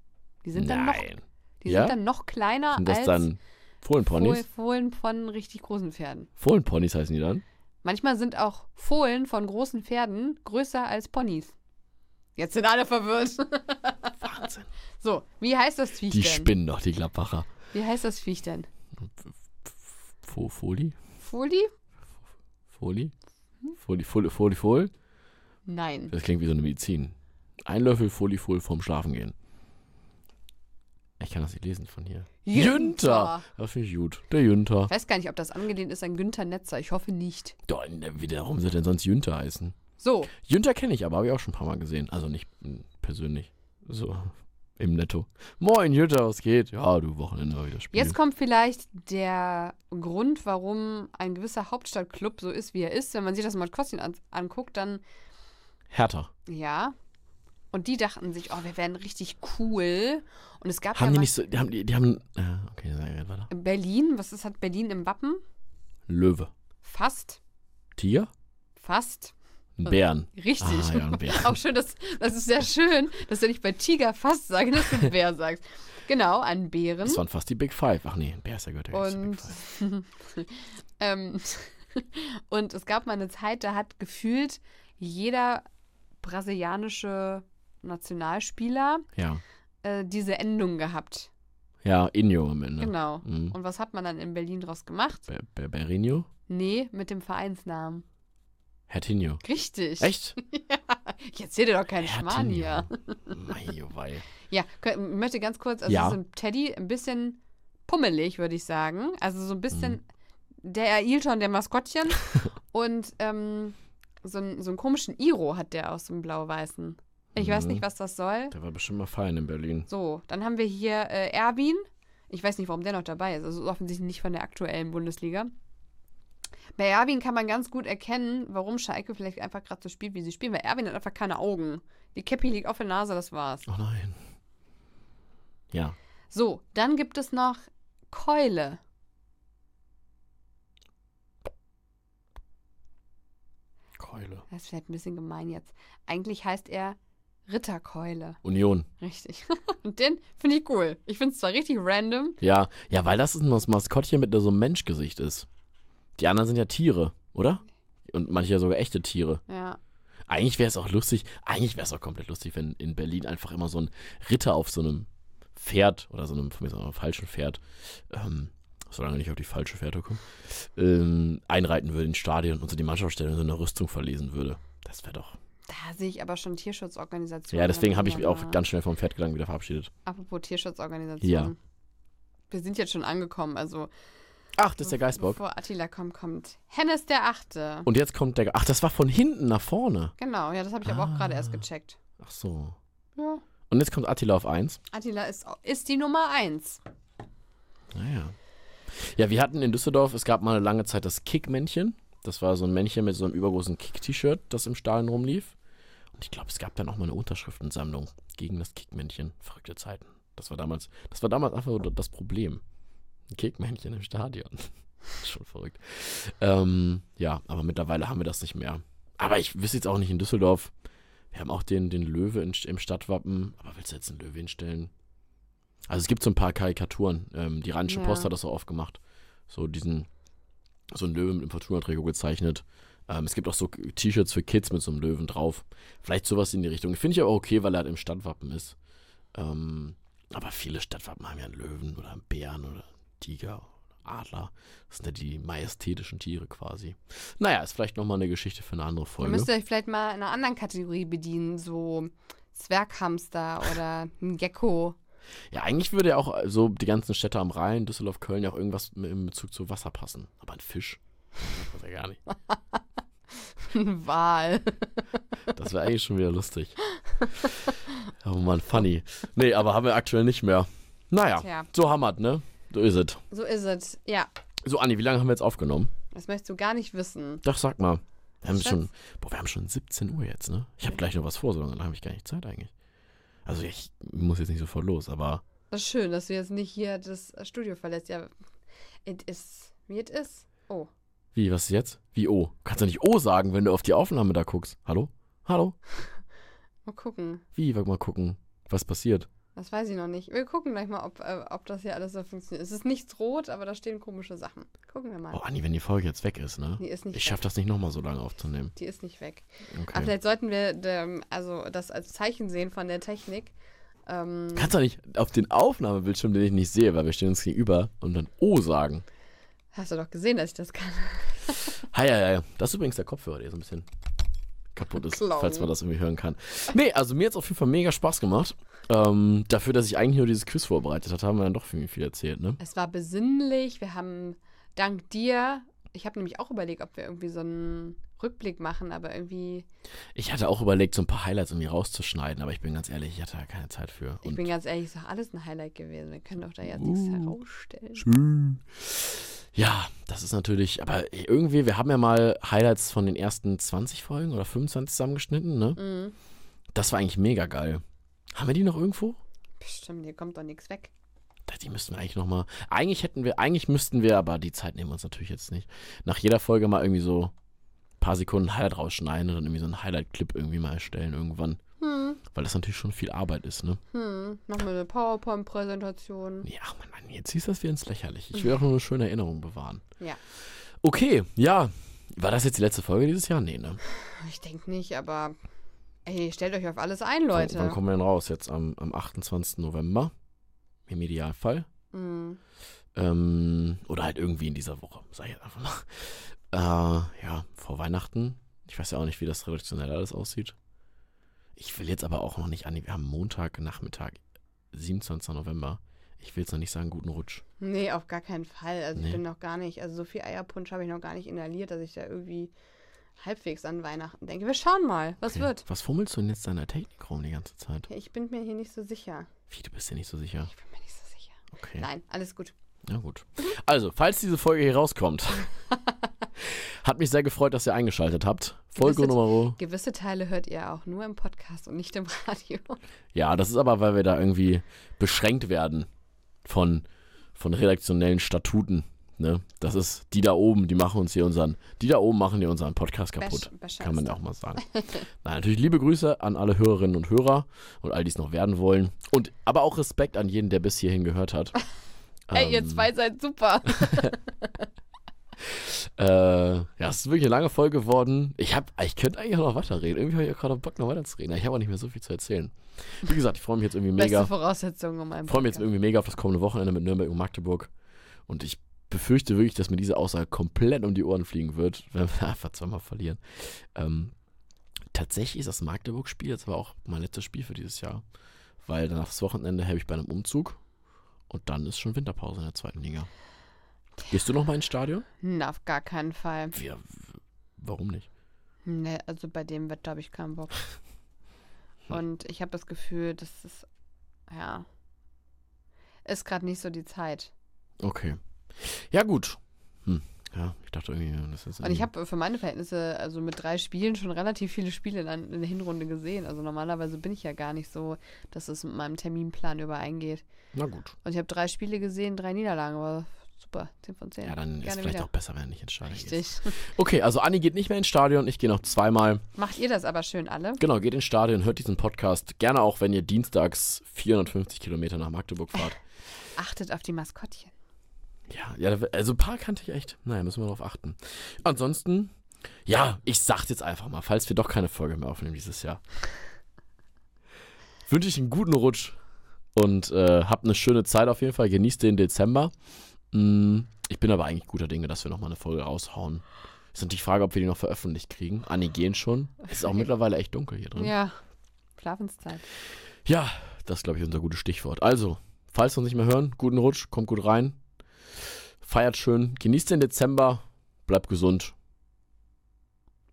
[SPEAKER 3] Die sind dann noch,
[SPEAKER 2] Nein.
[SPEAKER 3] die
[SPEAKER 2] Ja?
[SPEAKER 3] sind dann noch kleiner
[SPEAKER 2] Sind das
[SPEAKER 3] als
[SPEAKER 2] dann Fohlenponys?
[SPEAKER 3] Fohl- Fohlen von richtig großen Pferden.
[SPEAKER 2] Fohlenponys heißen die dann?
[SPEAKER 3] Manchmal sind auch Fohlen von großen Pferden größer als Ponys. Jetzt sind alle verwirrt.
[SPEAKER 2] Wahnsinn.
[SPEAKER 3] So, wie heißt das Viech
[SPEAKER 2] Die
[SPEAKER 3] denn?
[SPEAKER 2] spinnen doch, die Gladbacher.
[SPEAKER 3] Wie heißt das Viech denn?
[SPEAKER 2] Fo Foli?
[SPEAKER 3] Foli?
[SPEAKER 2] Foli?
[SPEAKER 3] Hm?
[SPEAKER 2] Foli, Foli, Foli, Fol?
[SPEAKER 3] Nein.
[SPEAKER 2] Das klingt wie so eine Medizin. Ein Löffel Folifol vorm Schlafen gehen. Ich kann das nicht lesen von hier.
[SPEAKER 3] Jünter.
[SPEAKER 2] Das finde ich gut. Der Jünter.
[SPEAKER 3] Ich weiß gar nicht, ob das angelehnt ist an Günther Netzer. Ich hoffe nicht.
[SPEAKER 2] Doch, ne, wie- warum soll denn sonst Jünter heißen?
[SPEAKER 3] So,
[SPEAKER 2] Jünter kenne ich aber, habe ich auch schon ein paar Mal gesehen. Also nicht persönlich. So im Netto. Moin Jünter, was geht? Ja, du Wochenende mal wieder spielen.
[SPEAKER 3] jetzt kommt vielleicht der Grund, warum ein gewisser Hauptstadtclub so ist, wie er ist. Wenn man sich das Maskottchen an anguckt, dann
[SPEAKER 2] Hertha.
[SPEAKER 3] ja. Und die dachten sich, oh, wir werden richtig cool. Und es gab
[SPEAKER 2] Haben
[SPEAKER 3] ja
[SPEAKER 2] die nicht so, die haben, die, die haben, äh, okay, weiter.
[SPEAKER 3] in Berlin, was ist, hat Berlin im Wappen?
[SPEAKER 2] Löwe.
[SPEAKER 3] Fast,
[SPEAKER 2] Tiger?
[SPEAKER 3] fast.
[SPEAKER 2] Ein Bären.
[SPEAKER 3] Richtig.
[SPEAKER 2] Ah, ja, ein Bär.
[SPEAKER 3] Auch schön, das, das ist sehr schön, dass du nicht bei Tiger fast sagst, dass du einen Bär sagst. Genau, einen Bären.
[SPEAKER 2] Das waren fast die Big Five. Ach nee, ein Bär ist ja gehört ja
[SPEAKER 3] Und, ähm, und es gab mal eine Zeit, da hat gefühlt jeder brasilianische Nationalspieler
[SPEAKER 2] Ja.
[SPEAKER 3] äh, diese Endung gehabt.
[SPEAKER 2] Ja, Inyo am Ende.
[SPEAKER 3] Genau.
[SPEAKER 2] Mhm.
[SPEAKER 3] Und was hat man dann in Berlin draus gemacht?
[SPEAKER 2] Be Be Berinho?
[SPEAKER 3] Nee, mit dem Vereinsnamen.
[SPEAKER 2] Hertinho.
[SPEAKER 3] Richtig.
[SPEAKER 2] Echt?
[SPEAKER 3] Ich erzähl dir doch keinen Schmarrn hier.
[SPEAKER 2] Mei, wei.
[SPEAKER 3] Ja, ich möchte ganz kurz, also
[SPEAKER 2] Ja.
[SPEAKER 3] es ist ein Teddy, ein bisschen pummelig, würde ich sagen. Also so ein bisschen
[SPEAKER 2] Mhm.
[SPEAKER 3] der Ailton der Maskottchen und ähm, so, ein, so einen komischen Iro hat der aus dem Blau-Weißen. Ich weiß
[SPEAKER 2] Mhm.
[SPEAKER 3] nicht, was das soll.
[SPEAKER 2] Der war bestimmt mal fein in Berlin.
[SPEAKER 3] So, dann haben wir hier äh, Erwin. Ich weiß nicht, warum der noch dabei ist. Also offensichtlich nicht von der aktuellen Bundesliga. Bei Erwin kann man ganz gut erkennen, warum Schalke vielleicht einfach gerade so spielt, wie sie spielen, weil Erwin hat einfach keine Augen. Die Käppi liegt auf der Nase, das war's.
[SPEAKER 2] Oh nein. Ja.
[SPEAKER 3] So, dann gibt es noch Keule.
[SPEAKER 2] Keule.
[SPEAKER 3] Das ist vielleicht ein bisschen gemein jetzt. Eigentlich heißt er Ritterkeule.
[SPEAKER 2] Union.
[SPEAKER 3] Richtig. Und den finde ich cool. Ich finde es zwar richtig random.
[SPEAKER 2] Ja, ja, weil das ein Maskottchen mit so einem Menschgesicht ist. Die anderen sind ja Tiere, oder? Und manche ja sogar echte Tiere.
[SPEAKER 3] Ja.
[SPEAKER 2] Eigentlich wäre es auch lustig, eigentlich wäre es auch komplett lustig, wenn in Berlin einfach immer so ein Ritter auf so einem Pferd oder so einem, von mir so einem falschen Pferd, ähm, solange nicht auf die falsche Pferde kommen, ähm, einreiten würde ins Stadion und so die Mannschaft stellen und so eine Rüstung verlesen würde. Das wäre doch.
[SPEAKER 3] Da sehe ich aber schon Tierschutzorganisationen.
[SPEAKER 2] Ja, deswegen habe ich mich auch ganz schnell vom Pferdgedanken wieder verabschiedet.
[SPEAKER 3] Apropos Tierschutzorganisationen.
[SPEAKER 2] Ja.
[SPEAKER 3] Wir sind jetzt schon angekommen, also
[SPEAKER 2] Ach, das ist der Geißbock.
[SPEAKER 3] bevor Attila kommt, kommt Hennes der Achte.
[SPEAKER 2] Und jetzt kommt der. Ach, das war von hinten nach vorne.
[SPEAKER 3] Genau, ja, das habe ich aber auch gerade
[SPEAKER 2] Ah.
[SPEAKER 3] erst gecheckt.
[SPEAKER 2] Ach so.
[SPEAKER 3] Ja.
[SPEAKER 2] Und jetzt kommt Attila auf 1.
[SPEAKER 3] Attila ist, ist die Nummer eins.
[SPEAKER 2] Naja. Ja, wir hatten in Düsseldorf, es gab mal eine lange Zeit das Kick-Männchen. Das war so ein Männchen mit so einem übergroßen Kick-T-Shirt, das im Stadion rumlief. Und ich glaube, es gab dann auch mal eine Unterschriftensammlung gegen das Kick-Männchen. Verrückte Zeiten. Das war damals, das war damals einfach das Problem. Ein Kick-Männchen im Stadion. Schon verrückt. Ähm, ja, aber mittlerweile haben wir das nicht mehr. Aber ich wüsste jetzt auch nicht in Düsseldorf. Wir haben auch den, den Löwe in, im Stadtwappen. Aber willst du jetzt einen Löwe hinstellen? Also es gibt so ein paar Karikaturen. Ähm, die Rheinische
[SPEAKER 3] Ja.
[SPEAKER 2] Post hat das auch oft gemacht. So diesen, so einen Löwen mit einem Fortuna-Trikot gezeichnet. Ähm, es gibt auch so T-Shirts für Kids mit so einem Löwen drauf. Vielleicht sowas in die Richtung. Finde ich aber okay, weil er halt im Stadtwappen ist. Ähm, aber viele Stadtwappen haben ja einen Löwen oder einen Bären oder Tiger Adler. Das sind ja die majestätischen Tiere quasi. Naja, ist vielleicht nochmal eine Geschichte für eine andere
[SPEAKER 3] Ihr
[SPEAKER 2] Folge.
[SPEAKER 3] müsst euch vielleicht mal in einer anderen Kategorie bedienen, so Zwerghamster oder ein Gecko.
[SPEAKER 2] Ja, eigentlich würde ja auch so die ganzen Städte am Rhein, Düsseldorf, Köln ja auch irgendwas in Bezug zu Wasser passen. Aber ein Fisch? Das ja gar nicht.
[SPEAKER 3] Ein Wal.
[SPEAKER 2] Das wäre eigentlich schon wieder lustig. Oh Mann, funny. Nee, aber haben wir aktuell nicht mehr. Naja,
[SPEAKER 3] Tja,
[SPEAKER 2] so hammert, ne? So ist es.
[SPEAKER 3] so ist es. Ja,
[SPEAKER 2] So, Anni, wie lange haben wir jetzt aufgenommen?
[SPEAKER 3] das möchtest du gar nicht wissen.
[SPEAKER 2] Doch, sag mal. Wir haben
[SPEAKER 3] Schatz.
[SPEAKER 2] schon, boah, wir haben schon 17 Uhr jetzt, ne? Ich habe gleich noch was vor, so lange habe ich gar nicht Zeit eigentlich. Also ich muss jetzt nicht sofort los, aber
[SPEAKER 3] Das ist schön, dass du jetzt nicht hier das Studio verlässt. Ja, it is, wie it is. Oh,
[SPEAKER 2] wie, was ist jetzt? Wie O? Du kannst doch nicht O sagen, wenn du auf die Aufnahme da guckst. Hallo? Hallo?
[SPEAKER 3] mal gucken.
[SPEAKER 2] Wie? Mal gucken, was passiert?
[SPEAKER 3] Das weiß ich noch nicht. Wir gucken gleich mal, ob, äh, ob das hier alles so funktioniert. Es ist nichts rot, aber da stehen komische Sachen. Gucken wir mal.
[SPEAKER 2] Oh, Anni, wenn die Folge jetzt weg ist, ne?
[SPEAKER 3] Die ist nicht
[SPEAKER 2] Ich schaffe das nicht nochmal so lange aufzunehmen.
[SPEAKER 3] Die ist nicht weg. Aber
[SPEAKER 2] Okay.
[SPEAKER 3] vielleicht sollten wir ähm, also das als Zeichen sehen von der Technik. Ähm,
[SPEAKER 2] Kannst doch nicht auf den Aufnahmebildschirm, den ich nicht sehe, weil wir stehen uns gegenüber und dann O sagen.
[SPEAKER 3] hast du doch gesehen, dass ich das kann.
[SPEAKER 2] Hi, hi, hi. Das ist übrigens der Kopfhörer, der so ein bisschen kaputt ist,
[SPEAKER 3] Clown.
[SPEAKER 2] falls man das irgendwie hören kann. Nee, also mir hat es auf jeden Fall mega Spaß gemacht. Ähm, dafür, dass ich eigentlich nur dieses Quiz vorbereitet hatte, haben wir dann doch irgendwie viel erzählt, ne?
[SPEAKER 3] Es war besinnlich. Wir haben dank dir, ich habe nämlich auch überlegt, ob wir irgendwie so einen Rückblick machen, aber irgendwie,
[SPEAKER 2] Ich hatte auch überlegt, so ein paar Highlights irgendwie rauszuschneiden, aber ich bin ganz ehrlich, ich hatte da keine Zeit für.
[SPEAKER 3] ich
[SPEAKER 2] Und
[SPEAKER 3] bin ganz ehrlich, ist doch alles ein Highlight gewesen. Wir können doch da jetzt
[SPEAKER 2] Uh.
[SPEAKER 3] nichts herausstellen.
[SPEAKER 2] schön. Ja, das ist natürlich, aber irgendwie, wir haben ja mal Highlights von den ersten 20 Folgen oder 25 zusammengeschnitten, ne?
[SPEAKER 3] Mhm.
[SPEAKER 2] Das war eigentlich mega geil. Haben wir die noch irgendwo?
[SPEAKER 3] Bestimmt, hier kommt doch nichts weg.
[SPEAKER 2] Die müssten wir eigentlich noch mal. Eigentlich hätten wir, eigentlich müssten wir, aber die Zeit nehmen wir uns natürlich jetzt nicht. Nach jeder Folge mal irgendwie so ein paar Sekunden Highlight rausschneiden und dann irgendwie so einen Highlight-Clip irgendwie mal erstellen irgendwann.
[SPEAKER 3] Hm,
[SPEAKER 2] Weil das natürlich schon viel Arbeit ist, ne?
[SPEAKER 3] hm. Machen wir eine PowerPoint-Präsentation.
[SPEAKER 2] Ja, Mann, Mann, jetzt du das wieder ins Lächerliche. Ich will auch nur eine schöne Erinnerung bewahren.
[SPEAKER 3] Ja.
[SPEAKER 2] Okay, ja. War das jetzt die letzte Folge dieses Jahr? Nee, ne?
[SPEAKER 3] Ich denke nicht, aber ey, stellt euch auf alles ein,
[SPEAKER 2] Wann,
[SPEAKER 3] Leute.
[SPEAKER 2] wann kommen wir denn raus? Jetzt am, am 28. November. Im Idealfall.
[SPEAKER 3] Hm.
[SPEAKER 2] Ähm, oder halt irgendwie in dieser Woche, sag ich jetzt einfach mal. Äh, ja, vor Weihnachten. Ich weiß ja auch nicht, wie das redaktionell alles aussieht. Ich will jetzt aber auch noch nicht an. Wir haben Montag, Nachmittag, 27. November. Ich will jetzt noch nicht sagen, guten Rutsch.
[SPEAKER 3] Nee, auf gar keinen Fall. Also
[SPEAKER 2] Nee.
[SPEAKER 3] ich bin noch gar nicht, also so viel Eierpunsch habe ich noch gar nicht inhaliert, dass ich da irgendwie halbwegs an Weihnachten denke. Wir schauen mal, was
[SPEAKER 2] Okay.
[SPEAKER 3] wird.
[SPEAKER 2] Was fummelst du denn jetzt deiner Technik rum die ganze Zeit?
[SPEAKER 3] Ich bin mir hier nicht so sicher.
[SPEAKER 2] Wie, du bist dir nicht so sicher?
[SPEAKER 3] Ich bin mir nicht so sicher.
[SPEAKER 2] Okay.
[SPEAKER 3] Nein, alles gut.
[SPEAKER 2] Na gut. Also, falls diese Folge hier rauskommt, hat mich sehr gefreut, dass ihr eingeschaltet habt. Folge
[SPEAKER 3] Gewisse-
[SPEAKER 2] Nummer.
[SPEAKER 3] Gewisse Teile hört ihr auch nur im Podcast und nicht im Radio.
[SPEAKER 2] Ja, das ist aber, weil wir da irgendwie beschränkt werden von, von redaktionellen Statuten. Ne? Das ist die da oben, die machen uns hier unseren, die da oben machen hier unseren Podcast kaputt.
[SPEAKER 3] Besch-
[SPEAKER 2] Kann man ja auch mal sagen. Nein, natürlich liebe Grüße an alle Hörerinnen und Hörer und all die es noch werden wollen. Und aber auch Respekt an jeden, der bis hierhin gehört hat.
[SPEAKER 3] Ey, ihr
[SPEAKER 2] Ähm,
[SPEAKER 3] zwei seid super.
[SPEAKER 2] Äh, ja, es ist wirklich eine lange Folge geworden. Ich hab, ich könnte eigentlich auch noch weiterreden. Irgendwie habe ich auch gerade Bock, noch weiterzureden. Ich habe auch nicht mehr so viel zu erzählen. Wie gesagt, ich freue mich jetzt irgendwie
[SPEAKER 3] Beste
[SPEAKER 2] mega.
[SPEAKER 3] Voraussetzung, um einen
[SPEAKER 2] Ich freue mich jetzt irgendwie mega auf das kommende Wochenende mit Nürnberg und Magdeburg. Und ich befürchte wirklich, dass mir diese Aussage komplett um die Ohren fliegen wird, wenn wir einfach zweimal verlieren. Ähm, tatsächlich ist das Magdeburg-Spiel jetzt aber auch mein letztes Spiel für dieses Jahr. Weil danach das Wochenende habe ich bei einem Umzug und dann ist schon Winterpause in der zweiten Liga. Gehst du noch mal ins Stadion?
[SPEAKER 3] Na, auf gar keinen Fall.
[SPEAKER 2] Wir, warum nicht?
[SPEAKER 3] Nee, also bei dem Wetter habe ich keinen Bock. Und ich habe das Gefühl, das ist, ja, ist gerade nicht so die Zeit.
[SPEAKER 2] Okay. Ja, gut. Hm. Ja, ich dachte irgendwie, das ist.
[SPEAKER 3] Und ich habe für meine Verhältnisse, also mit drei Spielen, schon relativ viele Spiele in, der Hinrunde gesehen. Also normalerweise bin ich ja gar nicht so, dass es mit meinem Terminplan übereingeht.
[SPEAKER 2] Na gut.
[SPEAKER 3] Und ich habe drei Spiele gesehen, drei Niederlagen, aber super, 10 von 10.
[SPEAKER 2] Ja, dann ist
[SPEAKER 3] Gerne
[SPEAKER 2] vielleicht
[SPEAKER 3] wieder.
[SPEAKER 2] auch besser, wenn er nicht ins Stadion geht.
[SPEAKER 3] Richtig.
[SPEAKER 2] Okay, also Anni geht nicht mehr ins Stadion, ich gehe noch zweimal.
[SPEAKER 3] Macht ihr das aber schön alle?
[SPEAKER 2] Genau, geht ins Stadion, hört diesen Podcast. Gerne auch, wenn ihr dienstags 450 Kilometer nach Magdeburg fahrt.
[SPEAKER 3] Achtet auf die Maskottchen.
[SPEAKER 2] Ja, ja, also ein paar kannte ich echt. Naja, müssen wir darauf achten. Ansonsten, ja, ich sag's jetzt einfach mal, falls wir doch keine Folge mehr aufnehmen dieses Jahr. Wünsche ich einen guten Rutsch und äh, habt eine schöne Zeit auf jeden Fall. Genießt den Dezember. Mm, ich bin aber eigentlich guter Dinge, dass wir nochmal eine Folge raushauen. Ist natürlich die Frage, ob wir die noch veröffentlicht kriegen. Anni gehen schon. Es ist auch mittlerweile echt dunkel hier drin.
[SPEAKER 3] Ja. Schlafenszeit.
[SPEAKER 2] Ja, das ist, glaube ich, unser gutes Stichwort. Also, falls wir uns nicht mehr hören, guten Rutsch, kommt gut rein. Feiert schön, genießt den Dezember, bleibt gesund.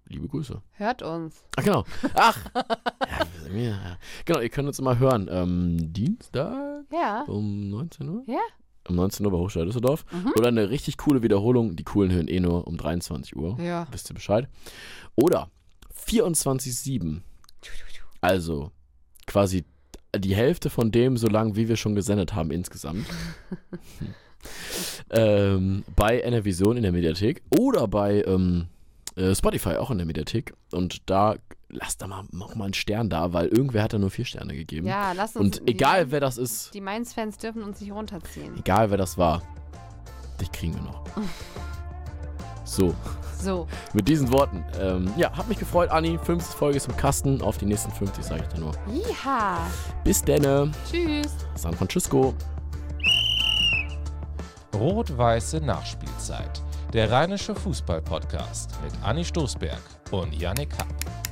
[SPEAKER 2] Liebe Grüße.
[SPEAKER 3] Hört uns.
[SPEAKER 2] Ach, genau. Ach. ja. Genau, ihr könnt uns immer hören. Ähm, Dienstag
[SPEAKER 3] Ja.
[SPEAKER 2] um 19 Uhr?
[SPEAKER 3] Ja.
[SPEAKER 2] Um 19 Uhr bei Hochschule Düsseldorf.
[SPEAKER 3] Mhm.
[SPEAKER 2] Oder eine richtig coole Wiederholung. Die coolen hören eh nur um 23 Uhr.
[SPEAKER 3] Ja.
[SPEAKER 2] Wisst ihr Bescheid? Oder 24-7. Also quasi die Hälfte von dem, so lang wie wir schon gesendet haben insgesamt. ähm, bei NRVision in der Mediathek oder bei ähm, äh, Spotify auch in der Mediathek. Und da lasst da mal noch mal einen Stern da, weil irgendwer hat da nur vier Sterne gegeben.
[SPEAKER 3] Ja, lass uns.
[SPEAKER 2] Und egal wer das ist,
[SPEAKER 3] Die Mainz-Fans dürfen uns nicht runterziehen.
[SPEAKER 2] egal wer das war, dich kriegen wir noch. So.
[SPEAKER 3] So.
[SPEAKER 2] Mit diesen Worten. Ähm, ja, hat mich gefreut, Anni. 50 Folge ist im Kasten. Auf die nächsten 50 sage ich dir nur.
[SPEAKER 3] Jiha.
[SPEAKER 2] Bis denne.
[SPEAKER 3] Tschüss.
[SPEAKER 2] San Francisco.
[SPEAKER 1] Rot-Weiße Nachspielzeit. Der rheinische Fußball-Podcast mit Anni Stoßberg und Yannick Happ.